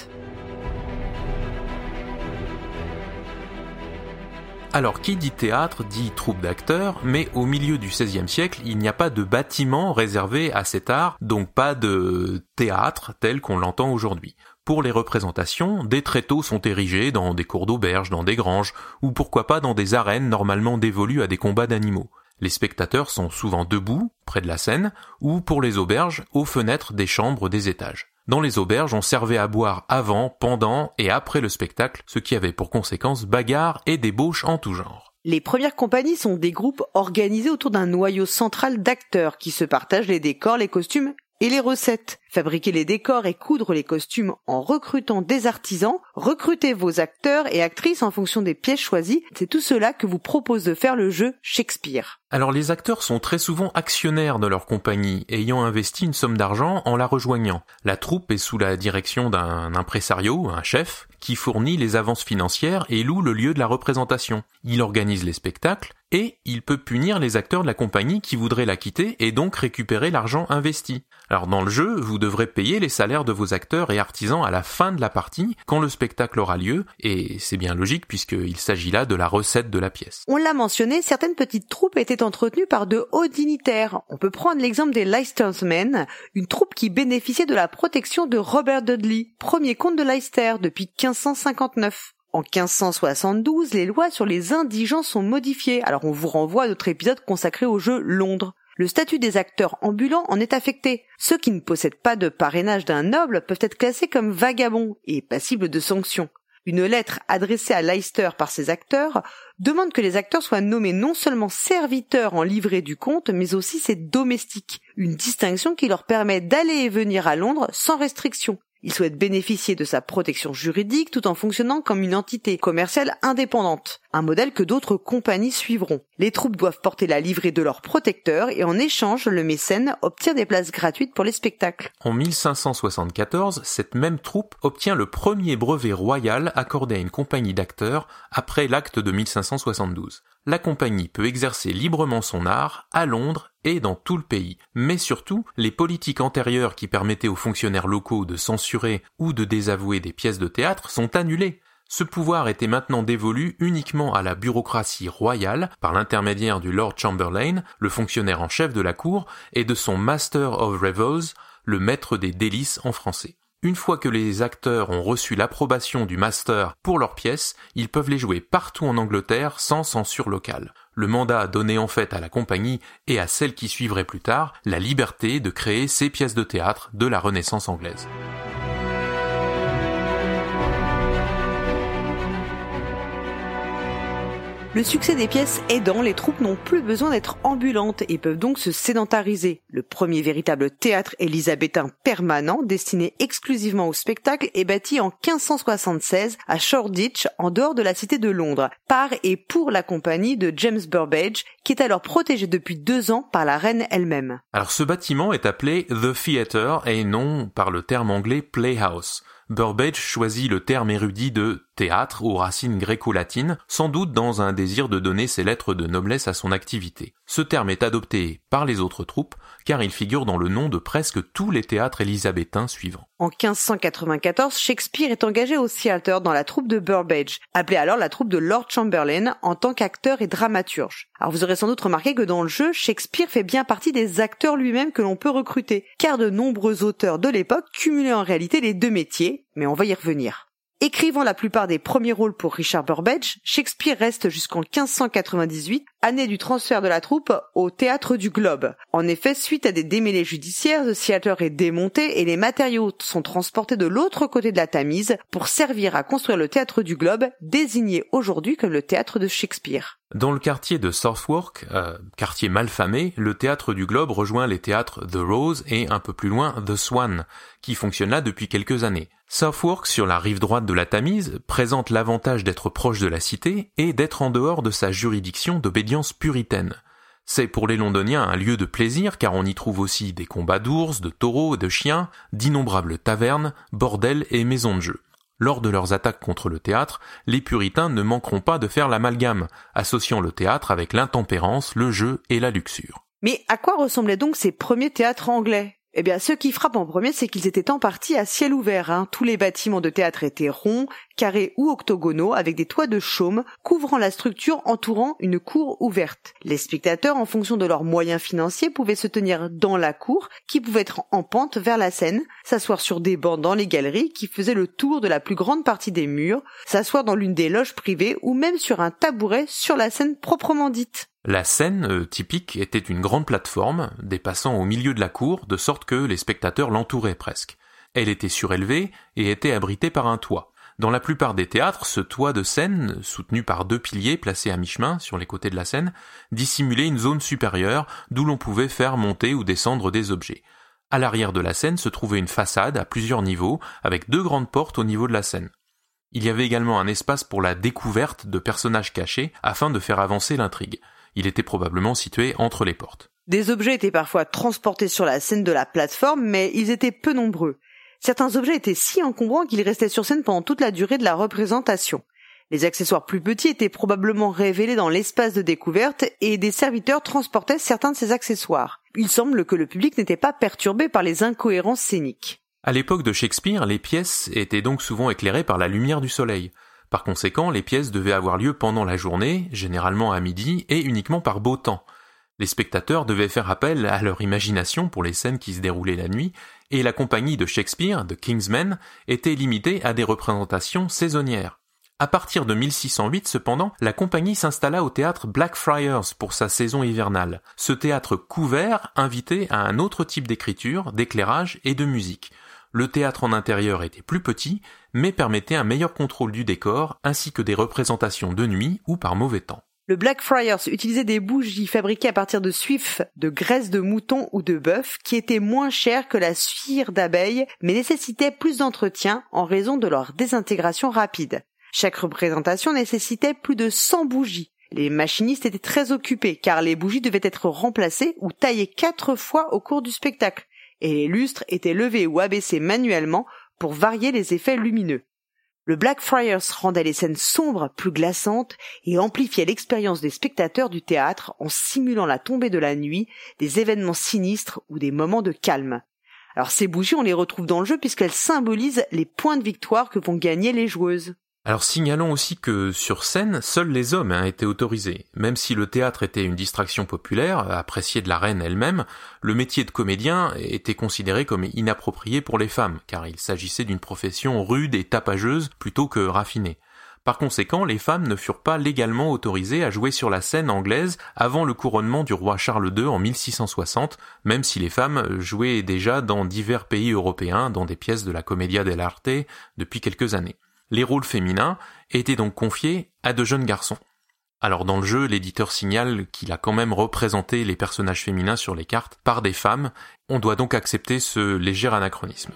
Alors, qui dit théâtre dit troupe d'acteurs, mais au milieu du XVIe siècle, il n'y a pas de bâtiment réservé à cet art, donc pas de théâtre tel qu'on l'entend aujourd'hui. Pour les représentations, des tréteaux sont érigés dans des cours d'auberge, dans des granges, ou pourquoi pas dans des arènes normalement dévolues à des combats d'animaux. Les spectateurs sont souvent debout, près de la scène, ou pour les auberges, aux fenêtres des chambres des étages. Dans les auberges, on servait à boire avant, pendant et après le spectacle, ce qui avait pour conséquence bagarres et débauches en tout genre. Les premières compagnies sont des groupes organisés autour d'un noyau central d'acteurs qui se partagent les décors, les costumes et les recettes. Fabriquer les décors et coudre les costumes en recrutant des artisans, recrutez vos acteurs et actrices en fonction des pièces choisies, c'est tout cela que vous propose de faire le jeu Shakespeare. Alors les acteurs sont très souvent actionnaires de leur compagnie, ayant investi une somme d'argent en la rejoignant. La troupe est sous la direction d'un impresario, un chef, qui fournit les avances financières et loue le lieu de la représentation. Il organise les spectacles et il peut punir les acteurs de la compagnie qui voudraient la quitter et donc récupérer l'argent investi. Alors dans le jeu, vous devrez payer les salaires de vos acteurs et artisans à la fin de la partie, quand le spectacle aura lieu, et c'est bien logique puisqu'il s'agit là de la recette de la pièce. On l'a mentionné, certaines petites troupes étaient entretenues par de hauts dignitaires. On peut prendre l'exemple des Leicestermen, une troupe qui bénéficiait de la protection de Robert Dudley, premier comte de Leicester depuis 1559. En 1572, les lois sur les indigents sont modifiées. Alors on vous renvoie à notre épisode consacré au jeu Londres. Le statut des acteurs ambulants en est affecté. Ceux qui ne possèdent pas de parrainage d'un noble peuvent être classés comme vagabonds et passibles de sanctions. Une lettre adressée à Leicester par ses acteurs demande que les acteurs soient nommés non seulement serviteurs en livrée du comte, mais aussi ses domestiques, une distinction qui leur permet d'aller et venir à Londres sans restriction. Il souhaite bénéficier de sa protection juridique tout en fonctionnant comme une entité commerciale indépendante, un modèle que d'autres compagnies suivront. Les troupes doivent porter la livrée de leur protecteur et en échange, le mécène obtient des places gratuites pour les spectacles. En 1574, cette même troupe obtient le premier brevet royal accordé à une compagnie d'acteurs après l'acte de 1572 la compagnie peut exercer librement son art à Londres et dans tout le pays. Mais surtout, les politiques antérieures qui permettaient aux fonctionnaires locaux de censurer ou de désavouer des pièces de théâtre sont annulées. Ce pouvoir était maintenant dévolu uniquement à la bureaucratie royale par l'intermédiaire du Lord Chamberlain, le fonctionnaire en chef de la cour, et de son Master of Revels, le maître des délices en français. Une fois que les acteurs ont reçu l'approbation du master pour leurs pièces, ils peuvent les jouer partout en Angleterre sans censure locale. Le mandat donnait en fait à la compagnie et à celle qui suivrait plus tard la liberté de créer ces pièces de théâtre de la Renaissance anglaise. Le succès des pièces aidant, les troupes n'ont plus besoin d'être ambulantes et peuvent donc se sédentariser. Le premier véritable théâtre élisabétain permanent, destiné exclusivement au spectacle, est bâti en 1576 à Shoreditch, en dehors de la cité de Londres, par et pour la compagnie de James Burbage, qui est alors protégée depuis deux ans par la reine elle-même. Alors ce bâtiment est appelé The Theatre et non par le terme anglais Playhouse. Burbage choisit le terme érudit de théâtre aux racines gréco-latines, sans doute dans un désir de donner ses lettres de noblesse à son activité. Ce terme est adopté par les autres troupes, car il figure dans le nom de presque tous les théâtres élisabétains suivants. En 1594, Shakespeare est engagé au theater dans la troupe de Burbage, appelée alors la troupe de Lord Chamberlain, en tant qu'acteur et dramaturge. Alors vous aurez sans doute remarqué que dans le jeu, Shakespeare fait bien partie des acteurs lui-même que l'on peut recruter, car de nombreux auteurs de l'époque cumulaient en réalité les deux métiers, mais on va y revenir. Écrivant la plupart des premiers rôles pour Richard Burbage, Shakespeare reste jusqu'en 1598, année du transfert de la troupe au théâtre du Globe. En effet, suite à des démêlés judiciaires, le theater est démonté et les matériaux sont transportés de l'autre côté de la Tamise pour servir à construire le théâtre du Globe, désigné aujourd'hui comme le théâtre de Shakespeare. Dans le quartier de Southwark, euh, quartier malfamé, le théâtre du Globe rejoint les théâtres The Rose et un peu plus loin The Swan, qui fonctionnent là depuis quelques années. Southwark, sur la rive droite de la Tamise, présente l'avantage d'être proche de la cité et d'être en dehors de sa juridiction d'obédience puritaine. C'est pour les londoniens un lieu de plaisir car on y trouve aussi des combats d'ours, de taureaux et de chiens, d'innombrables tavernes, bordels et maisons de jeu. Lors de leurs attaques contre le théâtre, les puritains ne manqueront pas de faire l'amalgame, associant le théâtre avec l'intempérance, le jeu et la luxure. Mais à quoi ressemblaient donc ces premiers théâtres anglais? Eh bien, ce qui frappe en premier, c'est qu'ils étaient en partie à ciel ouvert. Hein. Tous les bâtiments de théâtre étaient ronds, carrés ou octogonaux, avec des toits de chaume couvrant la structure entourant une cour ouverte. Les spectateurs, en fonction de leurs moyens financiers, pouvaient se tenir dans la cour, qui pouvait être en pente vers la scène, s'asseoir sur des bancs dans les galeries, qui faisaient le tour de la plus grande partie des murs, s'asseoir dans l'une des loges privées, ou même sur un tabouret sur la scène proprement dite. La scène euh, typique était une grande plateforme dépassant au milieu de la cour de sorte que les spectateurs l'entouraient presque. Elle était surélevée et était abritée par un toit. Dans la plupart des théâtres, ce toit de scène, soutenu par deux piliers placés à mi-chemin sur les côtés de la scène, dissimulait une zone supérieure d'où l'on pouvait faire monter ou descendre des objets. À l'arrière de la scène se trouvait une façade à plusieurs niveaux avec deux grandes portes au niveau de la scène. Il y avait également un espace pour la découverte de personnages cachés afin de faire avancer l'intrigue. Il était probablement situé entre les portes. Des objets étaient parfois transportés sur la scène de la plateforme, mais ils étaient peu nombreux. Certains objets étaient si encombrants qu'ils restaient sur scène pendant toute la durée de la représentation. Les accessoires plus petits étaient probablement révélés dans l'espace de découverte et des serviteurs transportaient certains de ces accessoires. Il semble que le public n'était pas perturbé par les incohérences scéniques. À l'époque de Shakespeare, les pièces étaient donc souvent éclairées par la lumière du soleil. Par conséquent, les pièces devaient avoir lieu pendant la journée, généralement à midi, et uniquement par beau temps. Les spectateurs devaient faire appel à leur imagination pour les scènes qui se déroulaient la nuit, et la compagnie de Shakespeare, The King's Men, était limitée à des représentations saisonnières. À partir de 1608, cependant, la compagnie s'installa au théâtre Blackfriars pour sa saison hivernale. Ce théâtre couvert invitait à un autre type d'écriture, d'éclairage et de musique. Le théâtre en intérieur était plus petit, mais permettait un meilleur contrôle du décor ainsi que des représentations de nuit ou par mauvais temps. Le Blackfriars utilisait des bougies fabriquées à partir de suif, de graisse de mouton ou de bœuf qui étaient moins chères que la cire d'abeille mais nécessitaient plus d'entretien en raison de leur désintégration rapide. Chaque représentation nécessitait plus de 100 bougies. Les machinistes étaient très occupés car les bougies devaient être remplacées ou taillées quatre fois au cours du spectacle et les lustres étaient levés ou abaissés manuellement pour varier les effets lumineux. Le Blackfriars rendait les scènes sombres plus glaçantes et amplifiait l'expérience des spectateurs du théâtre en simulant la tombée de la nuit, des événements sinistres ou des moments de calme. Alors ces bougies, on les retrouve dans le jeu puisqu'elles symbolisent les points de victoire que vont gagner les joueuses. Alors signalons aussi que sur scène, seuls les hommes hein, étaient autorisés. Même si le théâtre était une distraction populaire, appréciée de la reine elle-même, le métier de comédien était considéré comme inapproprié pour les femmes, car il s'agissait d'une profession rude et tapageuse plutôt que raffinée. Par conséquent, les femmes ne furent pas légalement autorisées à jouer sur la scène anglaise avant le couronnement du roi Charles II en 1660, même si les femmes jouaient déjà dans divers pays européens dans des pièces de la Commedia dell'arte depuis quelques années les rôles féminins étaient donc confiés à de jeunes garçons. Alors dans le jeu, l'éditeur signale qu'il a quand même représenté les personnages féminins sur les cartes par des femmes, on doit donc accepter ce léger anachronisme.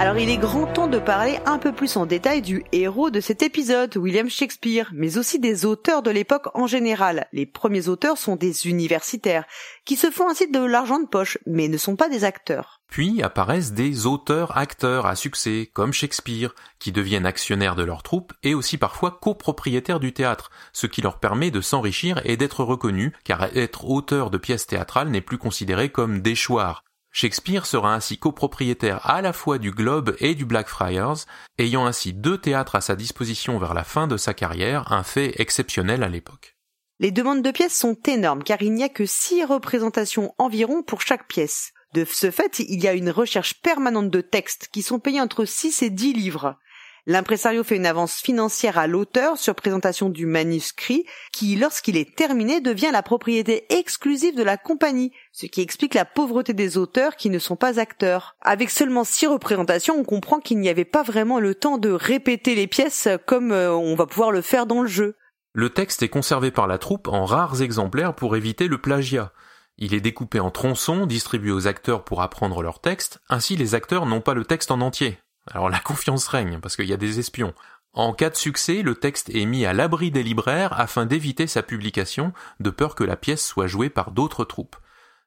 Alors il est grand temps de parler un peu plus en détail du héros de cet épisode, William Shakespeare, mais aussi des auteurs de l'époque en général. Les premiers auteurs sont des universitaires, qui se font ainsi de l'argent de poche, mais ne sont pas des acteurs. Puis apparaissent des auteurs-acteurs à succès, comme Shakespeare, qui deviennent actionnaires de leur troupe et aussi parfois copropriétaires du théâtre, ce qui leur permet de s'enrichir et d'être reconnus, car être auteur de pièces théâtrales n'est plus considéré comme déchoir. Shakespeare sera ainsi copropriétaire à la fois du Globe et du Blackfriars, ayant ainsi deux théâtres à sa disposition vers la fin de sa carrière, un fait exceptionnel à l'époque. Les demandes de pièces sont énormes car il n'y a que six représentations environ pour chaque pièce. De ce fait, il y a une recherche permanente de textes qui sont payés entre 6 et 10 livres. L'impresario fait une avance financière à l'auteur sur présentation du manuscrit qui, lorsqu'il est terminé, devient la propriété exclusive de la compagnie, ce qui explique la pauvreté des auteurs qui ne sont pas acteurs. Avec seulement six représentations, on comprend qu'il n'y avait pas vraiment le temps de répéter les pièces comme euh, on va pouvoir le faire dans le jeu. Le texte est conservé par la troupe en rares exemplaires pour éviter le plagiat. Il est découpé en tronçons, distribué aux acteurs pour apprendre leur texte, ainsi les acteurs n'ont pas le texte en entier. Alors la confiance règne, parce qu'il y a des espions. En cas de succès, le texte est mis à l'abri des libraires afin d'éviter sa publication, de peur que la pièce soit jouée par d'autres troupes.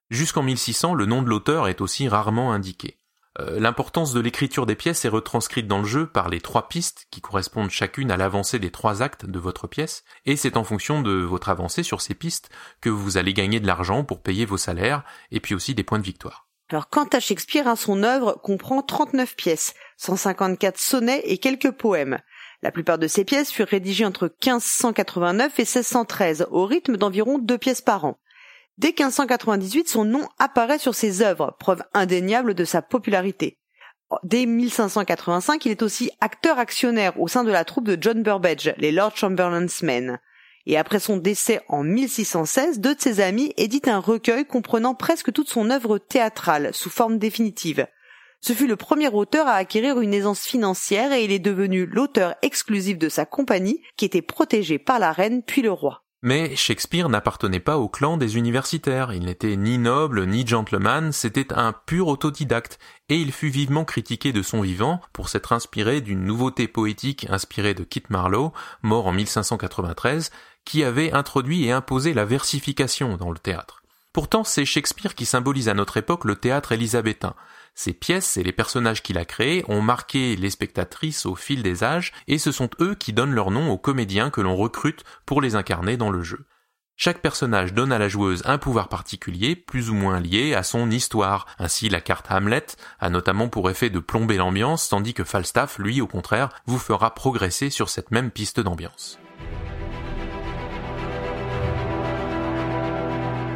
Jusqu'en 1600, le nom de l'auteur est aussi rarement indiqué. Euh, L'importance de l'écriture des pièces est retranscrite dans le jeu par les trois pistes qui correspondent chacune à l'avancée des trois actes de votre pièce, et c'est en fonction de votre avancée sur ces pistes que vous allez gagner de l'argent pour payer vos salaires et puis aussi des points de victoire. Alors quant à Shakespeare, son œuvre comprend 39 pièces, 154 sonnets et quelques poèmes. La plupart de ces pièces furent rédigées entre 1589 et 1613, au rythme d'environ deux pièces par an. Dès 1598, son nom apparaît sur ses œuvres, preuve indéniable de sa popularité. Dès 1585, il est aussi acteur actionnaire au sein de la troupe de John Burbage, les Lord Chamberlain's Men. Et après son décès en 1616, deux de ses amis éditent un recueil comprenant presque toute son œuvre théâtrale, sous forme définitive. Ce fut le premier auteur à acquérir une aisance financière et il est devenu l'auteur exclusif de sa compagnie, qui était protégé par la reine puis le roi. Mais Shakespeare n'appartenait pas au clan des universitaires, il n'était ni noble ni gentleman, c'était un pur autodidacte, et il fut vivement critiqué de son vivant pour s'être inspiré d'une nouveauté poétique inspirée de Kit Marlowe, mort en 1593, qui avait introduit et imposé la versification dans le théâtre. Pourtant, c'est Shakespeare qui symbolise à notre époque le théâtre élisabétain. Ses pièces et les personnages qu'il a créés ont marqué les spectatrices au fil des âges, et ce sont eux qui donnent leur nom aux comédiens que l'on recrute pour les incarner dans le jeu. Chaque personnage donne à la joueuse un pouvoir particulier, plus ou moins lié à son histoire. Ainsi, la carte Hamlet a notamment pour effet de plomber l'ambiance, tandis que Falstaff, lui, au contraire, vous fera progresser sur cette même piste d'ambiance.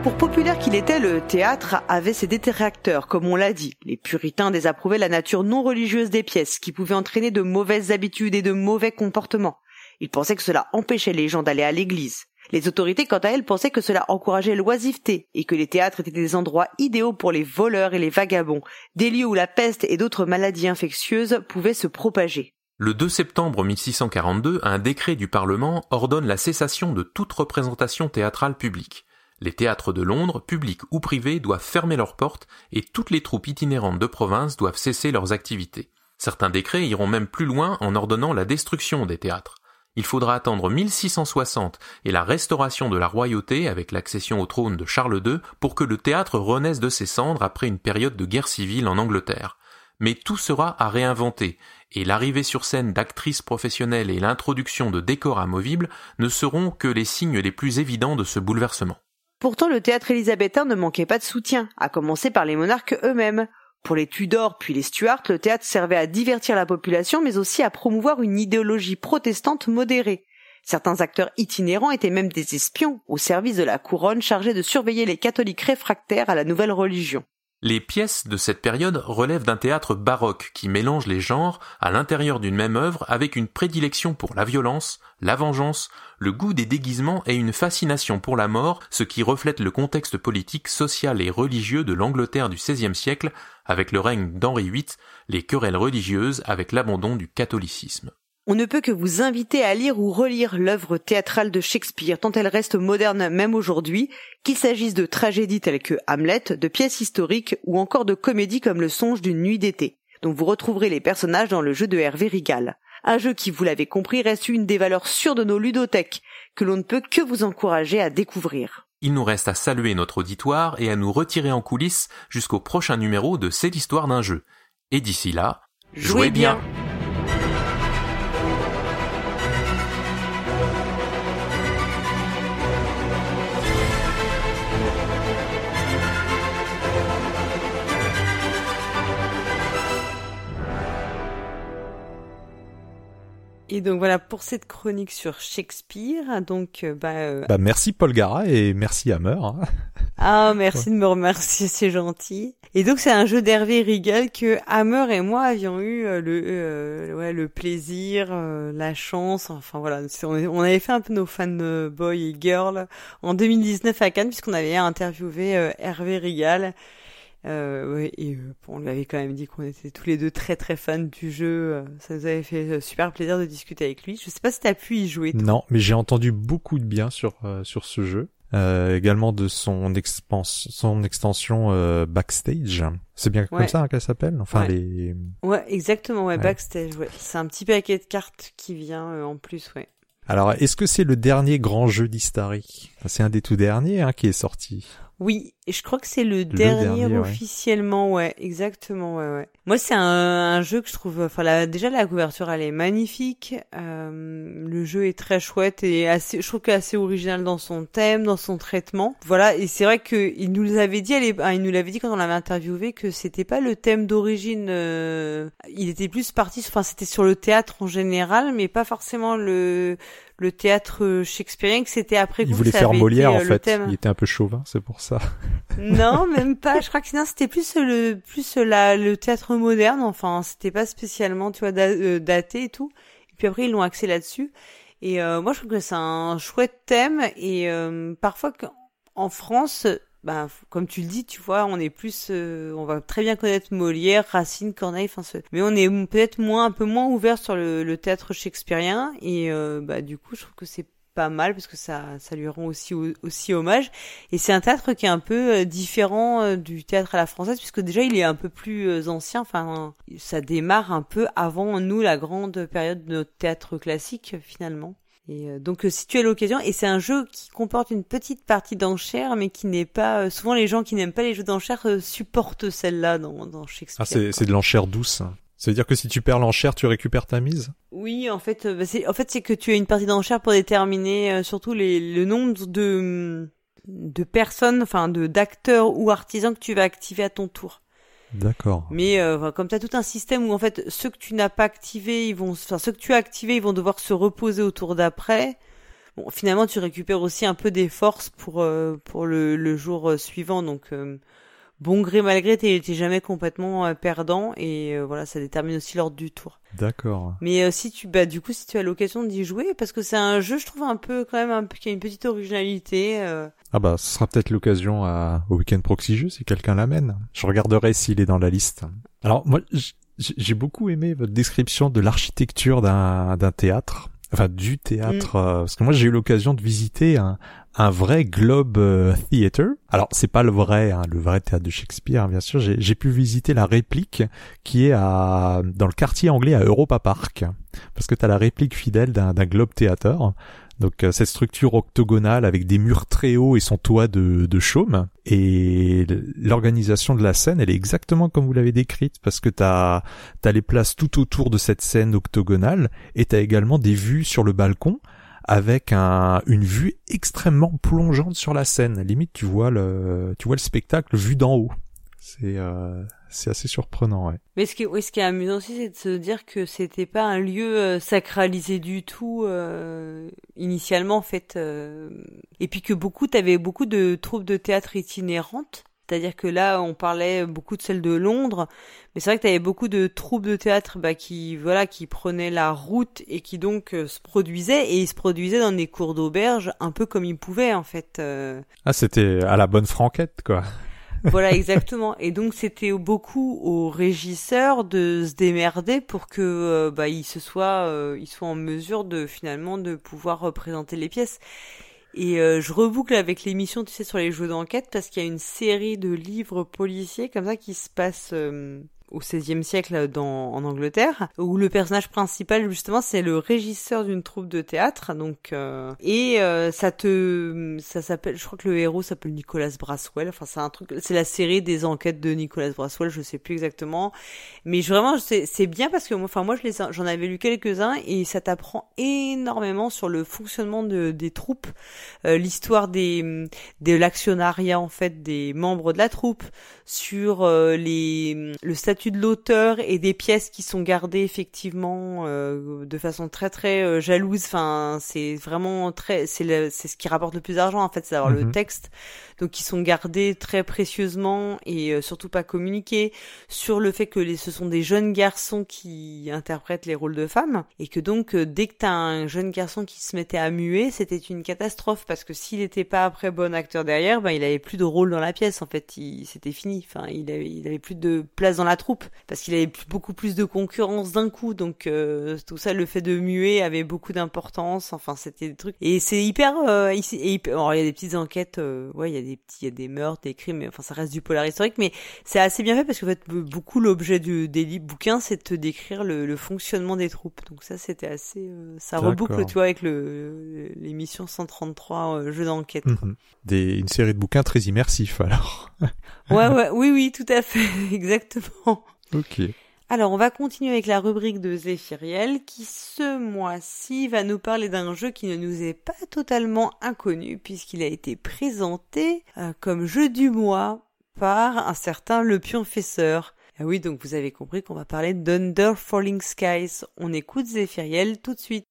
Pour populaire qu'il était, le théâtre avait ses détracteurs, comme on l'a dit. Les puritains désapprouvaient la nature non religieuse des pièces, qui pouvait entraîner de mauvaises habitudes et de mauvais comportements. Ils pensaient que cela empêchait les gens d'aller à l'église. Les autorités, quant à elles, pensaient que cela encourageait l'oisiveté et que les théâtres étaient des endroits idéaux pour les voleurs et les vagabonds, des lieux où la peste et d'autres maladies infectieuses pouvaient se propager. Le 2 septembre 1642, un décret du Parlement ordonne la cessation de toute représentation théâtrale publique. Les théâtres de Londres, publics ou privés, doivent fermer leurs portes et toutes les troupes itinérantes de province doivent cesser leurs activités. Certains décrets iront même plus loin en ordonnant la destruction des théâtres. Il faudra attendre 1660 et la restauration de la royauté avec l'accession au trône de Charles II pour que le théâtre renaisse de ses cendres après une période de guerre civile en Angleterre. Mais tout sera à réinventer, et l'arrivée sur scène d'actrices professionnelles et l'introduction de décors amovibles ne seront que les signes les plus évidents de ce bouleversement. Pourtant, le théâtre élisabétain ne manquait pas de soutien, à commencer par les monarques eux-mêmes. Pour les Tudors puis les Stuarts, le théâtre servait à divertir la population, mais aussi à promouvoir une idéologie protestante modérée. Certains acteurs itinérants étaient même des espions au service de la couronne chargés de surveiller les catholiques réfractaires à la nouvelle religion. Les pièces de cette période relèvent d'un théâtre baroque qui mélange les genres à l'intérieur d'une même œuvre avec une prédilection pour la violence, la vengeance, le goût des déguisements et une fascination pour la mort, ce qui reflète le contexte politique, social et religieux de l'Angleterre du XVIe siècle avec le règne d'Henri VIII, les querelles religieuses avec l'abandon du catholicisme. On ne peut que vous inviter à lire ou relire l'œuvre théâtrale de Shakespeare, tant elle reste moderne même aujourd'hui, qu'il s'agisse de tragédies telles que Hamlet, de pièces historiques ou encore de comédies comme Le songe d'une nuit d'été. dont vous retrouverez les personnages dans le jeu de Hervé Rigal. Un jeu qui, vous l'avez compris, reste une des valeurs sûres de nos ludothèques, que l'on ne peut que vous encourager à découvrir. Il nous reste à saluer notre auditoire et à nous retirer en coulisses jusqu'au prochain numéro de C'est l'histoire d'un jeu. Et d'ici là, jouez bien. Et donc voilà pour cette chronique sur Shakespeare. Donc euh, bah, euh, Bah merci Paul Gara et merci Hammer. hein. ah merci de me remercier, c'est gentil. Et donc c'est un jeu d'Hervé Rigal que Hammer et moi avions eu euh, le euh, ouais le plaisir, euh, la chance. Enfin voilà, on, avait fait un peu nos fanboys et girls en 2019 à Cannes puisqu'on avait interviewé euh, Hervé Rigal. Euh, ouais, et euh, bon, on lui avait quand même dit qu'on était tous les deux très très fans du jeu. euh, Ça nous avait fait super plaisir de discuter avec lui. Je sais pas si t'as pu y jouer. toi. Non, mais j'ai entendu beaucoup de bien sur euh, sur ce jeu. Euh, également de son, expans son extension euh, backstage. C'est bien Ouais. comme ça hein, qu'elle s'appelle? Enfin Ouais. les. Ouais, exactement, ouais, Ouais. backstage, ouais. C'est un petit paquet de cartes qui vient euh, en plus, ouais. Alors est-ce que c'est le dernier grand jeu d'Istari? C'est un des tout derniers hein, qui est sorti. Oui, et je crois que c'est le, dernier, officiellement, ouais, exactement, ouais, ouais. Moi, c'est un, un jeu que je trouve, enfin, la- déjà la couverture, elle est magnifique. Euh, le jeu est très chouette et assez, je trouve qu'il est assez original dans son thème, dans son traitement. Voilà, et c'est vrai que il nous avait dit, il nous l'avait dit quand on l'avait interviewé que c'était pas le thème d'origine. euh, il était plus parti, enfin, c'était sur le théâtre en général, mais pas forcément le le théâtre shakespearien. Que c'était après. Il coup voulait ça faire Molière été, en euh, fait. thème. Il était un peu chauvin, c'est pour ça. Non, même pas. Je crois que non, c'était plus le plus la le théâtre moderne. Enfin, c'était pas spécialement, tu vois, euh, daté et tout. Et puis après, ils l'ont axé là-dessus. Et euh, moi, je trouve que c'est un chouette thème. Et euh, parfois, en France, f- comme tu le dis, tu vois, on est plus, euh, on va très bien connaître Molière, Racine, Corneille, enfin, ce- mais on est peut-être moins, un peu moins ouvert sur le, le théâtre shakespearien. Et euh, bah, du coup, je trouve que c'est pas mal parce que ça, ça lui rend aussi aussi hommage. Et c'est un théâtre qui est un peu euh, différent euh, du théâtre à la française, puisque déjà il est un peu plus euh, ancien. Enfin, ça démarre un peu avant nous la grande période de notre théâtre classique finalement. Et donc si tu as l'occasion, et c'est un jeu qui comporte une petite partie d'enchères, mais qui n'est pas. souvent les gens qui n'aiment pas les jeux d'enchères supportent celle-là dans, dans Shakespeare. Ah c'est de l'enchère douce. C'est-à-dire que si tu perds l'enchère, tu récupères ta mise? Oui, en fait, euh, bah, c'est en fait c'est que tu as une partie d'enchère pour déterminer euh, surtout les, le nombre de de personnes, enfin de d'acteurs ou artisans que tu vas activer à ton tour. D'accord. Mais euh, comme tu as tout un système où en fait ceux que tu n'as pas activés, ils vont enfin ceux que tu as activés, ils vont devoir se reposer au tour d'après. Bon, finalement tu récupères aussi un peu des forces pour euh, pour le, le jour suivant donc euh, bon gré mal gré t'es jamais complètement euh, perdant et euh, voilà ça détermine aussi l'ordre du tour. D'accord. Mais euh, si tu bah du coup si tu as l'occasion d'y jouer parce que c'est un jeu je trouve un peu quand même un peu qui a une petite originalité euh, Ah bah, ce sera peut-être l'occasion à, au week-end proxy jeu si quelqu'un l'amène. Je regarderai s'il est dans la liste. Alors moi, j'ai beaucoup aimé votre description de l'architecture d'un d'un théâtre, enfin du théâtre, euh, parce que moi j'ai eu l'occasion de visiter un un vrai Globe euh, Theatre. Alors c'est pas le vrai, hein, le vrai théâtre de Shakespeare, hein, bien sûr. J'ai pu visiter la réplique qui est à dans le quartier anglais à Europa Park, parce que t'as la réplique fidèle d'un Globe Theatre. Donc euh, cette structure octogonale avec des murs très hauts et son toit de, de chaume. Et l'organisation de la scène, elle est exactement comme vous l'avez décrite, parce que t'as as les places tout autour de cette scène octogonale, et t'as également des vues sur le balcon avec un, une vue extrêmement plongeante sur la scène. Limite, tu vois le, tu vois le spectacle vu d'en haut. C'est euh, c'est assez surprenant, ouais. Mais ce qui, oui, ce qui est amusant aussi, c'est de se dire que c'était pas un lieu euh, sacralisé du tout euh, initialement, en fait, euh, et puis que beaucoup, t'avais beaucoup de troupes de théâtre itinérantes. C'est-à-dire que là, on parlait beaucoup de celles de Londres, mais c'est vrai que t'avais beaucoup de troupes de théâtre bah, qui, voilà, qui prenaient la route et qui donc euh, se produisaient et ils se produisaient dans des cours d'auberge, un peu comme ils pouvaient en fait. euh, Ah, c'était à la bonne franquette, quoi. voilà, exactement. Et donc c'était beaucoup aux régisseurs de se démerder pour que euh, bah ils se soient ils soient en mesure de finalement de pouvoir représenter les pièces. Et euh, je reboucle avec l'émission, tu sais, sur les jeux d'enquête parce qu'il y a une série de livres policiers comme ça qui se passe euh, au XVIe siècle dans, en Angleterre, où le personnage principal justement c'est le régisseur d'une troupe de théâtre, donc euh, et euh, ça te, ça s'appelle, je crois que le héros s'appelle Nicolas Braswell, enfin c'est un truc, c'est la série des enquêtes de Nicolas Braswell, je sais plus exactement, mais vraiment c'est c'est bien parce que moi, enfin moi je les, j'en avais lu quelques uns et ça t'apprend énormément sur le fonctionnement de, des troupes, euh, l'histoire des de l'actionnariat en fait des membres de la troupe, sur euh, les le statut de l'auteur et des pièces qui sont gardées effectivement euh, de façon très très euh, jalouse. Enfin, c'est vraiment très c'est c'est ce qui rapporte le plus d'argent en fait, c'est d'avoir le Mhm. texte. Donc qui sont gardés très précieusement et euh, surtout pas communiqués sur le fait que les, ce sont des jeunes garçons qui interprètent les rôles de femmes et que donc euh, dès que t'as un jeune garçon qui se mettait à muer, c'était une catastrophe parce que s'il n'était pas après bon acteur derrière, ben il avait plus de rôle dans la pièce en fait, c'était fini. Enfin, il avait, il avait plus de place dans la troupe parce qu'il avait beaucoup plus de concurrence d'un coup. Donc euh, tout ça, le fait de muer avait beaucoup d'importance. Enfin, c'était des trucs et c'est hyper, euh, ici- et hyper- alors, il y a des petites enquêtes, euh, ouais, il y a des petits, il y a des meurtres, des crimes, mais enfin ça reste du polar historique, mais c'est assez bien fait parce qu'en fait beaucoup l'objet du, des livres bouquins, c'est de te décrire le, le fonctionnement des troupes. Donc ça, c'était assez, euh, ça reboucle, tu vois, avec le l'émission 133 euh, jeux d'enquête. Mhm. Des, une série de bouquins très immersifs alors. Ouais, ouais, oui, oui, tout à fait, exactement. ok. Alors, on va continuer avec la rubrique de Zéphiriel qui, ce mois-ci, va nous parler d'un jeu qui ne nous est pas totalement inconnu puisqu'il a été présenté euh, comme jeu du mois par un certain Le Pionfesseur. Ah oui, donc vous avez compris qu'on va parler d'Under Falling Skies. On écoute Zéphiriel tout de suite.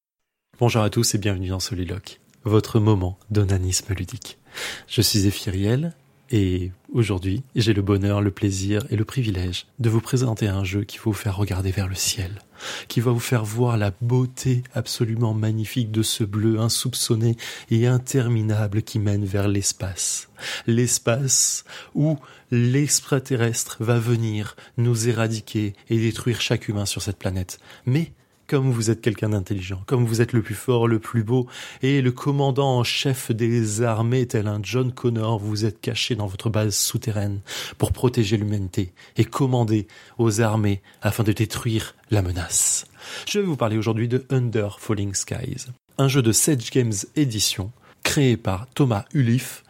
Bonjour à tous et bienvenue dans Soliloque, votre moment d'onanisme ludique. Je suis Zéphiriel et aujourd'hui j'ai le bonheur, le plaisir et le privilège de vous présenter un jeu qui va vous faire regarder vers le ciel, qui va vous faire voir la beauté absolument magnifique de ce bleu insoupçonné et interminable qui mène vers l'espace. L'espace où l'extraterrestre va venir nous éradiquer et détruire chaque humain sur cette planète. Mais comme vous êtes quelqu'un d'intelligent, comme vous êtes le plus fort, le plus beau, et le commandant en chef des armées, tel un John Connor, vous êtes caché dans votre base souterraine pour protéger l'humanité et commander aux armées afin de détruire la menace. Je vais vous parler aujourd'hui de Under Falling Skies, un jeu de Sage Games Edition créé par Thomas Ulif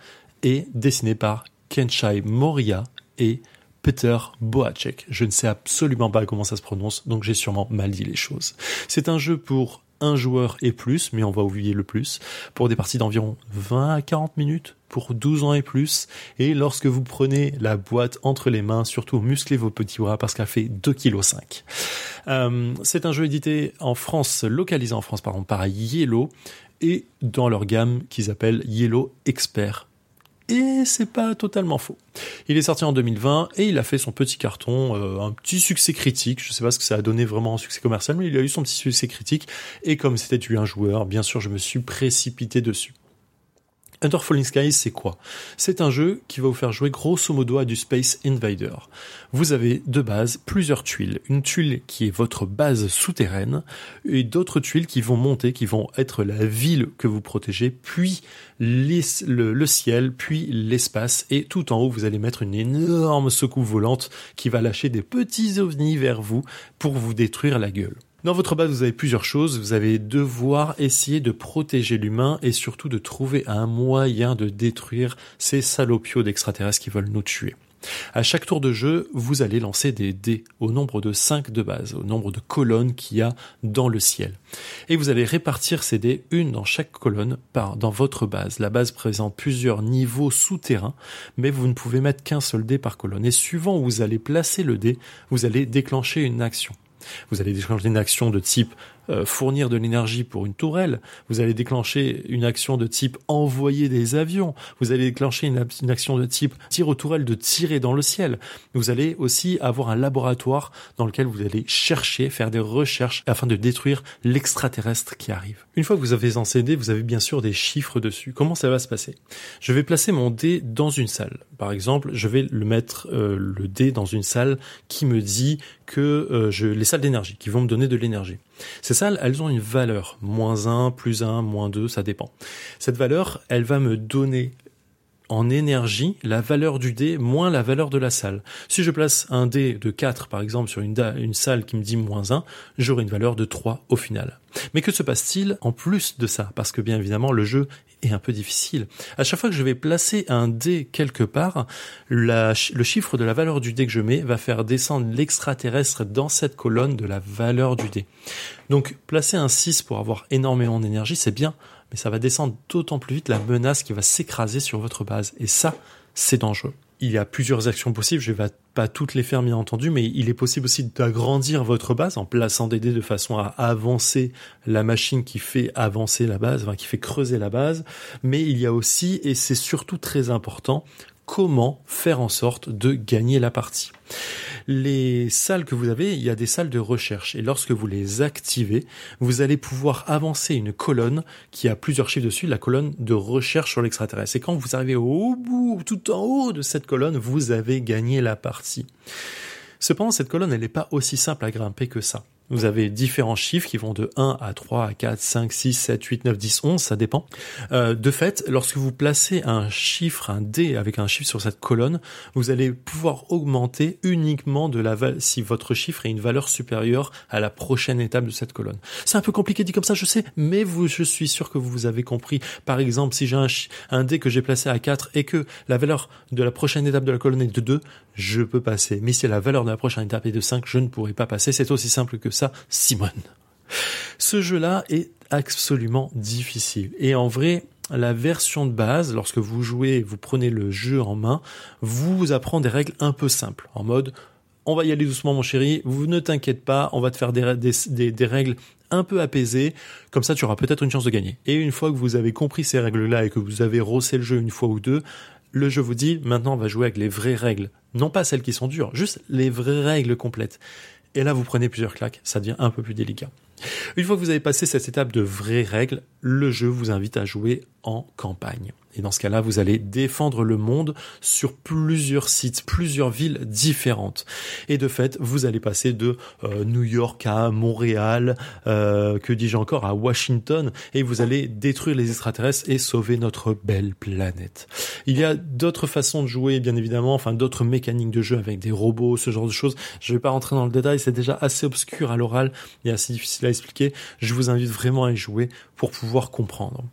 et dessiné par Kenshai Moria et Peter Boacek. Je ne sais absolument pas comment ça se prononce, donc j'ai sûrement mal dit les choses. C'est un jeu pour un joueur et plus, mais on va oublier le plus, pour des parties d'environ 20 à 40 minutes, pour 12 ans et plus, et lorsque vous prenez la boîte entre les mains, surtout musclez vos petits bras parce qu'elle fait 2,5 kg. Euh, c'est un jeu édité en France, localisé en France, pardon, par Yellow, et dans leur gamme qu'ils appellent Yellow Expert et c'est pas totalement faux. Il est sorti en 2020 et il a fait son petit carton, euh, un petit succès critique. Je sais pas ce que ça a donné vraiment en succès commercial, mais il a eu son petit succès critique. Et comme c'était du un joueur, bien sûr, je me suis précipité dessus. Under Falling Skies, c'est quoi? C'est un jeu qui va vous faire jouer grosso modo à du Space Invader. Vous avez de base plusieurs tuiles. Une tuile qui est votre base souterraine et d'autres tuiles qui vont monter, qui vont être la ville que vous protégez, puis le ciel, puis l'espace. Et tout en haut, vous allez mettre une énorme secoupe volante qui va lâcher des petits ovnis vers vous pour vous détruire la gueule. Dans votre base, vous avez plusieurs choses. Vous allez devoir essayer de protéger l'humain et surtout de trouver un moyen de détruire ces salopios d'extraterrestres qui veulent nous tuer. À chaque tour de jeu, vous allez lancer des dés au nombre de 5 de base, au nombre de colonnes qu'il y a dans le ciel. Et vous allez répartir ces dés, une dans chaque colonne, par, dans votre base. La base présente plusieurs niveaux souterrains, mais vous ne pouvez mettre qu'un seul dé par colonne. Et suivant où vous allez placer le dé, vous allez déclencher une action. Vous allez déclencher une action de type euh, fournir de l'énergie pour une tourelle. Vous allez déclencher une action de type envoyer des avions. Vous allez déclencher une, action de type tir aux tourelles de tirer dans le ciel. Vous allez aussi avoir un laboratoire dans lequel vous allez chercher, faire des recherches afin de détruire l'extraterrestre qui arrive. Une fois que vous avez lancé dé, vous avez bien sûr des chiffres dessus. Comment ça va se passer? Je vais placer mon dé dans une salle. Par exemple, je vais le mettre euh, le dé dans une salle qui me dit euh, les salles d'énergie, qui vont me donner de l'énergie. Ces salles, elles ont une valeur, moins 1, plus 1, moins 2, ça dépend. Cette valeur, elle va me donner en énergie la valeur du dé moins la valeur de la salle. Si je place un dé de 4 par exemple sur une, une salle qui me dit moins 1, j'aurai une valeur de 3 au final. Mais que se passe-t-il en plus de ça? Parce que bien évidemment le jeu est un peu difficile. À chaque fois que je vais placer un dé quelque part, le chiffre de la valeur du dé que je mets va faire descendre l'extraterrestre dans cette colonne de la valeur du dé. Donc placer un 6 pour avoir énormément d'énergie, c'est bien, mais ça va descendre d'autant plus vite la menace qui va s'écraser sur votre base. Et ça, c'est dangereux. Il y a plusieurs actions possibles, je vais pas toutes les faire bien entendu, mais il est possible aussi d'agrandir votre base en plaçant des dés de façon à avancer la machine qui fait avancer la base, enfin qui fait creuser la base. Mais il y a aussi, et c'est surtout très important, comment faire en sorte de gagner la partie. Les salles que vous avez, il y a des salles de recherche et lorsque vous les activez, vous allez pouvoir avancer une colonne qui a plusieurs chiffres dessus, la colonne de recherche sur l'extraterrestre. Et quand vous arrivez au bout, tout en haut de cette colonne, vous avez gagné la partie. Cependant, cette colonne, elle n'est pas aussi simple à grimper que ça. Vous avez différents chiffres qui vont de 1 à 3 à 4, 5, 6, 7, 8, 9, 10, 11, ça dépend. Euh, de fait, lorsque vous placez un chiffre, un dé avec un chiffre sur cette colonne, vous allez pouvoir augmenter uniquement de la si votre chiffre est une valeur supérieure à la prochaine étape de cette colonne. C'est un peu compliqué dit comme ça, je sais, mais vous, je suis sûr que vous avez compris. Par exemple, si j'ai un, un dé que j'ai placé à 4 et que la valeur de la prochaine étape de la colonne est de 2, je peux passer. Mais si la valeur de la prochaine étape est de 5, je ne pourrai pas passer. C'est aussi simple que ça, Simone. Ce jeu-là est absolument difficile. Et en vrai, la version de base, lorsque vous jouez, vous prenez le jeu en main, vous apprend des règles un peu simples. En mode, on va y aller doucement mon chéri, vous ne t'inquiète pas, on va te faire des, des, règles un peu apaisées, comme ça tu auras peut-être une chance de gagner. Et une fois que vous avez compris ces règles-là et que vous avez rossé le jeu une fois ou deux, le jeu vous dit, maintenant on va jouer avec les vraies règles. Non pas celles qui sont dures, juste les vraies règles complètes. Et là, vous prenez plusieurs claques, ça devient un peu plus délicat. Une fois que vous avez passé cette étape de vraies règles, le jeu vous invite à jouer en campagne. Et dans ce cas-là, vous allez défendre le monde sur plusieurs sites, plusieurs villes différentes. Et de fait, vous allez passer de euh, New York à Montréal, euh, que dis-je encore, à Washington, et vous allez détruire les extraterrestres et sauver notre belle planète. Il y a d'autres façons de jouer, bien évidemment, enfin d'autres mécaniques de jeu avec des robots, ce genre de choses. Je vais pas rentrer dans le détail, c'est déjà assez obscur à l'oral et assez difficile à expliquer. Je vous invite vraiment à y jouer pour pouvoir comprendre.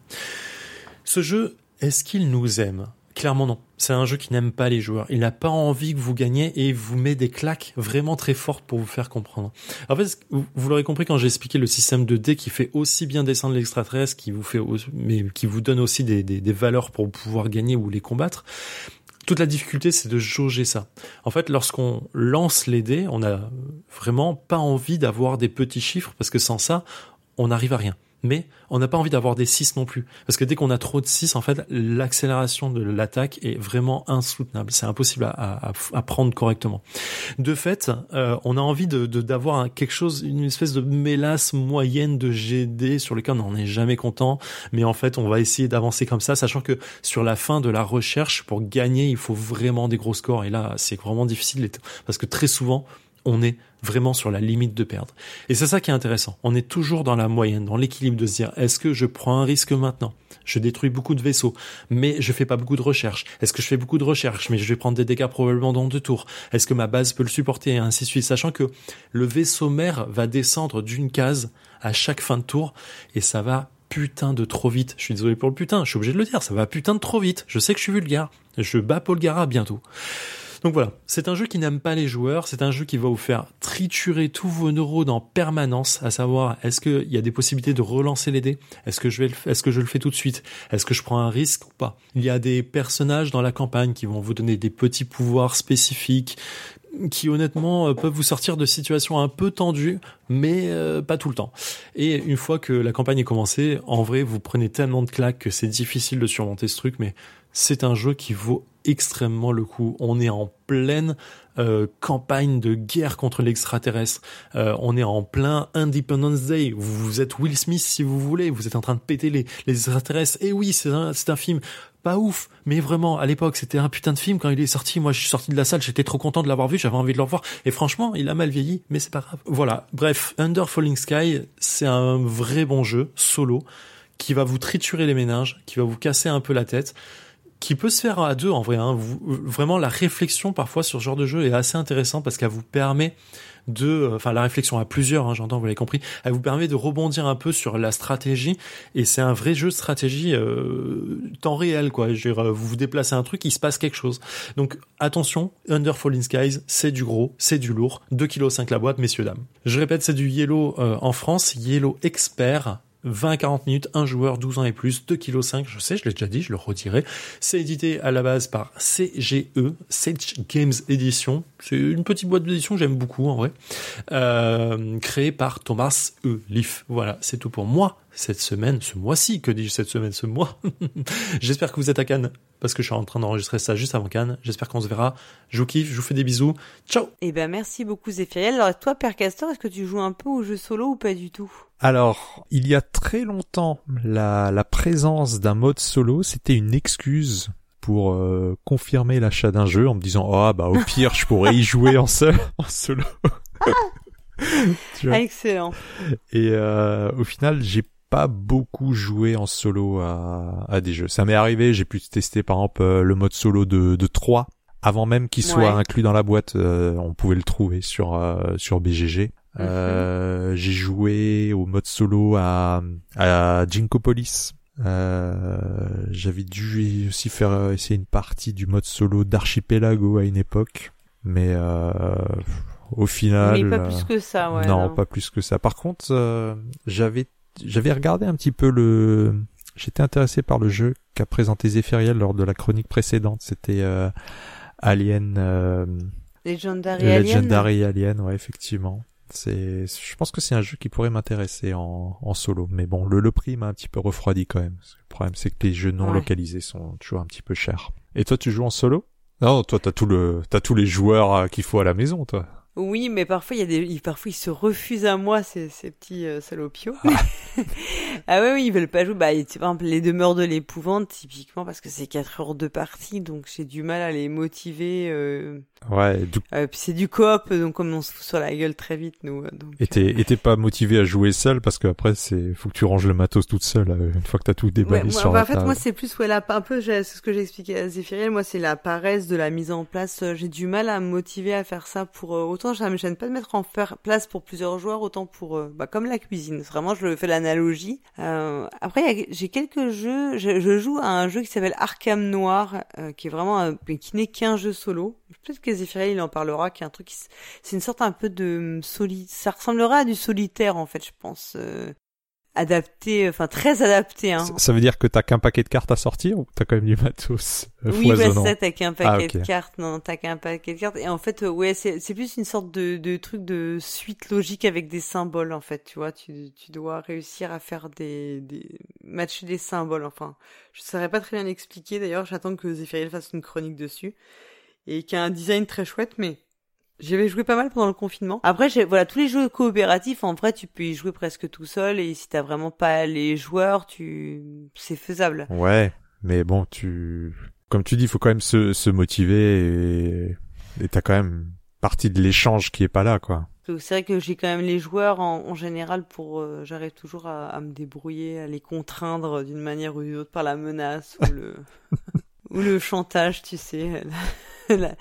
Ce jeu, est-ce qu'il nous aime? Clairement non. C'est un jeu qui n'aime pas les joueurs. Il n'a pas envie que vous gagnez et il vous met des claques vraiment très fortes pour vous faire comprendre. En fait, vous, l'aurez compris quand j'ai expliqué le système de dés qui fait aussi bien descendre l'extraterrestre, qui vous fait, mais qui vous donne aussi des, des, valeurs pour pouvoir gagner ou les combattre. Toute la difficulté, c'est de jauger ça. En fait, lorsqu'on lance les dés, on a vraiment pas envie d'avoir des petits chiffres parce que sans ça, on n'arrive à rien. Mais on n'a pas envie d'avoir des 6 non plus. Parce que dès qu'on a trop de 6, en fait, l'accélération de l'attaque est vraiment insoutenable. C'est impossible à, à- à prendre correctement. De fait, euh, on a envie de d'avoir quelque chose, une espèce de mélasse moyenne de GD sur lequel on n'en est jamais content. Mais en fait, on va essayer d'avancer comme ça, sachant que sur la fin de la recherche, pour gagner, il faut vraiment des gros scores. Et là, c'est vraiment difficile parce que très souvent, on est vraiment sur la limite de perdre. Et c'est ça qui est intéressant. On est toujours dans la moyenne, dans l'équilibre de se dire, est-ce que je prends un risque maintenant? Je détruis beaucoup de vaisseaux, mais je fais pas beaucoup de recherche. Est-ce que je fais beaucoup de recherche, mais je vais prendre des dégâts probablement dans deux tours? Est-ce que ma base peut le supporter? Et ainsi de suite, sachant que le vaisseau mère va descendre d'une case à chaque fin de tour, et ça va putain de trop vite. Je suis désolé pour le putain, je suis obligé de le dire, ça va putain de trop vite. Je sais que je suis vulgaire. Je bats Paul Gara bientôt. Donc voilà, c'est un jeu qui n'aime pas les joueurs, c'est un jeu qui va vous faire triturer tous vos neurones en permanence, à savoir est-ce qu'il y a des possibilités de relancer les dés? Est-ce que je est-ce que je le fais tout de suite? Est-ce que je prends un risque ou pas? Il y a des personnages dans la campagne qui vont vous donner des petits pouvoirs spécifiques qui honnêtement euh, peuvent vous sortir de situations un peu tendues, mais euh, pas tout le temps. Et une fois que la campagne est commencée, en vrai, vous prenez tellement de claques que c'est difficile de surmonter ce truc, mais c'est un jeu qui vaut extrêmement le coup. On est en pleine euh, campagne de guerre contre l'extraterrestre. Euh, on est en plein Independence Day. Vous, êtes Will Smith si vous voulez. Vous êtes en train de péter les, les extraterrestres. Et oui, c'est un, c'est un film pas ouf, mais vraiment à l'époque c'était un putain de film quand il est sorti. Moi, je suis sorti de la salle, j'étais trop content de l'avoir vu, j'avais envie de le revoir. Et franchement, il a mal vieilli, mais c'est pas grave. Voilà. Bref, Under Falling Sky, c'est un vrai bon jeu solo qui va vous triturer les méninges, qui va vous casser un peu la tête qui peut se faire à deux en vrai. Hein. Vous- vraiment, la réflexion parfois sur ce genre de jeu est assez intéressante parce qu'elle vous permet de, euh, enfin la réflexion à plusieurs, hein, j'entends, vous l'avez compris, elle vous permet de rebondir un peu sur la stratégie et c'est un vrai jeu de stratégie euh, temps réel quoi. Je veux dire, euh, vous vous déplacez un truc, il se passe quelque chose. Donc attention, Under Falling Skies, c'est du gros, c'est du lourd, 2,5 kg la boîte, messieurs dames. Je répète, c'est du Yellow euh, en France, Yellow Expert. 20 à 40 minutes, un joueur, 12 ans et plus, 2,5 kg, je sais, je l'ai déjà dit, je le redirai. C'est édité à la base par CGE, Sage Games Edition. C'est une petite boîte d'édition j'aime beaucoup en vrai. Euh, par Thomas E. Leaf. Voilà, c'est tout pour moi cette semaine, ce mois-ci, que dis-je cette semaine, ce mois. J'espère que vous êtes à Cannes, parce que je suis en train d'enregistrer ça juste avant Cannes. J'espère qu'on se verra. Je vous kiffe, je vous fais des bisous. Ciao Eh ben merci beaucoup Zéphiriel. Alors toi, Père Castor, est-ce que tu joues un peu au jeu solo ou pas du tout? Alors, il y a très longtemps, la, la présence d'un mode solo, c'était une excuse pour euh, confirmer l'achat d'un jeu en me disant ah bah au pire je pourrais y jouer en seul en solo. Tu vois. Ah, Excellent. Et euh, au final, j'ai pas beaucoup joué en solo à, à des jeux. Ça m'est arrivé, j'ai pu tester par exemple euh, le mode solo de, de 3 avant même qu'il soit Ouais. inclus dans la boîte, euh, on pouvait le trouver sur euh, sur BGG. Euh, j'ai joué au mode solo à à Jinkopolis. Euh, j'avais dû aussi faire euh, essayer une partie du mode solo d'Archipelago à une époque, mais euh, au final Mais pas plus que ça, ouais. non, pas plus que ça. Par contre, euh, j'avais j'avais regardé un petit peu le. J'étais intéressé par le jeu qu'a présenté Zéphiriel lors de la chronique précédente. C'était euh, Alien. Euh, Legendary Alien. Legendary Alien, ouais, effectivement. C'est, je pense que c'est un jeu qui pourrait m'intéresser en, en solo. Mais bon, le, le prix m'a un petit peu refroidi quand même. Le problème, c'est que les jeux non Ouais. localisés sont toujours un petit peu chers. Et toi, tu joues en solo? Non, toi, t'as tout le, t'as tous les joueurs euh, qu'il faut à la maison, toi. Oui, mais parfois il y a des, parfois ils se refusent à moi ces, ces petits euh, salopios. ah ouais, oui, ils veulent pas jouer. Bah, par exemple, les demeures de l'épouvante, typiquement parce que c'est 4 heures de partie, donc j'ai du mal à les motiver. Euh... Ouais, du Euh, puis c'est du coop, donc comme on se fout sur la gueule très vite, nous. euh, Donc, Et t'es, et t'es pas motivé à jouer seul parce que après c'est, faut que tu ranges le matos toute seule euh, une fois que t'as tout Ouais, déballé moi, sur bah, la en fait, table. moi, c'est plus ouais, la, un peu c'est ce que j'ai expliqué à Zéphiriel. Moi, c'est la paresse de la mise en place. Euh, J'ai du mal à me motiver à faire ça pour euh, autant. Ça me gêne pas de mettre en place pour plusieurs joueurs, autant pour euh, bah, comme la cuisine. Vraiment, je fais l'analogie. Euh, après, j'ai quelques jeux. Je, joue à un jeu qui s'appelle Arkham Noir, euh, qui est vraiment un- qui n'est qu'un jeu solo. Peut-être que Zéphiriel il en parlera, qui est un truc. C'est une sorte un peu de soli. Ça ressemblera à du solitaire en fait, je pense. Adapté, enfin très adapté. Hein. Ça- Ça veut dire que t'as qu'un paquet de cartes à sortir ou t'as quand même du matos euh, Oui, bah, ça, t'as qu'un paquet Ah, de cartes. Non, t'as qu'un paquet de cartes. Et en fait, euh, ouais, c'est, plus une sorte de, de truc de suite logique avec des symboles, en fait. Tu vois, tu, tu dois réussir à faire des, des, matcher des symboles. Enfin, je saurais pas très bien l'expliquer. D'ailleurs, j'attends que Zéphiriel fasse une chronique dessus. Et qui a un design très chouette, mais j'avais joué pas mal pendant le confinement. Après, voilà, tous les jeux coopératifs, en vrai, tu peux y jouer presque tout seul. Et si t'as vraiment pas les joueurs, tu, c'est faisable. Ouais, mais bon, tu, comme tu dis, il faut quand même se, se motiver et, et t'as quand même partie de l'échange qui est pas là, quoi. C'est vrai que j'ai quand même les joueurs en, en général pour euh, j'arrive toujours à, à me débrouiller, à les contraindre d'une manière ou d'une autre par la menace ou le ou le chantage, tu sais, la, la,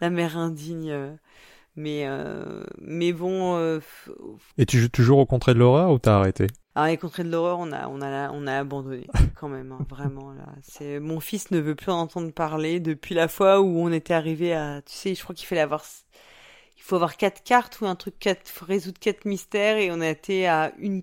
la mère indigne. Mais euh, mais bon, euh, Et tu joues toujours au contraire de l'horreur ou t'as arrêté? Alors les contrées de l'horreur, on a on a on a abandonné quand même, hein, vraiment là. C'est mon fils ne veut plus en entendre parler depuis la fois où on était arrivé à, tu sais, je crois qu'il fallait avoir il faut avoir quatre cartes ou un truc quatre, résoudre quatre mystères et on a été à une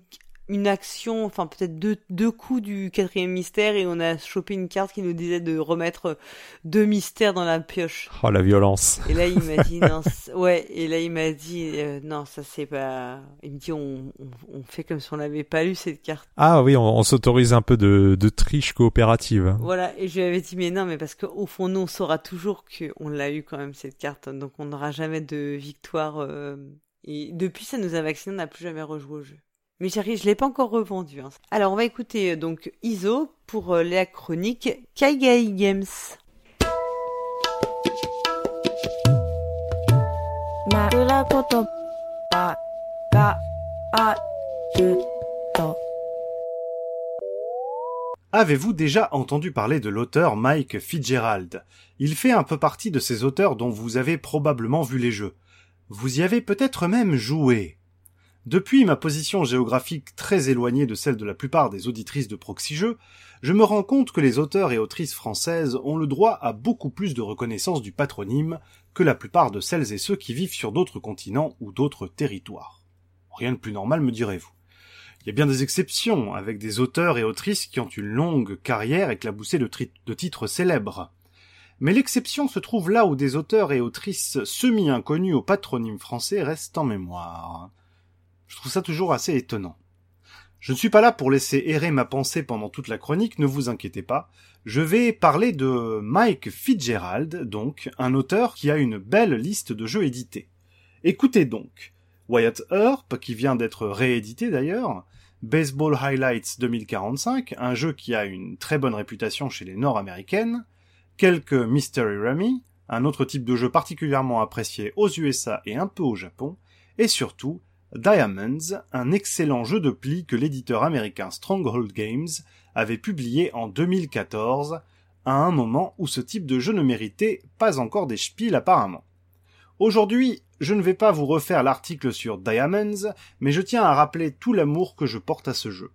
une action, enfin peut-être deux deux coups du quatrième mystère et on a chopé une carte qui nous disait de remettre deux mystères dans la pioche. Oh la violence. Et là il m'a dit non, ouais, et là il m'a dit euh, non ça c'est pas, il me dit on, on on fait comme si on n'avait pas lu cette carte. Ah oui, on, on s'autorise un peu de, de triche coopérative. Voilà, et je lui avais dit, mais non, mais parce qu'au fond, nous, on saura toujours qu'on l'a eu quand même, cette carte, donc on n'aura jamais de victoire. euh, Et depuis, ça nous a vacciné, on n'a plus jamais rejoué au jeu. Mais chérie, je ne l'ai pas encore revendu. Hein. Alors on va écouter euh, donc ISO pour euh, la chronique Kaigai Games. Avez-vous déjà entendu parler de l'auteur Mike Fitzgerald? Il fait un peu partie de ces auteurs dont vous avez probablement vu les jeux. Vous y avez peut-être même joué. Depuis ma position géographique très éloignée de celle de la plupart des auditrices de Proxy Jeux, je me rends compte que les auteurs et autrices françaises ont le droit à beaucoup plus de reconnaissance du patronyme que la plupart de celles et ceux qui vivent sur d'autres continents ou d'autres territoires. Rien de plus normal, me direz-vous. Il y a bien des exceptions, avec des auteurs et autrices qui ont une longue carrière éclaboussée de titres célèbres. Mais l'exception se trouve là où des auteurs et autrices semi-inconnus au patronyme français restent en mémoire. Je trouve ça toujours assez étonnant. Je ne suis pas là pour laisser errer ma pensée pendant toute la chronique, ne vous inquiétez pas. Je vais parler de Mike Fitzgerald, donc, un auteur qui a une belle liste de jeux édités. Écoutez donc. Wyatt Earp, qui vient d'être réédité d'ailleurs, Baseball Highlights 2045, un jeu qui a une très bonne réputation chez les Nord-Américaines, quelques Mystery Rummy, un autre type de jeu particulièrement apprécié aux USA et un peu au Japon, et surtout Diamonds, un excellent jeu de pli que l'éditeur américain Stronghold Games avait publié en 2014, à un moment où ce type de jeu ne méritait pas encore des spiels apparemment. Aujourd'hui, je ne vais pas vous refaire l'article sur Diamonds, mais je tiens à rappeler tout l'amour que je porte à ce jeu.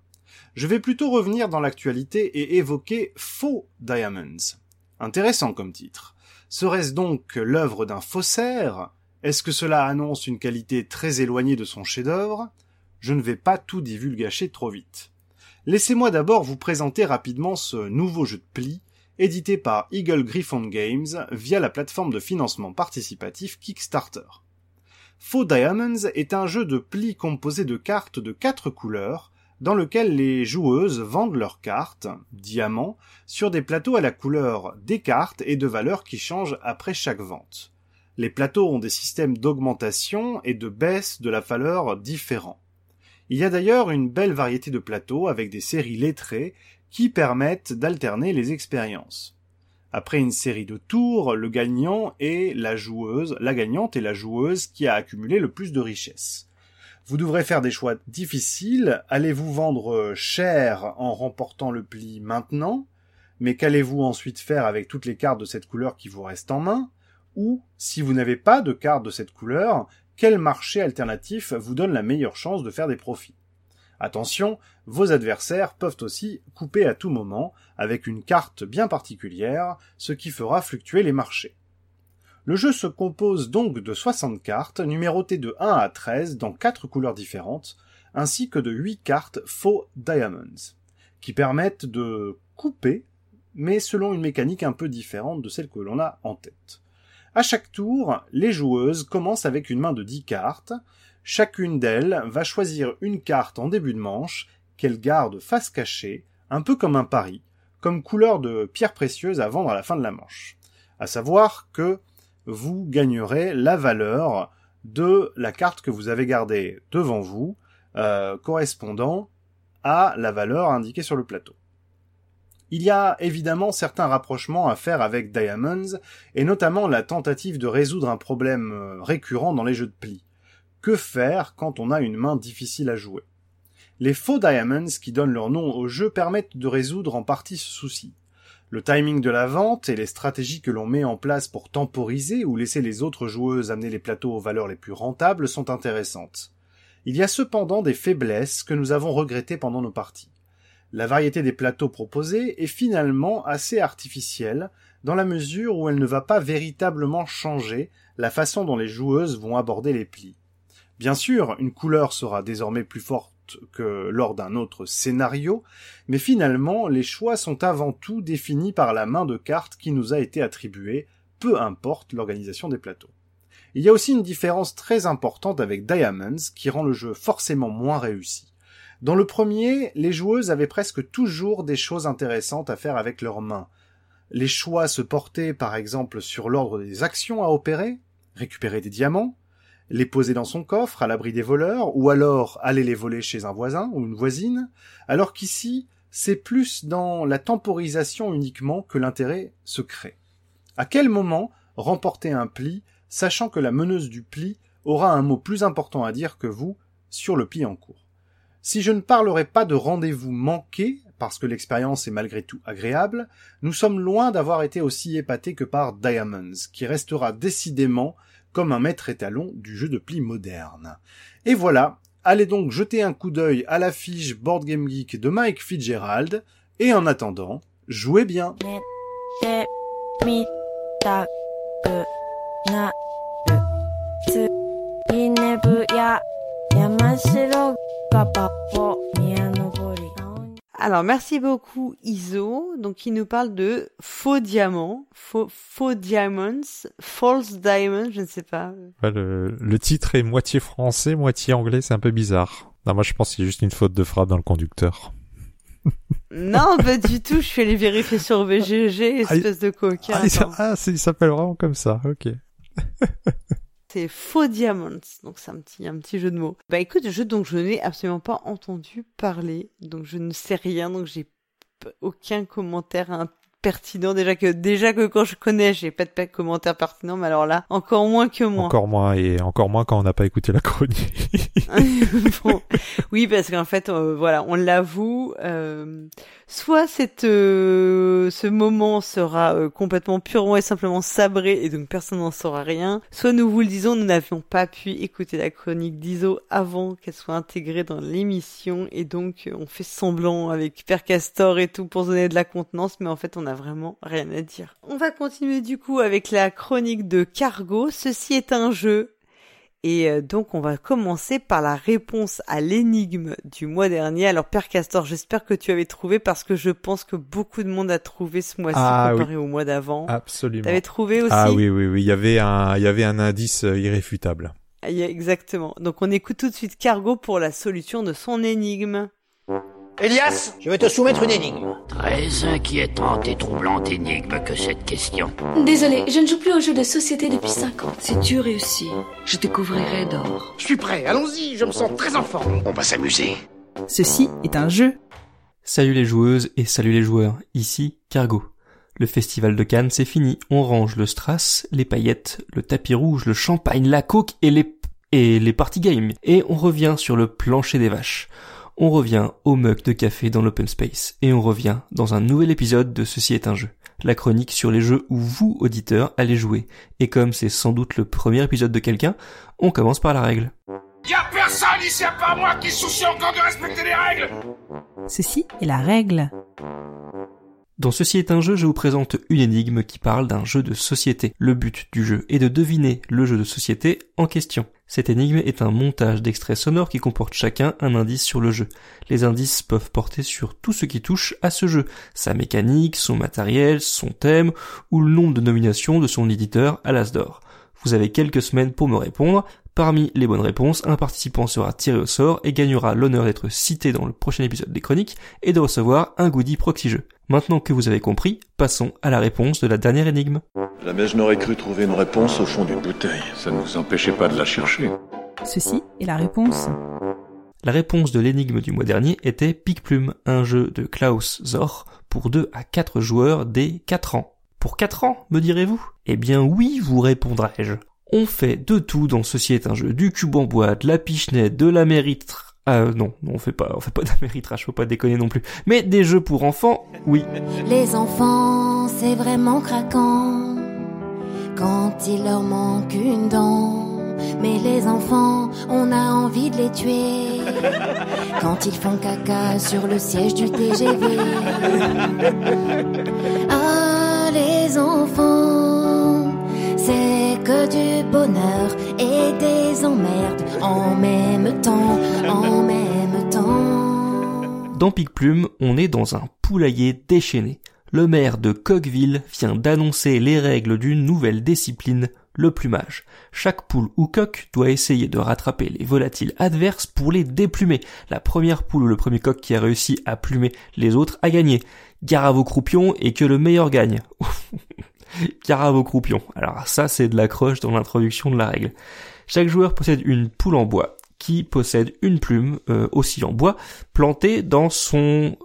Je vais plutôt revenir dans l'actualité et évoquer Faux Diamonds. Intéressant comme titre. Serait-ce donc l'œuvre d'un faussaire Est-ce que cela annonce une qualité très éloignée de son chef-d'œuvre? Je ne vais pas tout divulgacher trop vite. Laissez-moi d'abord vous présenter rapidement ce nouveau jeu de pli, édité par Eagle Griffon Games via la plateforme de financement participatif Kickstarter. Faux Diamonds est un jeu de pli composé de cartes de quatre couleurs, dans lequel les joueuses vendent leurs cartes, diamants, sur des plateaux à la couleur des cartes et de valeur qui changent après chaque vente. Les plateaux ont des systèmes d'augmentation et de baisse de la valeur différents. Il y a d'ailleurs une belle variété de plateaux avec des séries lettrées qui permettent d'alterner les expériences. Après une série de tours, le gagnant est la joueuse, la gagnante est la joueuse qui a accumulé le plus de richesses. Vous devrez faire des choix difficiles. Allez-vous vendre cher en remportant le pli maintenant? Mais qu'allez-vous ensuite faire avec toutes les cartes de cette couleur qui vous restent en main? Ou, si vous n'avez pas de cartes de cette couleur, quel marché alternatif vous donne la meilleure chance de faire des profits? Attention, vos adversaires peuvent aussi couper à tout moment avec une carte bien particulière, ce qui fera fluctuer les marchés. Le jeu se compose donc de 60 cartes, numérotées de 1 à 13 dans 4 couleurs différentes, ainsi que de 8 cartes faux diamonds, qui permettent de couper, mais selon une mécanique un peu différente de celle que l'on a en tête. À chaque tour, les joueuses commencent avec une main de 10 cartes, chacune d'elles va choisir une carte en début de manche qu'elle garde face cachée, un peu comme un pari, comme couleur de pierre précieuse à vendre à la fin de la manche. À savoir que vous gagnerez la valeur de la carte que vous avez gardée devant vous, euh, correspondant à la valeur indiquée sur le plateau. Il y a évidemment certains rapprochements à faire avec Diamonds, et notamment la tentative de résoudre un problème euh, récurrent dans les jeux de pli. Que faire quand on a une main difficile à jouer? Les faux Diamonds qui donnent leur nom au jeu permettent de résoudre en partie ce souci. Le timing de la vente et les stratégies que l'on met en place pour temporiser ou laisser les autres joueuses amener les plateaux aux valeurs les plus rentables sont intéressantes. Il y a cependant des faiblesses que nous avons regrettées pendant nos parties. La variété des plateaux proposés est finalement assez artificielle dans la mesure où elle ne va pas véritablement changer la façon dont les joueuses vont aborder les plis. Bien sûr, une couleur sera désormais plus forte que lors d'un autre scénario, mais finalement les choix sont avant tout définis par la main de cartes qui nous a été attribuée, peu importe l'organisation des plateaux. Il y a aussi une différence très importante avec Diamonds qui rend le jeu forcément moins réussi. Dans le premier, les joueuses avaient presque toujours des choses intéressantes à faire avec leurs mains. Les choix se portaient par exemple sur l'ordre des actions à opérer, récupérer des diamants, les poser dans son coffre à l'abri des voleurs, ou alors aller les voler chez un voisin ou une voisine, alors qu'ici, c'est plus dans la temporisation uniquement que l'intérêt se crée. À quel moment remporter un pli, sachant que la meneuse du pli aura un mot plus important à dire que vous sur le pli en cours? Si je ne parlerai pas de rendez-vous manqués, parce que l'expérience est malgré tout agréable, nous sommes loin d'avoir été aussi épatés que par Diamonds, qui restera décidément comme un maître étalon du jeu de pli moderne. Et voilà, allez donc jeter un coup d'œil à l'affiche Board Game Geek de Mike Fitzgerald, et en attendant, jouez bien. Alors, merci beaucoup Iso, donc qui nous parle de faux diamants, faux, faux diamonds, false diamonds, je ne sais pas. Ouais, le, le titre est moitié français, moitié anglais, c'est un peu bizarre. Non, moi je pense qu'il y a juste une faute de frappe dans le conducteur. Non, pas du tout, je suis allé vérifier sur VGG, espèce de coquin. Ah, il ah, c'est- il s'appelle vraiment comme ça, ok. Faux diamonds, donc c'est un petit, un petit jeu de mots. Bah écoute, jeu dont je n'ai absolument pas entendu parler, donc je ne sais rien, donc j'ai aucun commentaire hein, pertinent. Déjà que, déjà que quand je connais, j'ai pas de pas de commentaire pertinent, mais alors là, encore moins que moi. Encore moins, et encore moins quand on n'a pas écouté la chronique. Bon, oui, parce qu'en fait, euh, voilà, on l'avoue. euh, soit cette, euh, ce moment sera euh, complètement purement et simplement sabré et donc personne n'en saura rien. Soit nous vous le disons, nous n'avions pas pu écouter la chronique d'Iso avant qu'elle soit intégrée dans l'émission et donc euh, on fait semblant avec Père Castor et tout pour donner de la contenance, mais en fait on n'a vraiment rien à dire. On va continuer du coup avec la chronique de Cargo. Ceci est un jeu et euh, donc on va commencer par la réponse à l'énigme du mois dernier. Alors Père Castor, j'espère que tu avais trouvé parce que je pense que beaucoup de monde a trouvé ce mois-ci Ah, comparé oui. au mois d'avant. Absolument. T'avais trouvé aussi Ah oui, oui, oui, il y avait un, il y avait un indice euh, irréfutable. Ah, Exactement. Donc on écoute tout de suite Cargo pour la solution de son énigme. Elias, je vais te soumettre une énigme. Très inquiétante et troublante énigme que cette question. Désolé, je ne joue plus aux jeux de société depuis 5 ans. Si tu réussis, je te couvrirai d'or. Je suis prêt, allons-y, je me sens très en forme. On va s'amuser. Ceci est un jeu. Salut les joueuses et salut les joueurs, ici Cargo. Le festival de Cannes c'est fini, on range le strass, les paillettes, le tapis rouge, le champagne, la coke et les et les party games. Et on revient sur le plancher des vaches. On revient au mug de café dans l'open space. Et on revient dans un nouvel épisode de Ceci est un jeu. La chronique sur les jeux où vous, auditeurs, allez jouer. Et comme c'est sans doute le premier épisode de quelqu'un, on commence par la règle. Y'a personne ici à part moi qui soucie encore de respecter les règles Ceci est la règle. Dans Ceci est un jeu, je vous présente une énigme qui parle d'un jeu de société. Le but du jeu est de deviner le jeu de société en question. Cette énigme est un montage d'extraits sonores qui comporte chacun un indice sur le jeu. Les indices peuvent porter sur tout ce qui touche à ce jeu, sa mécanique, son matériel, son thème, ou le nombre de nominations de son éditeur à. Vous avez quelques semaines pour me répondre. Parmi les bonnes réponses, un participant sera tiré au sort et gagnera l'honneur d'être cité dans le prochain épisode des chroniques et de recevoir un goodie proxy jeu. Maintenant que vous avez compris, passons à la réponse de la dernière énigme. Jamais je n'aurais cru trouver une réponse au fond d'une bouteille. Ça ne vous empêchait pas de la chercher. Ceci est la réponse. La réponse de l'énigme du mois dernier était Pic Plume, un jeu de Klaus Zor pour 2 à 4 joueurs dès 4 ans. Pour 4 ans, me direz-vous? Eh bien oui, vous répondrai-je. On fait de tout dans Ceci est un jeu, du cube en bois, de la pichenette, de la méritre... Ah non, on fait pas, on fait pas d'améritrage, faut pas déconner non plus. Mais des jeux pour enfants, oui. Les enfants, c'est vraiment craquant quand il leur manque une dent. Mais les enfants, on a envie de les tuer quand ils font caca sur le siège du TGV. Ah, les enfants, c'est que du bonheur et des emmerdes en même temps, en même temps. Dans Pic Plume, on est dans un poulailler déchaîné. Le maire de Coqueville vient d'annoncer les règles d'une nouvelle discipline, le plumage. Chaque poule ou coq doit essayer de rattraper les volatiles adverses pour les déplumer. La première poule ou le premier coq qui a réussi à plumer les autres a gagné. Gare à vos croupions et que le meilleur gagne. Vos croupions. Alors ça c'est de l'accroche dans l'introduction de la règle. Chaque joueur possède une poule en bois qui possède une plume euh, aussi en bois plantée dans son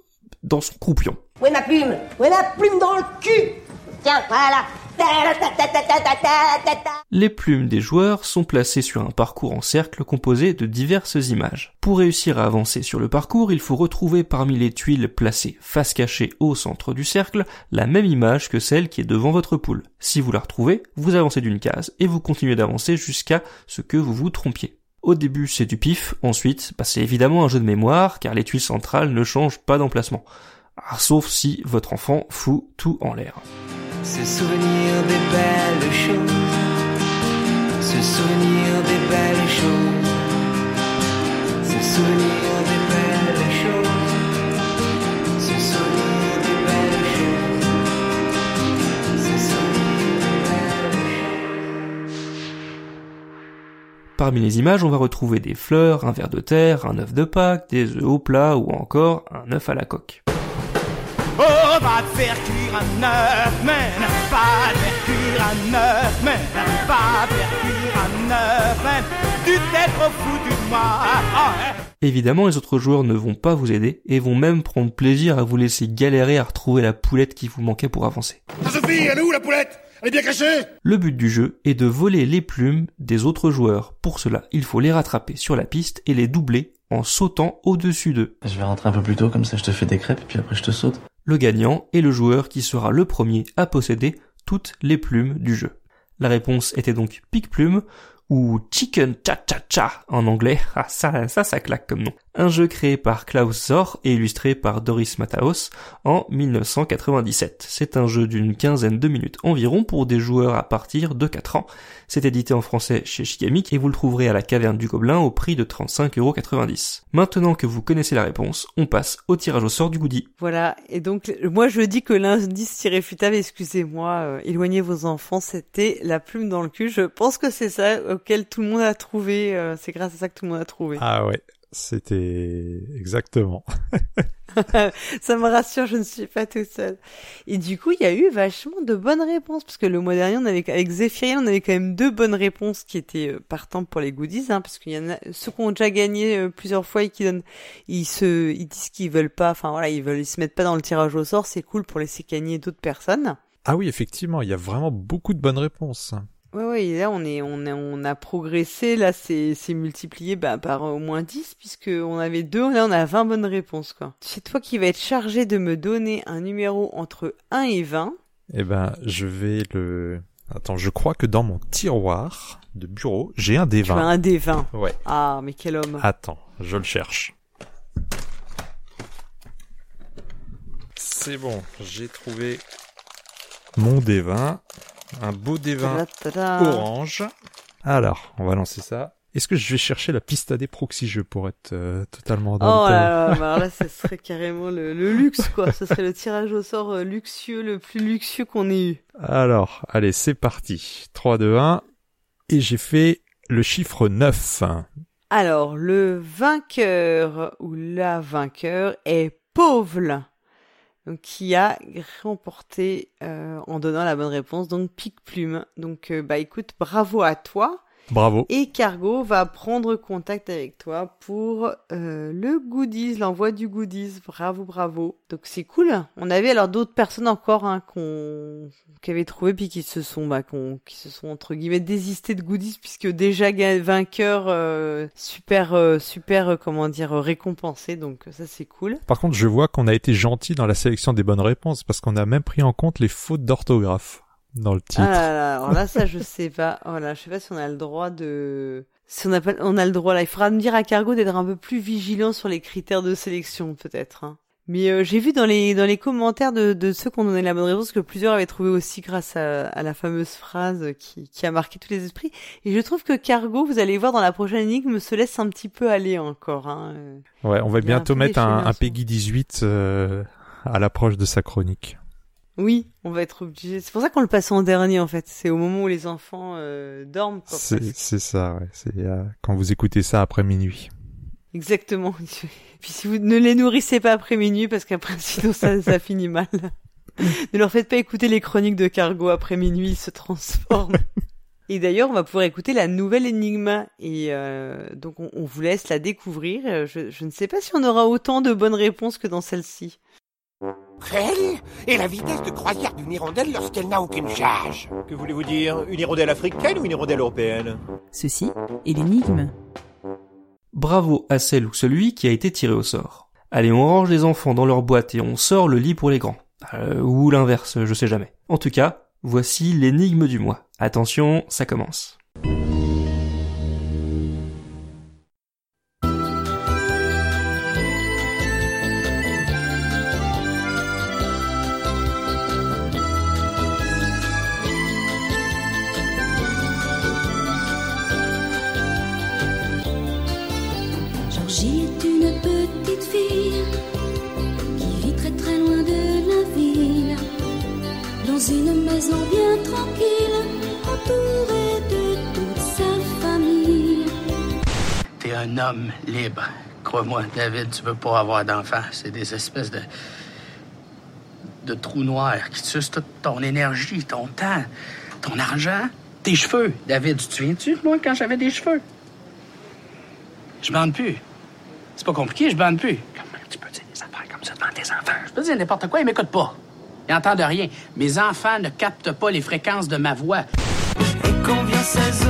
dans son croupion. Où est ma plume? Où est ma plume dans le cul? Tiens, voilà. Les plumes des joueurs sont placées sur un parcours en cercle composé de diverses images. Pour réussir à avancer sur le parcours, il faut retrouver parmi les tuiles placées face cachée au centre du cercle la même image que celle qui est devant votre poule. Si vous la retrouvez, vous avancez d'une case et vous continuez d'avancer jusqu'à ce que vous vous trompiez. Au début, c'est du pif, ensuite, bah, c'est évidemment un jeu de mémoire car les tuiles centrales ne changent pas d'emplacement. Ah, sauf si votre enfant fout tout en l'air. Se souvenir des belles choses. Se souvenir des belles choses. Se souvenir des belles choses. Se souvenir des belles choses. Se souvenir des belles Parmi les images, on va retrouver des fleurs, un ver de terre, un œuf de Pâques, des œufs au plat ou encore un œuf à la coque. Oh, va te faire cuire un œuf, man. Va te faire cuire un œuf, man. Va te faire cuire un œuf, man. Tu t'es trop foutu de moi. Évidemment, les autres joueurs ne vont pas vous aider et vont même prendre plaisir à vous laisser galérer à retrouver la poulette qui vous manquait pour avancer. Ça suffit, elle est où la poulette? Elle est bien cachée? Le but du jeu est de voler les plumes des autres joueurs. Pour cela, il faut les rattraper sur la piste et les doubler en sautant au-dessus d'eux. Je vais rentrer un peu plus tôt, comme ça je te fais des crêpes, puis après je te saute. Le gagnant est le joueur qui sera le premier à posséder toutes les plumes du jeu. La réponse était donc pique-plume ou Chicken Cha Cha Cha en anglais. Ah ça, ça, ça claque comme nom. Un jeu créé par Klaus Zor et illustré par Doris Mataos en 1997. C'est un jeu d'une quinzaine de minutes environ pour des joueurs à partir de 4 ans. C'est édité en français chez Shigamic et vous le trouverez à la caverne du Gobelin au prix de 35,90€. Maintenant que vous connaissez la réponse, on passe au tirage au sort du goodie. Voilà, et donc moi je dis que l'indice irréfutable, excusez-moi, euh, éloignez vos enfants, c'était la plume dans le cul. Je pense que c'est ça auquel tout le monde a trouvé, euh, c'est grâce à ça que tout le monde a trouvé. Ah ouais, c'était exactement. ça me rassure, je ne suis pas tout seul. Et du coup, il y a eu vachement de bonnes réponses, parce que le mois dernier, on avait, avec Zéphiriel, on avait quand même deux bonnes réponses qui étaient euh, partantes pour les goodies, hein, parce qu'il y en a ceux qui ont déjà gagné euh, plusieurs fois et qui donnent, ils se, ils disent qu'ils veulent pas, enfin voilà, ils veulent, ils se mettent pas dans le tirage au sort, c'est cool pour laisser gagner d'autres personnes. Ah oui, effectivement, il y a vraiment beaucoup de bonnes réponses. Ouais, ouais, et là, on est, on est, on a progressé, là, c'est, c'est multiplié, bah, par au moins 10, puisque on avait deux, là, on a 20 bonnes réponses, quoi. C'est toi qui va être chargé de me donner un numéro entre 1 et 20. Eh ben, je vais le... Attends, je crois que dans mon tiroir de bureau, j'ai un des Tu as 20. un des 20. Ouais. Ah, mais quel homme. Attends, je le cherche. C'est bon, j'ai trouvé mon D20. Un beau D20 Ta-da-ta-da. orange. Alors, on va lancer ça. Est-ce que je vais chercher la piste à des proxy jeux pour être euh, totalement dans Oh le thème là là, bah alors là, ce serait carrément le, le luxe, quoi. Ce serait le tirage au sort euh, luxueux, le plus luxueux qu'on ait eu. Alors, allez, c'est parti. 3, 2, 1. Et j'ai fait le chiffre 9. Alors, le vainqueur ou la vainqueur est Pauvle, donc, qui a remporté euh, en donnant la bonne réponse, donc Pique Plume. Donc, euh, bah écoute, bravo à toi. Bravo. Et Cargo va prendre contact avec toi pour euh, le goodies, l'envoi du goodies. Bravo, bravo. Donc c'est cool. On avait alors d'autres personnes encore hein, qu'on qui avaient trouvé puis qui se sont bah, qu'on- qui se sont entre guillemets désistés de goodies puisque déjà vainqueur euh, super euh, super euh, comment dire euh, récompensé. Donc ça c'est cool. Par contre, je vois qu'on a été gentil dans la sélection des bonnes réponses parce qu'on a même pris en compte les fautes d'orthographe dans le titre. Ah là là, alors là, ça, je sais pas. Voilà, je sais pas si on a le droit de, si on a pas, on a le droit là. Il faudra me dire à Cargo d'être un peu plus vigilant sur les critères de sélection, peut-être. hein. Mais euh, j'ai vu dans les dans les commentaires de, de ceux qui ont donné la bonne réponse que plusieurs avaient trouvé aussi grâce à, à la fameuse phrase qui, qui a marqué tous les esprits. Et je trouve que Cargo, vous allez voir dans la prochaine énigme, se laisse un petit peu aller encore. Hein. Ouais, on va bientôt mettre un, un ce Peggy 18 euh, à l'approche de sa chronique. Oui, on va être obligé. C'est pour ça qu'on le passe en dernier en fait. C'est au moment où les enfants euh, dorment. C'est ça, ouais. C'est euh, quand vous écoutez ça après minuit. Exactement. Puis si vous ne les nourrissez pas après minuit, parce qu'après sinon ça, ça finit mal. ne leur faites pas écouter les chroniques de Cargo après minuit, ils se transforment. Et d'ailleurs, on va pouvoir écouter la nouvelle énigme. Et euh, donc, on, on vous laisse la découvrir. Euh, Je, je ne sais pas si on aura autant de bonnes réponses que dans celle-ci. Quelle est la vitesse de croisière d'une hirondelle lorsqu'elle n'a aucune charge Que voulez-vous dire Une hirondelle africaine ou une hirondelle européenne? Ceci est l'énigme. Bravo à celle ou celui qui a été tiré au sort. Allez, on range les enfants dans leur boîte et on sort le lit pour les grands. Euh, ou l'inverse, je sais jamais. En tout cas, voici l'énigme du mois. Attention, ça commence. Homme libre. Crois-moi, David, tu veux pas avoir d'enfants. C'est des espèces de. de trous noirs qui sucent toute ton énergie, ton temps, ton argent, tes cheveux. David, tu te souviens-tu, moi, quand j'avais des cheveux? Je bande plus. C'est pas compliqué, je bande plus. Comment tu peux dire des affaires comme ça devant tes enfants? Je peux dire n'importe quoi, ils m'écoutent pas. Ils entendent rien. Mes enfants ne captent pas les fréquences de ma voix. Et vient 16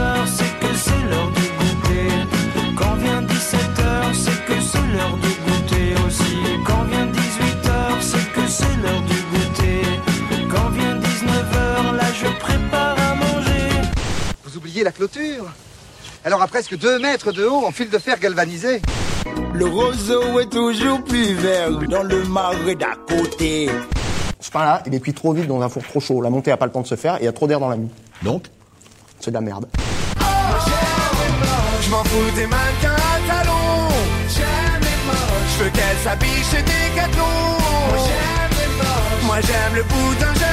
La clôture Alors à presque 2 mètres de haut en fil de fer galvanisé. Le roseau est toujours plus vert dans le marais d'à côté. Ce pain-là, il est cuit trop vite dans un four trop chaud. La montée a pas le temps de se faire et il y a trop d'air dans la mie. Donc, c'est de la merde. Je m'en fous des mannequins à talons. J'aime les moches. Je veux qu'elles s'habillent chez Decathlon. Moi j'aime les moches. Moi j'aime le boudin, j'aime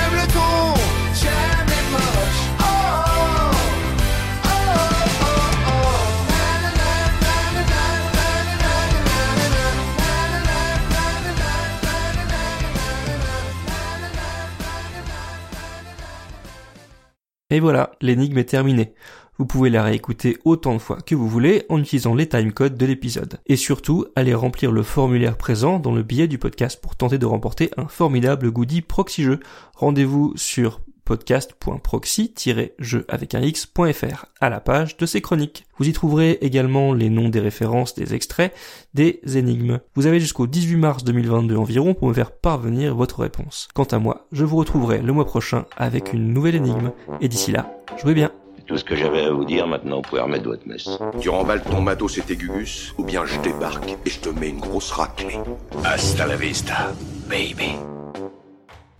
Et voilà, l'énigme est terminée. Vous pouvez la réécouter autant de fois que vous voulez en utilisant les timecodes de l'épisode. Et surtout, allez remplir le formulaire présent dans le billet du podcast pour tenter de remporter un formidable goodie proxy jeu. Rendez-vous sur podcast.proxy-jeu avec un x.fr à la page de ces chroniques. Vous y trouverez également les noms des références des extraits des énigmes. Vous avez jusqu'au 18 mars 2022 environ pour me faire parvenir votre réponse. Quant à moi, je vous retrouverai le mois prochain avec une nouvelle énigme. Et d'ici là, jouez bien. Tout ce que j'avais à vous dire, maintenant vous pouvez remettre votre messe. Tu remballes ton matos et tes gugus, ou bien je débarque et je te mets une grosse raclée. Hasta la vista, baby.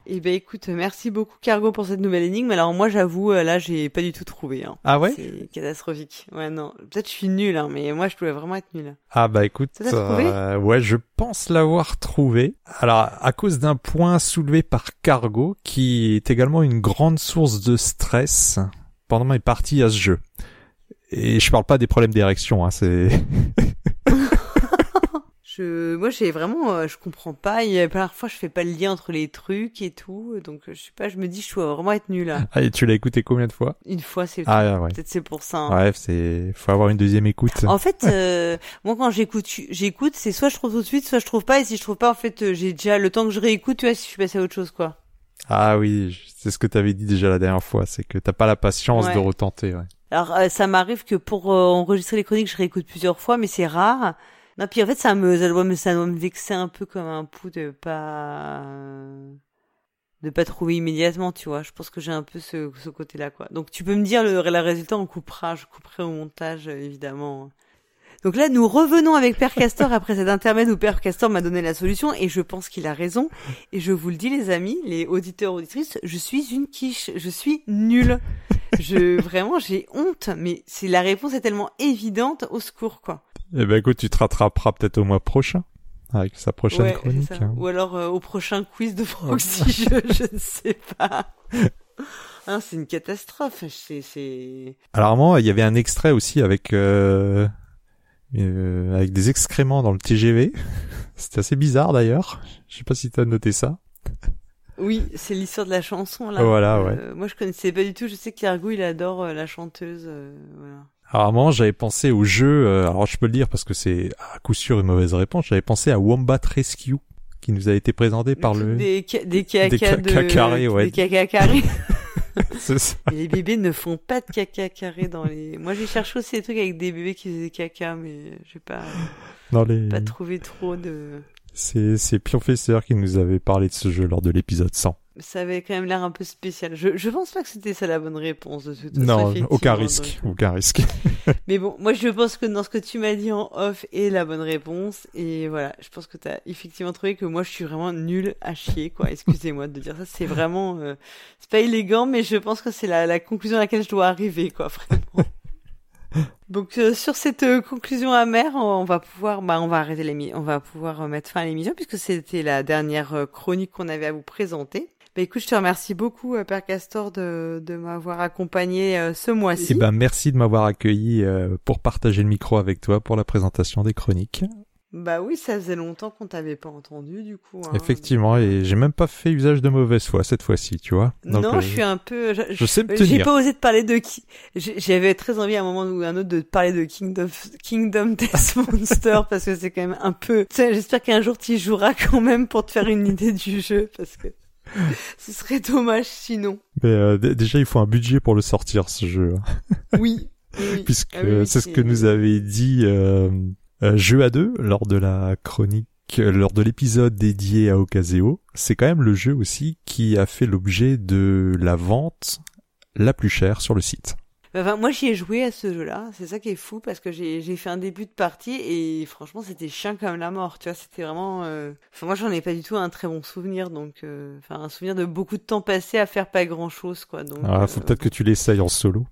Eh ben écoute, merci beaucoup Cargo pour cette nouvelle énigme. Alors moi j'avoue, euh, là j'ai pas du tout trouvé. Hein. Ah ouais? C'est catastrophique. Ouais non, peut-être je suis nul, hein, mais moi je pouvais vraiment être nul. Ah bah écoute, Ça euh, ouais, je pense l'avoir trouvé. Alors à cause d'un point soulevé par Cargo, qui est également une grande source de stress pendant mes parties à ce jeu. Et je parle pas des problèmes d'érection, hein, c'est. Je, moi j'ai vraiment, euh, je comprends pas. Il y a parfois je fais pas le lien entre les trucs et tout, donc je sais pas. Je me dis je dois vraiment être nul. Ah, et tu l'as écouté combien de fois? Une fois c'est Ah ouais. peut-être c'est pour ça. hein. Bref, c'est faut avoir une deuxième écoute. En fait, euh, moi quand j'écoute, j'écoute, c'est soit je trouve tout de suite, soit je trouve pas. Et si je trouve pas, en fait, euh, j'ai déjà le temps que je réécoute, tu vois, si je suis passé à autre chose, quoi. Ah oui, c'est ce que t'avais dit déjà la dernière fois, c'est que t'as pas la patience Ouais. de retenter. Ouais. Alors euh, ça m'arrive que pour euh, enregistrer les chroniques, je réécoute plusieurs fois, mais c'est rare. Non, puis en fait, ça me, ça doit me, ça doit me vexer un peu comme un pouls de pas, de pas trouver immédiatement, tu vois. Je pense que j'ai un peu ce, ce côté-là, quoi. Donc tu peux me dire le, le résultat, on coupera, je couperai au montage, euh, évidemment. Donc là, nous revenons avec Père Castor après cet intermède où Père Castor m'a donné la solution et je pense qu'il a raison. Et je vous le dis, les amis, les auditeurs, auditrices, je suis une quiche. Je suis nulle. Je, vraiment, j'ai honte, mais c'est, la réponse est tellement évidente, au secours, quoi. Eh ben écoute, tu te rattraperas peut-être au mois prochain avec sa prochaine Ouais, chronique. hein. Ou alors euh, au prochain quiz de Proxy, je, je ne sais pas. Hein, c'est une catastrophe. C'est, c'est... Alors moi, il y avait un extrait aussi avec euh, euh, avec des excréments dans le TGV. C'était assez bizarre d'ailleurs. Je sais pas si t'as noté ça. Oui, c'est l'histoire de la chanson là. Voilà, ouais. Euh, moi, je connaissais pas du tout. Je sais qu'Argo, il adore euh, la chanteuse. euh, voilà. Alors à un moment, j'avais pensé au jeu. euh, alors je peux le dire parce que c'est à coup sûr une mauvaise réponse. J'avais pensé à Wombat Rescue qui nous a été présenté par le des, ca- des caca Des caca de carrés, ouais. des caca carrés. C'est ça. Et les bébés ne font pas de caca carré dans les. Moi, j'ai cherché aussi des trucs avec des bébés qui faisaient caca, mais j'ai pas Dans les... pas trouvé trop de. C'est c'est Pionfesseur qui nous avait parlé de ce jeu lors de l'épisode 100. Ça avait quand même l'air un peu spécial. Je, je pense pas que c'était ça la bonne réponse de toute façon. Non, effectivement, aucun risque, euh. aucun risque. Mais bon, moi je pense que dans ce que tu m'as dit en off est la bonne réponse. Et voilà, je pense que tu as effectivement trouvé que moi je suis vraiment nul à chier, quoi. Excusez-moi de dire ça. C'est vraiment. euh, c'est pas élégant, mais je pense que c'est la, la conclusion à laquelle je dois arriver, quoi, vraiment. Donc euh, sur cette euh, conclusion amère, on va pouvoir, bah, on va arrêter l'émission, on va pouvoir mettre fin à l'émission puisque c'était la dernière euh, chronique qu'on avait à vous présenter. Bah écoute, je te remercie beaucoup, euh, Père Castor, de, de m'avoir accompagné ce mois-ci. Eh ben, merci de m'avoir accueilli pour partager le micro avec toi pour la présentation des chroniques. Bah oui, ça faisait longtemps qu'on t'avait pas entendu du coup. hein. Effectivement, et j'ai même pas fait usage de mauvaise foi cette fois-ci, tu vois. Donc, non, euh, je suis un peu. Je, je sais me J'ai tenir. pas osé te parler de qui. j'ai- J'avais très envie à un moment ou à un autre de te parler de Kingdom Kingdom Death Monster parce que c'est quand même un peu. J'espère qu'un jour tu y joueras quand même pour te faire une idée du jeu parce que ce serait dommage sinon. Mais euh, déjà, il faut un budget pour le sortir, ce jeu. Oui. oui. Puisque Ah oui, c'est ce que nous avait dit euh, euh, Jeu à deux lors de la chronique, euh, lors de l'épisode dédié à Ocaseo. C'est quand même le jeu aussi qui a fait l'objet de la vente la plus chère sur le site. Enfin, moi j'y ai joué à ce jeu-là, c'est ça qui est fou parce que j'ai j'ai fait un début de partie et franchement c'était chiant comme la mort, tu vois, c'était vraiment... euh, Enfin moi j'en ai pas du tout un très bon souvenir, donc... euh, Enfin un souvenir de beaucoup de temps passé à faire pas grand-chose, quoi, donc... Ah, euh, faut peut-être que tu l'essayes en solo.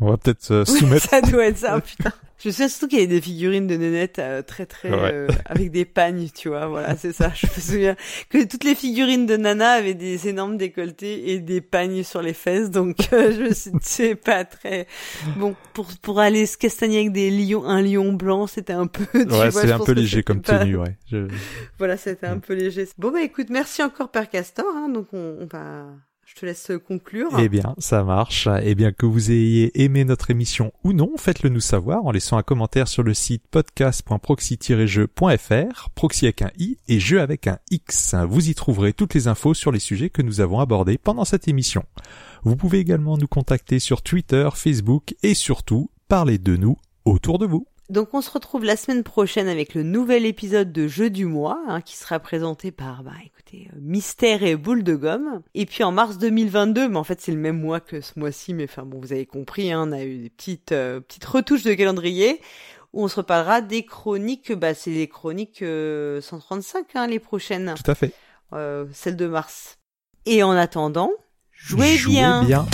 On va peut-être euh, soumettre. ça doit être ça, putain. Je souviens surtout qu'il y avait des figurines de nénettes euh, très très Ouais. euh, avec des pagnes, tu vois. Voilà, c'est ça. Je me souviens que toutes les figurines de Nana avaient des énormes décolletés et des pagnes sur les fesses, donc euh, je c'est pas très bon pour pour aller se castagner avec des lions, un lion blanc, c'était un peu. tu ouais, c'est un peu léger comme pas- tenue, ouais. Je- Voilà, c'était un peu léger. Bon bah écoute, merci encore Père Castor. Hein, donc on, on va, te laisse conclure. Eh bien, ça marche. Eh bien, que vous ayez aimé notre émission ou non, faites-le nous savoir en laissant un commentaire sur le site podcast.proxy-jeu.fr, proxy avec un i et jeu avec un x. Vous y trouverez toutes les infos sur les sujets que nous avons abordés pendant cette émission. Vous pouvez également nous contacter sur Twitter, Facebook et surtout parler de nous autour de vous. Donc on se retrouve la semaine prochaine avec le nouvel épisode de Jeu du mois hein, qui sera présenté par bah écoutez euh, Mystère et Boule de gomme. Et puis en mars 2022, mais en fait c'est le même mois que ce mois-ci, mais enfin bon vous avez compris, hein, on a eu des petites euh, petites retouches de calendrier où on se reparlera des chroniques. Bah c'est les chroniques euh, 135 hein, les prochaines. Tout à fait. Euh, celles de mars. Et en attendant, jouez, Jouez bien.